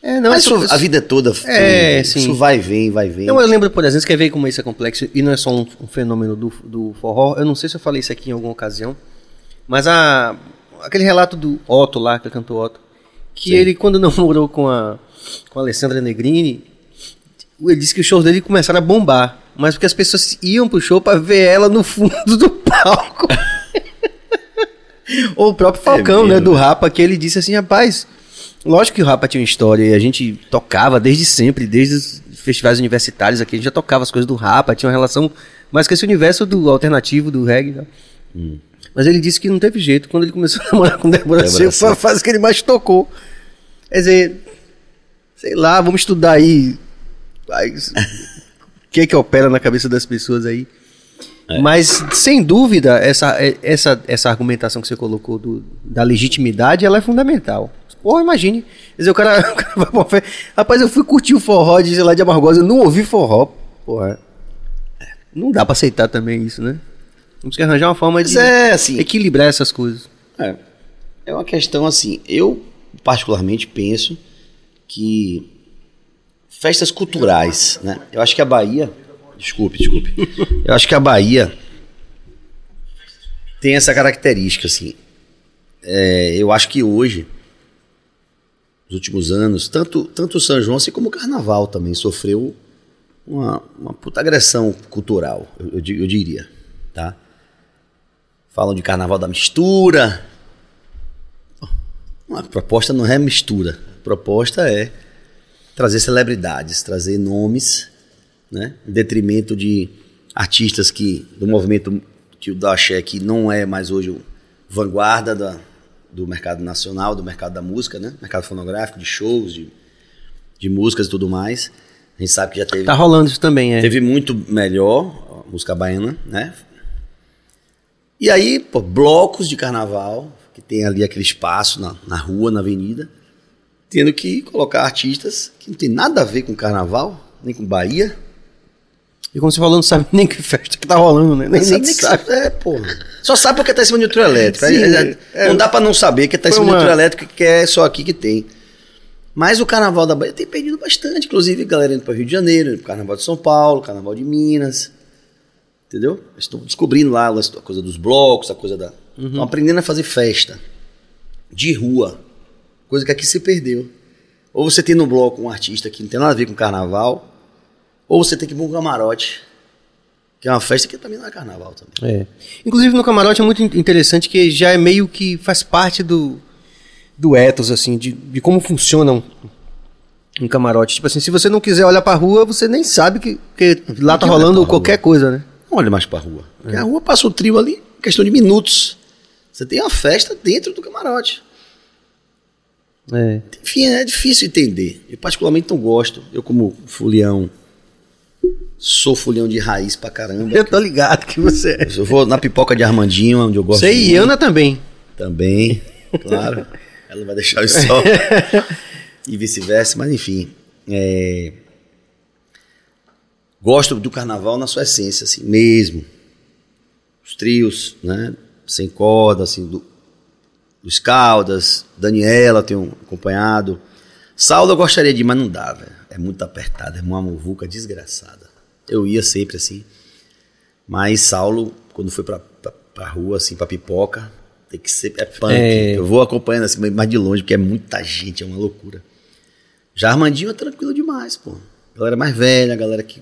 É, não, Mas isso- isso, a vida toda, É, isso sim. vai e vem, vai e vem. Não, eu lembro, por exemplo, você quer ver como isso é complexo e não é só um, um fenômeno do, do forró. Eu não sei se eu falei isso aqui em alguma ocasião, mas a, aquele relato do Otto lá, que cantou Otto, que Sim. ele, quando (laughs) namorou com a, com a Alessandra Negrini, ele disse que os shows dele começaram a bombar, mas porque as pessoas iam pro show pra ver ela no fundo do palco. (laughs) Ou o próprio Falcão, né, mesmo, do né? Rapa, que ele disse assim, rapaz, lógico que o Rapa tinha uma história e a gente tocava desde sempre, desde os festivais universitários aqui, a gente já tocava as coisas do Rapa, tinha uma relação mais com esse universo do alternativo, do reggae. tal. Mas ele disse que não teve jeito quando ele começou a namorar com Débora Débora Seco, foi a fase que ele mais tocou. Quer dizer, sei lá, vamos estudar aí o (laughs) que é que opera na cabeça das pessoas aí. Mas, sem dúvida, essa, essa, essa argumentação que você colocou do- da legitimidade, ela é fundamental. Porra, imagine. Quer dizer, o cara, (laughs) o cara vai pra uma festa, Rapaz, eu fui curtir o forró de, sei lá, de Amargosa, eu não ouvi forró. Porra. Não dá pra aceitar também isso, né? Temos que arranjar uma forma de é assim, equilibrar essas coisas. É. É uma questão assim, eu particularmente penso que festas culturais, né? Eu acho que a Bahia, desculpe, desculpe. Eu acho que a Bahia tem essa característica assim. É, eu acho que hoje nos últimos anos, tanto tanto São João assim como o Carnaval também sofreu uma, uma puta agressão cultural, eu, eu eu diria, tá? Falam de Carnaval da mistura, a proposta não é mistura. Proposta é trazer celebridades, trazer nomes, né? Em detrimento de artistas que do movimento que o da Axé, que não é mais hoje o vanguarda da, do mercado nacional, do mercado da música, né? Mercado fonográfico, de shows, de, de músicas e tudo mais. A gente sabe que já teve Tá rolando isso também, é. Teve muito melhor a música baiana, né? E aí, pô, blocos de carnaval, que tem ali aquele espaço na, na rua, na avenida, tendo que colocar artistas que não tem nada a ver com carnaval, nem com Bahia. E como você falou, não sabe (laughs) nem que festa que tá rolando, né? Nem, Nem nem sabe, sabe. É, pô. Só sabe porque tá em cima de um trio elétrico. Sim, é, é. não dá pra não saber que tá em cima de um uma- trio elétrico que é só aqui que tem. Mas o carnaval da Bahia tem perdido bastante. Inclusive, galera indo para Rio de Janeiro, indo pro carnaval de São Paulo, carnaval de Minas. Entendeu? Estão descobrindo lá a coisa dos blocos, a coisa da. Estão aprendendo a fazer festa de rua. Coisa que aqui se perdeu. Ou você tem no bloco um artista que não tem nada a ver com carnaval, ou você tem que ir pra um camarote, que é uma festa que também não é carnaval também. É. Inclusive no camarote é muito in- interessante que já é meio que faz parte do, do ethos, assim, de, de como funciona um, um camarote. Tipo assim, se você não quiser olhar pra rua, você nem sabe que, que lá tá rolando qualquer rua? coisa, né? Não olha mais pra rua. Porque a rua passa o trio ali, em questão de minutos. Você tem uma festa dentro do camarote. É. Enfim, é difícil entender. Eu particularmente não gosto. Eu como fulião, sou fulião de raiz pra caramba. Eu tô ligado que você é. Eu vou na pipoca de Armandinho, onde eu gosto. Você e Ana também. Também, claro. Ela vai deixar o sol. (laughs) e vice-versa, mas enfim. É... Gosto do carnaval na sua essência, assim, mesmo. Os trios, né? Sem corda, assim, do, Luiz Caldas, Daniela tenho acompanhado. Saulo eu gostaria de ir, mas não dá, velho. É muito apertado, é uma muvuca desgraçada. Eu ia sempre assim. Mas Saulo, quando foi pra, pra, pra rua, assim, pra pipoca, tem que ser. É punk. É... Eu vou acompanhando assim, mais de longe, porque é muita gente, é uma loucura. Já Armandinho é tranquilo demais, pô. Galera mais velha, galera que.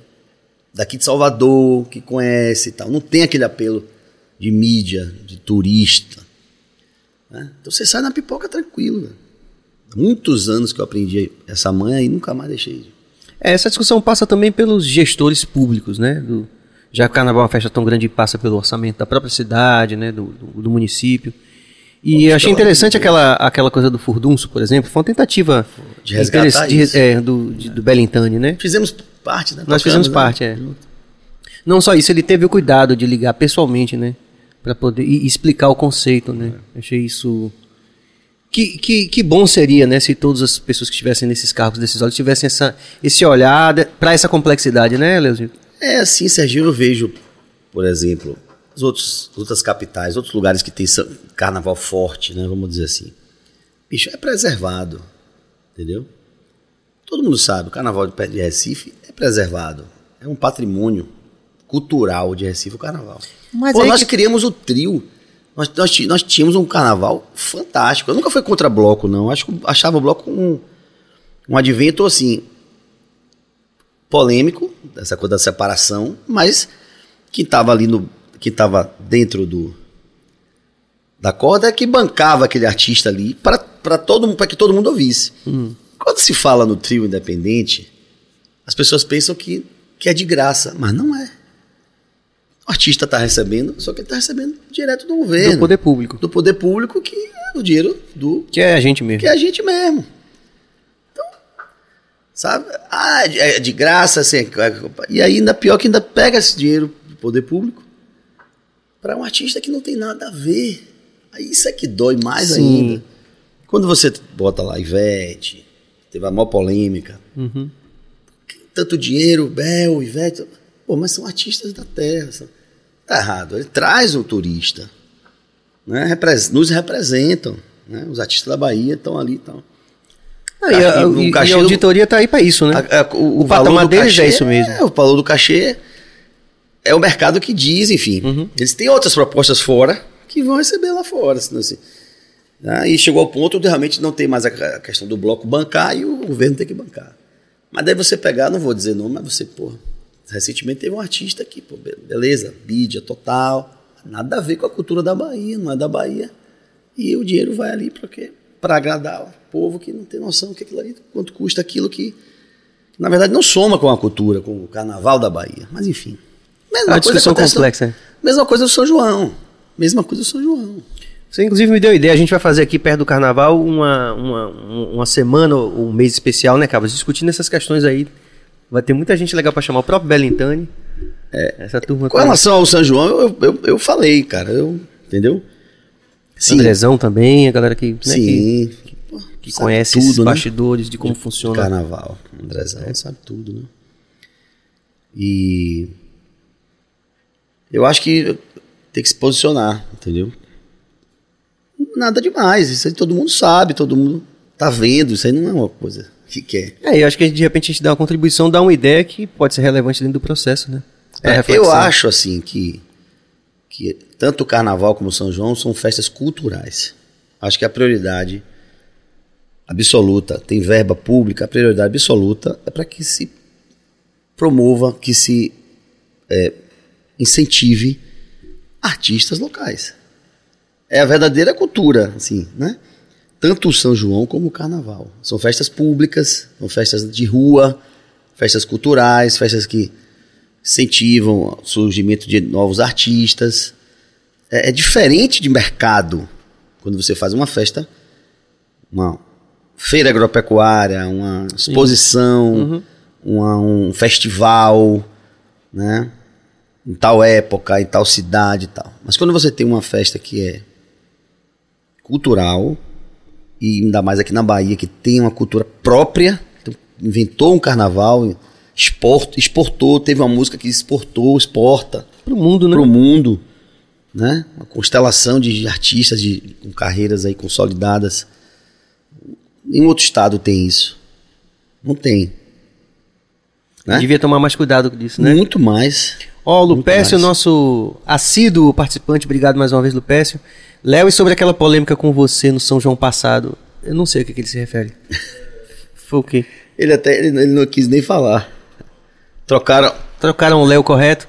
Daqui de Salvador, que conhece e tal. Não tem aquele apelo de mídia, de turista. Né? Então você sai na pipoca tranquilo. Né? Muitos anos que eu aprendi essa manha e nunca mais deixei. É, essa discussão passa também pelos gestores públicos, né? Do, já que o carnaval é uma festa tão grande passa pelo orçamento da própria cidade, né? do, do, do município. E achei interessante aquela, aquela coisa do furdunço, por exemplo. Foi uma tentativa de resgatar de, é, do, de, do Bellintani, né? Fizemos parte, né? Nós fizemos né? parte, é. Não só isso, ele teve o cuidado de ligar pessoalmente, né? Para poder explicar o conceito, né? É. Achei isso que, que, que bom seria, né, se todas as pessoas que estivessem nesses cargos decisórios tivessem essa, esse olhar para essa complexidade, né, Leozinho? É assim, Serginho, eu vejo, por exemplo, as outros, outras capitais, outros lugares que tem carnaval forte, né, vamos dizer assim. Bicho, é preservado, entendeu? Todo mundo sabe, o carnaval de de Recife é preservado. É um patrimônio cultural de Recife, o carnaval. Mas Pô, nós que... criamos o trio. Nós, nós, nós, tínhamos um carnaval fantástico. Eu nunca fui contra bloco, não. Acho que achava o bloco um, um advento assim polêmico, essa coisa da separação, mas que estava ali no. que estava dentro do. Da corda é que bancava aquele artista ali para todo para que todo mundo ouvisse. Hum. Quando se fala no trio independente, as pessoas pensam que, que é de graça, mas não é. O artista está recebendo, só que ele está recebendo direto do governo. Do poder público. Do poder público, que é o dinheiro do. Que é a gente mesmo. Que é a gente mesmo. Então, sabe? Ah, é de graça, assim. E ainda pior que ainda pega esse dinheiro do poder público para um artista que não tem nada a ver. Aí isso é que dói mais Sim. ainda. Quando você bota lá Ivete, teve a maior polêmica. Uhum. Tanto dinheiro, Bel, Ivete. Pô, mas são artistas da terra. São... Tá errado. Ele traz o turista. Né? Nos representam. Né? Os artistas da Bahia estão ali. Tão... Ah, e, a, e, e, a, auditoria está aí para isso, né? A, a, o, o, o patamar deles cachê, é isso mesmo. É, o valor do cachê é o mercado que diz, enfim. Uhum. Eles têm outras propostas fora que vão receber lá fora. Senão, assim, né? E chegou ao ponto de realmente não ter mais a questão do bloco bancar e o governo tem que bancar. Mas daí você pegar, não vou dizer nome, mas você, porra, Recentemente teve um artista aqui, pô, beleza, mídia total, nada a ver com a cultura da Bahia, não é da Bahia. E o dinheiro vai ali para quê? Para agradar o povo que não tem noção que aquilo ali, quanto custa aquilo que, na verdade, não soma com a cultura, com o carnaval da Bahia. Mas enfim. Mesma é uma coisa complexa. mesma coisa do São João. Mesma coisa do São João. Você inclusive me deu ideia, a gente vai fazer aqui perto do carnaval uma, uma, uma semana, um mês especial, né, Cabas? Discutindo essas questões aí Vai ter muita gente legal para chamar o próprio Belintani. É, essa turma com relação ao São João, eu, eu, eu falei, cara, eu, entendeu? Sim. Andrezão também, a galera que, né, Sim. que, que conhece tudo, esses né? bastidores de como de, funciona. Carnaval. Andrezão é. sabe tudo, né? E eu acho que tem que se posicionar, entendeu? Nada demais, isso aí todo mundo sabe, todo mundo tá vendo, isso aí não é uma coisa que quer. É, eu acho que de repente a gente dá uma contribuição, dá uma ideia que pode ser relevante dentro do processo, né? É, eu acho assim que, que tanto o Carnaval como o São João são festas culturais. Acho que a prioridade absoluta, tem verba pública, a prioridade absoluta é para que se promova, que se é, incentive artistas locais. É a verdadeira cultura, assim, né? Tanto o São João como o Carnaval. São festas públicas, são festas de rua, festas culturais, festas que incentivam o surgimento de novos artistas. É, é diferente de mercado quando você faz uma festa, uma, feira agropecuária, uma exposição, Uhum. uma- um festival, né? Em tal época, em tal cidade e tal. Mas quando você tem uma festa que é cultural, e ainda mais aqui na Bahia, que tem uma cultura própria, então, inventou um carnaval, export, exportou, teve uma música que exportou, exporta Pro mundo, né? para o mundo, né? Uma constelação de artistas de, com carreiras aí consolidadas. Nenhum outro estado tem isso. Não tem. Né? Devia tomar mais cuidado disso, né? Muito mais. Ó, o Muito Lupécio, nosso assíduo participante, obrigado mais uma vez, Lupécio. Léo, e sobre aquela polêmica com você no São João passado, eu não sei o que, que ele se refere. (laughs) Foi o quê? Ele até ele, ele não quis nem falar. Trocaram. Trocaram o Léo correto?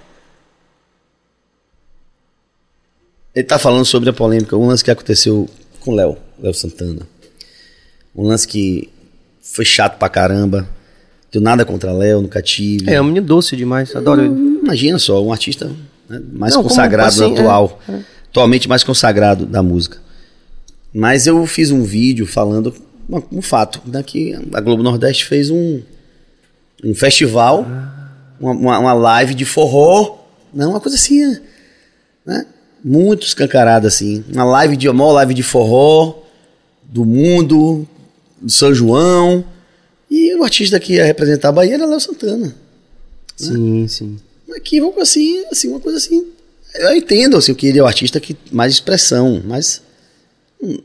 Ele tá falando sobre a polêmica, um lance que aconteceu com o Léo, Léo Santana. Um lance que foi chato pra caramba. Tenho nada contra Léo, nunca tive. É, é um menino doce demais, adoro ele. Imagina só, um artista né, mais Não, como consagrado assim, atual. Atualmente mais consagrado da música. Mas eu fiz um vídeo falando uma- um fato. Né, que a Globo Nordeste fez um, um festival, uma, uma- uma live de forró. Não, uma coisa assim, né? Muito escancarada, assim. Uma live de a maior live de forró do mundo, do São João. E o artista que ia representar a Bahia era Léo Santana. Sim, sim. Aqui, vamos assim, assim, uma coisa assim. Eu entendo assim, que ele é o artista que mais expressão, mas hum,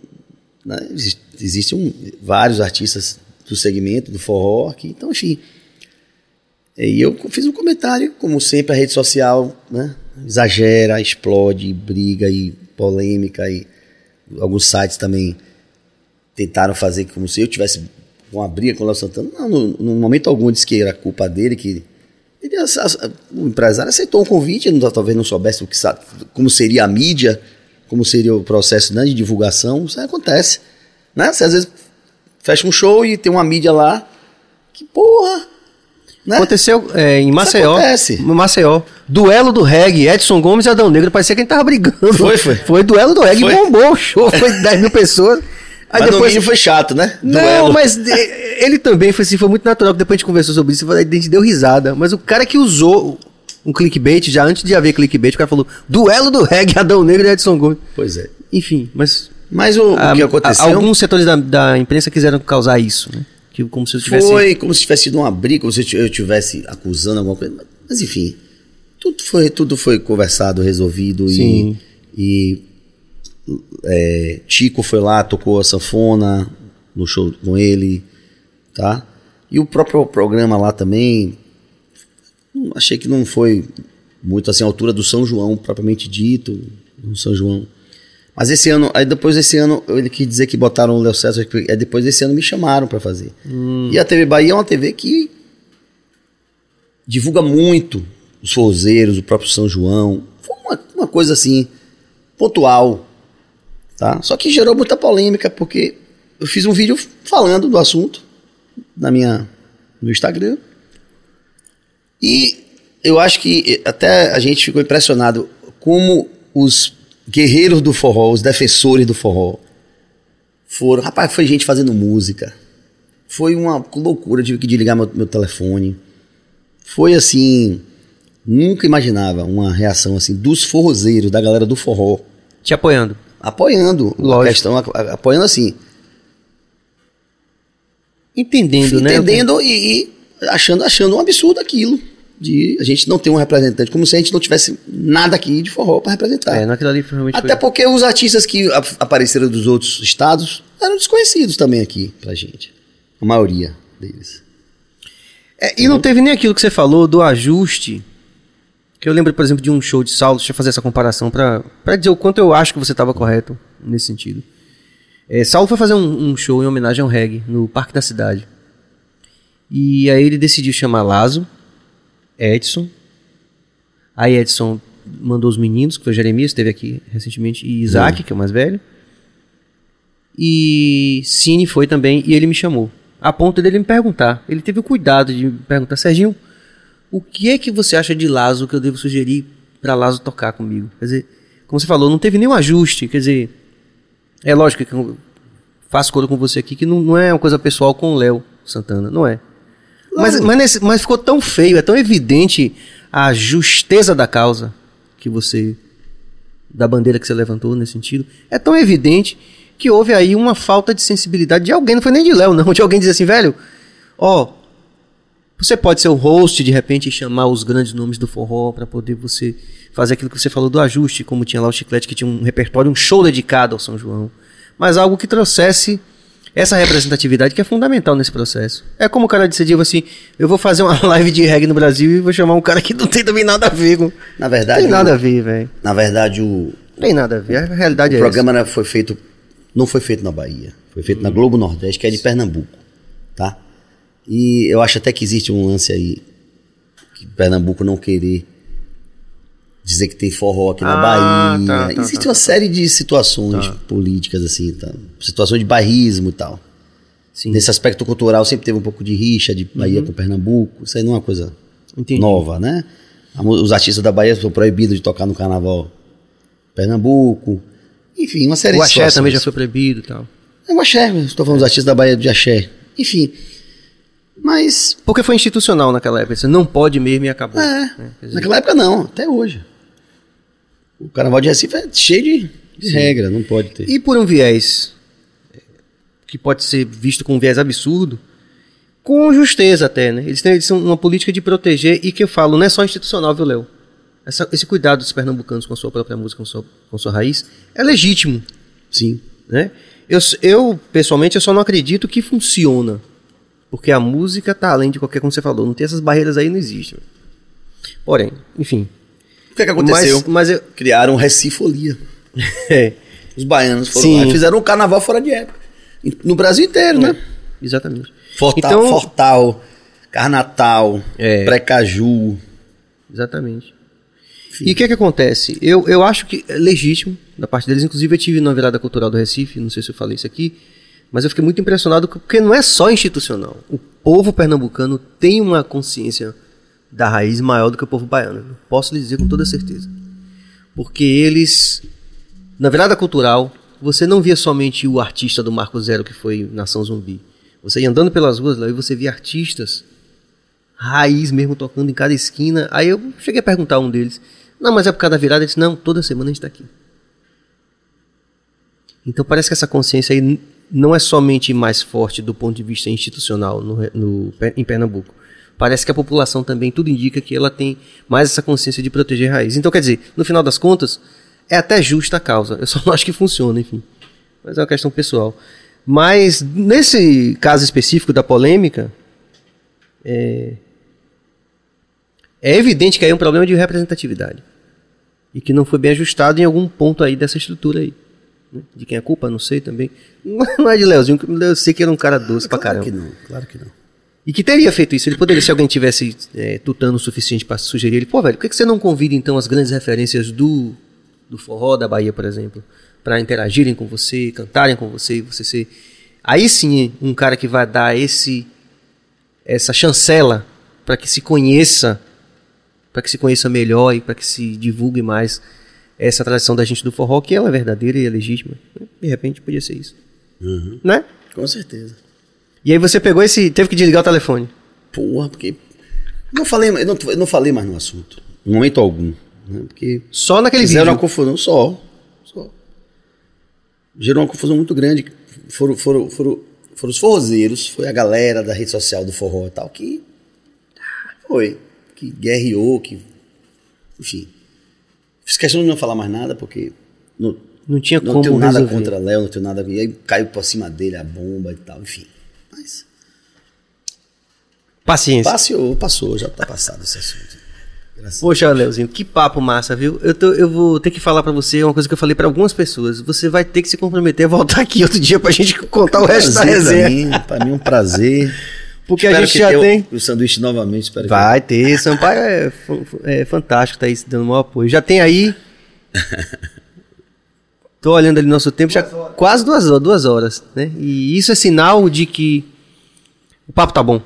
né, exi- existem um- vários artistas do segmento do forró aqui, então enfim. E eu fiz um comentário, como sempre a rede social, né, exagera, explode, briga e polêmica e alguns sites também tentaram fazer como se eu tivesse uma briga com o Léo Santana. Não, no, no momento algum eu disse que era culpa dele, que ele, ace- ace- o empresário aceitou um convite, não- talvez não soubesse o que, como seria a mídia, como seria o processo né, de divulgação. Isso aí acontece. Né? Você às vezes fecha um show e tem uma mídia lá. Que porra! Né? Aconteceu é, em Maceió. Em Maceió. Duelo do reggae, Edson Gomes e Adão Negro. Parecia que a gente tava brigando. Foi, foi. Foi duelo do reggae, Foi. bombou o show. Foi 10 mil pessoas. Aí Mas depois. foi chato, né? Não, Duelo. mas eh, ele também foi assim, foi muito natural, que depois a gente conversou sobre isso, a gente deu risada. Mas o cara que usou um clickbait, já antes de haver clickbait, o cara falou, duelo do reggae, Adão Negro e Edson Gomes. Pois é. Enfim, mas Mas o, o ah, que aconteceu a- alguns setores da, da imprensa quiseram causar isso, né? Que, como se eu tivesse... foi como se tivesse sido uma briga, como se eu estivesse acusando alguma coisa. Mas enfim, tudo foi, tudo foi conversado, resolvido Sim. e, e é, Tico foi lá, tocou a sanfona no show com ele, tá? E o próprio programa lá também, achei que não foi muito assim a altura do São João propriamente dito, no São João. Mas esse ano, aí depois desse ano, ele quis dizer que botaram o Léo César, aí depois desse ano me chamaram pra fazer. E a TV Bahia é uma TV que divulga muito os forrozeiros, o próprio São João. Foi uma, uma coisa assim, pontual. Tá? Só que gerou muita polêmica, porque eu fiz um vídeo falando do assunto na minha, no Instagram. E eu acho que até a gente ficou impressionado como os guerreiros do forró, os defensores do forró, foram. Rapaz, foi gente fazendo música. Foi uma loucura, tive que desligar meu, meu telefone. Foi assim. Nunca imaginava uma reação assim dos forrozeiros, da galera do forró, Te apoiando. Apoiando a Lógico. questão, a- a- apoiando assim, Entendendo, né? entendendo e, e achando, achando um absurdo aquilo. De a gente não ter um representante, como se a gente não tivesse nada aqui de forró para representar. É, naquilo ali realmente Até foi... porque os artistas que apareceram dos outros estados eram desconhecidos também aqui pra gente. A maioria deles. É, e não teve nem aquilo que você falou do ajuste. Que eu lembro, por exemplo, de um show de Saulo, deixa eu fazer essa comparação pra dizer o quanto eu acho que você estava correto nesse sentido. É, Saulo foi fazer um, um show em homenagem ao reggae no Parque da Cidade. E aí ele decidiu chamar Lazo, Edson. Aí Edson mandou os meninos, que foi Jeremias, esteve aqui recentemente, e Isaac, que é o mais velho. E Cine foi também, e ele me chamou. A ponto dele me perguntar. Ele teve o cuidado de me perguntar, Serginho, o que é que você acha de Lazo que eu devo sugerir para Lazo tocar comigo? Quer dizer, como você falou, não teve nenhum ajuste. Quer dizer, é lógico que faço coro com você aqui, que não, não é uma coisa pessoal com o Léo Santana, não é. Mas, mas, nesse- mas ficou tão feio, é tão evidente a justeza da causa que você. da bandeira que você levantou nesse sentido. É tão evidente que houve aí uma falta de sensibilidade de alguém, não foi nem de Léo, não, (laughs) de alguém dizer assim, velho, ó. Você pode ser o host de repente e chamar os grandes nomes do forró para poder você fazer aquilo que você falou do ajuste, como tinha lá o Chiclete que tinha um repertório, um show dedicado ao São João, mas algo que trouxesse essa representatividade que é fundamental nesse processo. É como o cara decidiu assim, eu vou fazer uma (laughs) live de reggae no Brasil e vou chamar um cara que não tem também nada a ver com... Na Não verdade, tem nada o- a ver, velho. na verdade o, Não tem nada a ver, a realidade o é programa né, foi feito, não foi feito na Bahia, foi feito na Globo Nordeste, que é de Pernambuco, tá? E eu acho até que existe um lance aí que Pernambuco não querer dizer que tem forró aqui na Ah, Bahia. tá, tá, existe tá, uma série de situações políticas assim, tá? situações de bairrismo e tal. Sim, Nesse aspecto cultural sempre teve um pouco de rixa de Bahia com Pernambuco. Isso aí não é uma coisa entendi. nova, né? Os artistas da Bahia são proibidos de tocar no carnaval Pernambuco. Enfim, uma série O de axé situações. também já foi proibido e tal. É o axé, estou falando dos artistas da Bahia de axé. Enfim. Mas. Porque foi institucional naquela época, você não pode mesmo e acabou. É, né? Dizer, naquela época não, até hoje. O carnaval de Recife é cheio de, de regra, não pode ter. E por um viés eh, que pode ser visto como um viés absurdo, com justeza até, né? Eles têm, eles são uma política de proteger e que eu falo, não é só institucional, viu, Léo? Essa- esse cuidado dos pernambucanos com a sua própria música, com sua, com sua raiz, é legítimo, Sim. né? Eu, eu, pessoalmente, eu só não acredito que funciona. Porque a música tá além de qualquer, como você falou, não tem essas barreiras aí, não existe. Porém, enfim. O que, é que aconteceu? Mas, mas eu, Criaram Recifolia. (laughs) é, Os baianos foram Sim. lá e fizeram um carnaval fora de época. No Brasil inteiro, né? exatamente. Fortal, Então- Fortal Carnatal, É. Precaju. Exatamente. E o que é que acontece? Eu, eu acho que é legítimo da parte deles. Inclusive, eu tive na virada cultural do Recife, não sei se eu falei isso aqui, mas eu fiquei muito impressionado porque não é só institucional. O povo pernambucano tem uma consciência da raiz maior do que o povo baiano. Eu Posso lhe dizer com toda certeza. Porque eles, na virada cultural, você não via somente o artista do Marco Zero que foi Nação Zumbi. Você ia andando pelas ruas lá e você via artistas raiz mesmo tocando em cada esquina. Aí eu cheguei a perguntar a um deles: Não, mas é por causa da virada? Ele disse: Não, toda semana a gente está aqui. Então parece que essa consciência aí não é somente mais forte do ponto de vista institucional no, no em Pernambuco. Parece que a população também, tudo indica que ela tem mais essa consciência de proteger a raiz. Então, quer dizer, no final das contas, é até justa a causa. Eu só não acho que funciona, enfim. Mas é uma questão pessoal. Mas, nesse caso específico da polêmica, é evidente que aí é um problema de representatividade. E que não foi bem ajustado em algum ponto aí dessa estrutura aí. Né? De quem é a culpa, não sei também. Não é de Leozinho, eu sei que era um cara doce pra Claro caramba. que não, claro que não. E que teria feito isso. Ele poderia, se alguém tivesse é, tutano o suficiente para sugerir ele, pô, velho, por que, que você não convida então as grandes referências do, do forró da Bahia, por exemplo, para interagirem com você, cantarem com você, e você ser. Aí sim, um cara que vai dar esse essa chancela para que se conheça, para que se conheça melhor e para que se divulgue mais essa tradição da gente do forró, que ela é verdadeira e é legítima. De repente podia ser isso. Né? Com certeza. E aí você pegou esse. teve que desligar o telefone. Porra, porque. Não falei, eu não, eu não falei mais no assunto. Em momento algum. Né? Porque Só naquele fizeram vídeo. uma confusão só. só. Gerou uma confusão muito grande. Foram, foram, foram, foram os forrozeiros, foi a galera da rede social do forró e tal, que. Foi. Que guerreou, que. Enfim. Fiz questão de não falar mais nada, porque. Não, Não tinha não como tenho nada resolver. contra Léo, não tenho nada. E aí caiu por cima dele a bomba e tal, enfim. Mas. Paciência. Passou, passou, já tá passado esse assunto. Graças Poxa, Leozinho, que papo massa, viu? Eu, tô- eu vou ter que falar pra você uma coisa que eu falei pra algumas pessoas. Você vai ter que se comprometer a voltar aqui outro dia pra gente contar o resto da resenha. Pra mim, pra mim é um prazer. (laughs) Porque a Espero gente que já o- tem. O sanduíche novamente, espero Vai ter, Sampaio é, fan- é fantástico, tá aí se dando maior apoio. Já tem aí. (laughs) Tô olhando ali nosso tempo, já quase duas horas, duas horas, né? E isso é sinal de que o papo tá bom.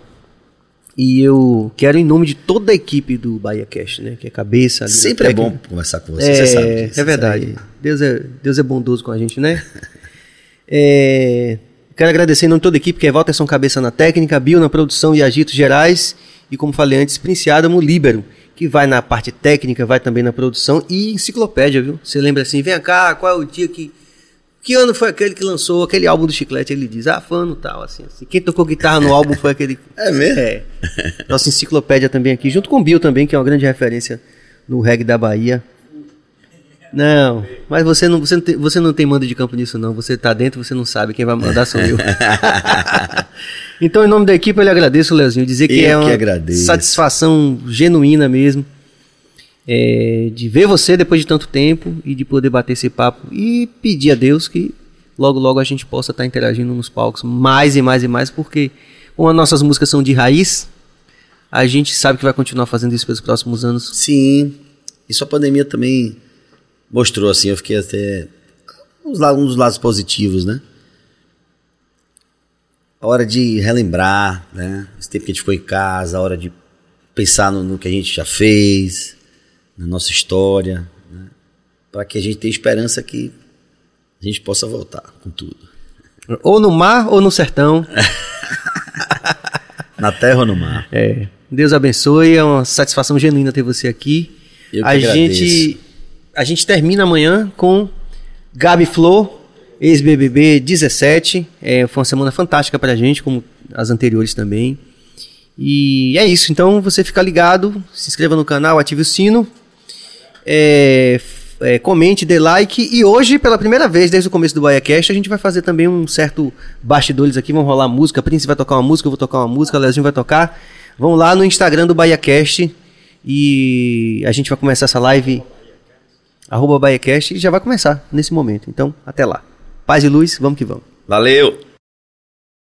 E eu quero, em nome de toda a equipe do Bahia Cast, né? Que é cabeça. que... Sempre é técnica. bom conversar com você, É, você sabe disso. é verdade. Deus é, Deus é bondoso com a gente, né? É, (laughs) Quero agradecer em nome de toda a equipe, que é Walterson Cabeça na técnica, Bill na produção e agitos gerais, e como falei antes, Prince Adamo Libero, que vai na parte técnica, vai também na produção e enciclopédia, viu? Você lembra assim, vem cá, qual é o dia que que ano foi aquele que lançou aquele álbum do Chiclete? Ele diz, ah, fã no tal, assim, assim. Quem tocou guitarra no álbum foi aquele. (laughs) É mesmo? É. Nossa enciclopédia também aqui, junto com o Bill também, que é uma grande referência no reggae da Bahia. Não, mas você não, você não, tem, você não tem mando de campo nisso, não. Você tá dentro, você não sabe. Quem vai mandar sou eu. (laughs) então, em nome da equipe, eu lhe agradeço, Leozinho. Dizer que Eu é uma que agradeço. satisfação genuína mesmo é, de ver você depois de tanto tempo e de poder bater esse papo e pedir a Deus que logo logo a gente possa estar interagindo nos palcos mais e mais e mais, porque como as nossas músicas são de raiz, a gente sabe que vai continuar fazendo isso pelos próximos anos. Sim. Isso a pandemia também mostrou, assim, eu fiquei até. Um dos lados positivos, né? A hora de relembrar, né? Esse tempo que a gente ficou em casa, a hora de pensar no, no que a gente já fez, na nossa história, né? Para que a gente tenha esperança que a gente possa voltar com tudo. Ou no mar ou no sertão. (laughs) Na terra ou no mar. É. Deus abençoe, é uma satisfação genuína ter você aqui. Eu que a agradeço. gente a gente termina amanhã com Gabi Flor, ex-BBB 17. É, foi uma semana fantástica pra gente, como as anteriores também. E é isso, então você fica ligado, se inscreva no canal, ative o sino, é, é, comente, dê like. E hoje, pela primeira vez desde o começo do BaiaCast, a gente vai fazer também um certo bastidores aqui. Vão rolar música. Prince vai tocar uma música, eu vou tocar uma música, Leozinho vai tocar. Vão lá no Instagram do BaiaCast e a gente vai começar essa live. Arroba BaiaCast e já vai começar nesse momento. Então, até lá. Paz e luz, vamos que vamos. Valeu!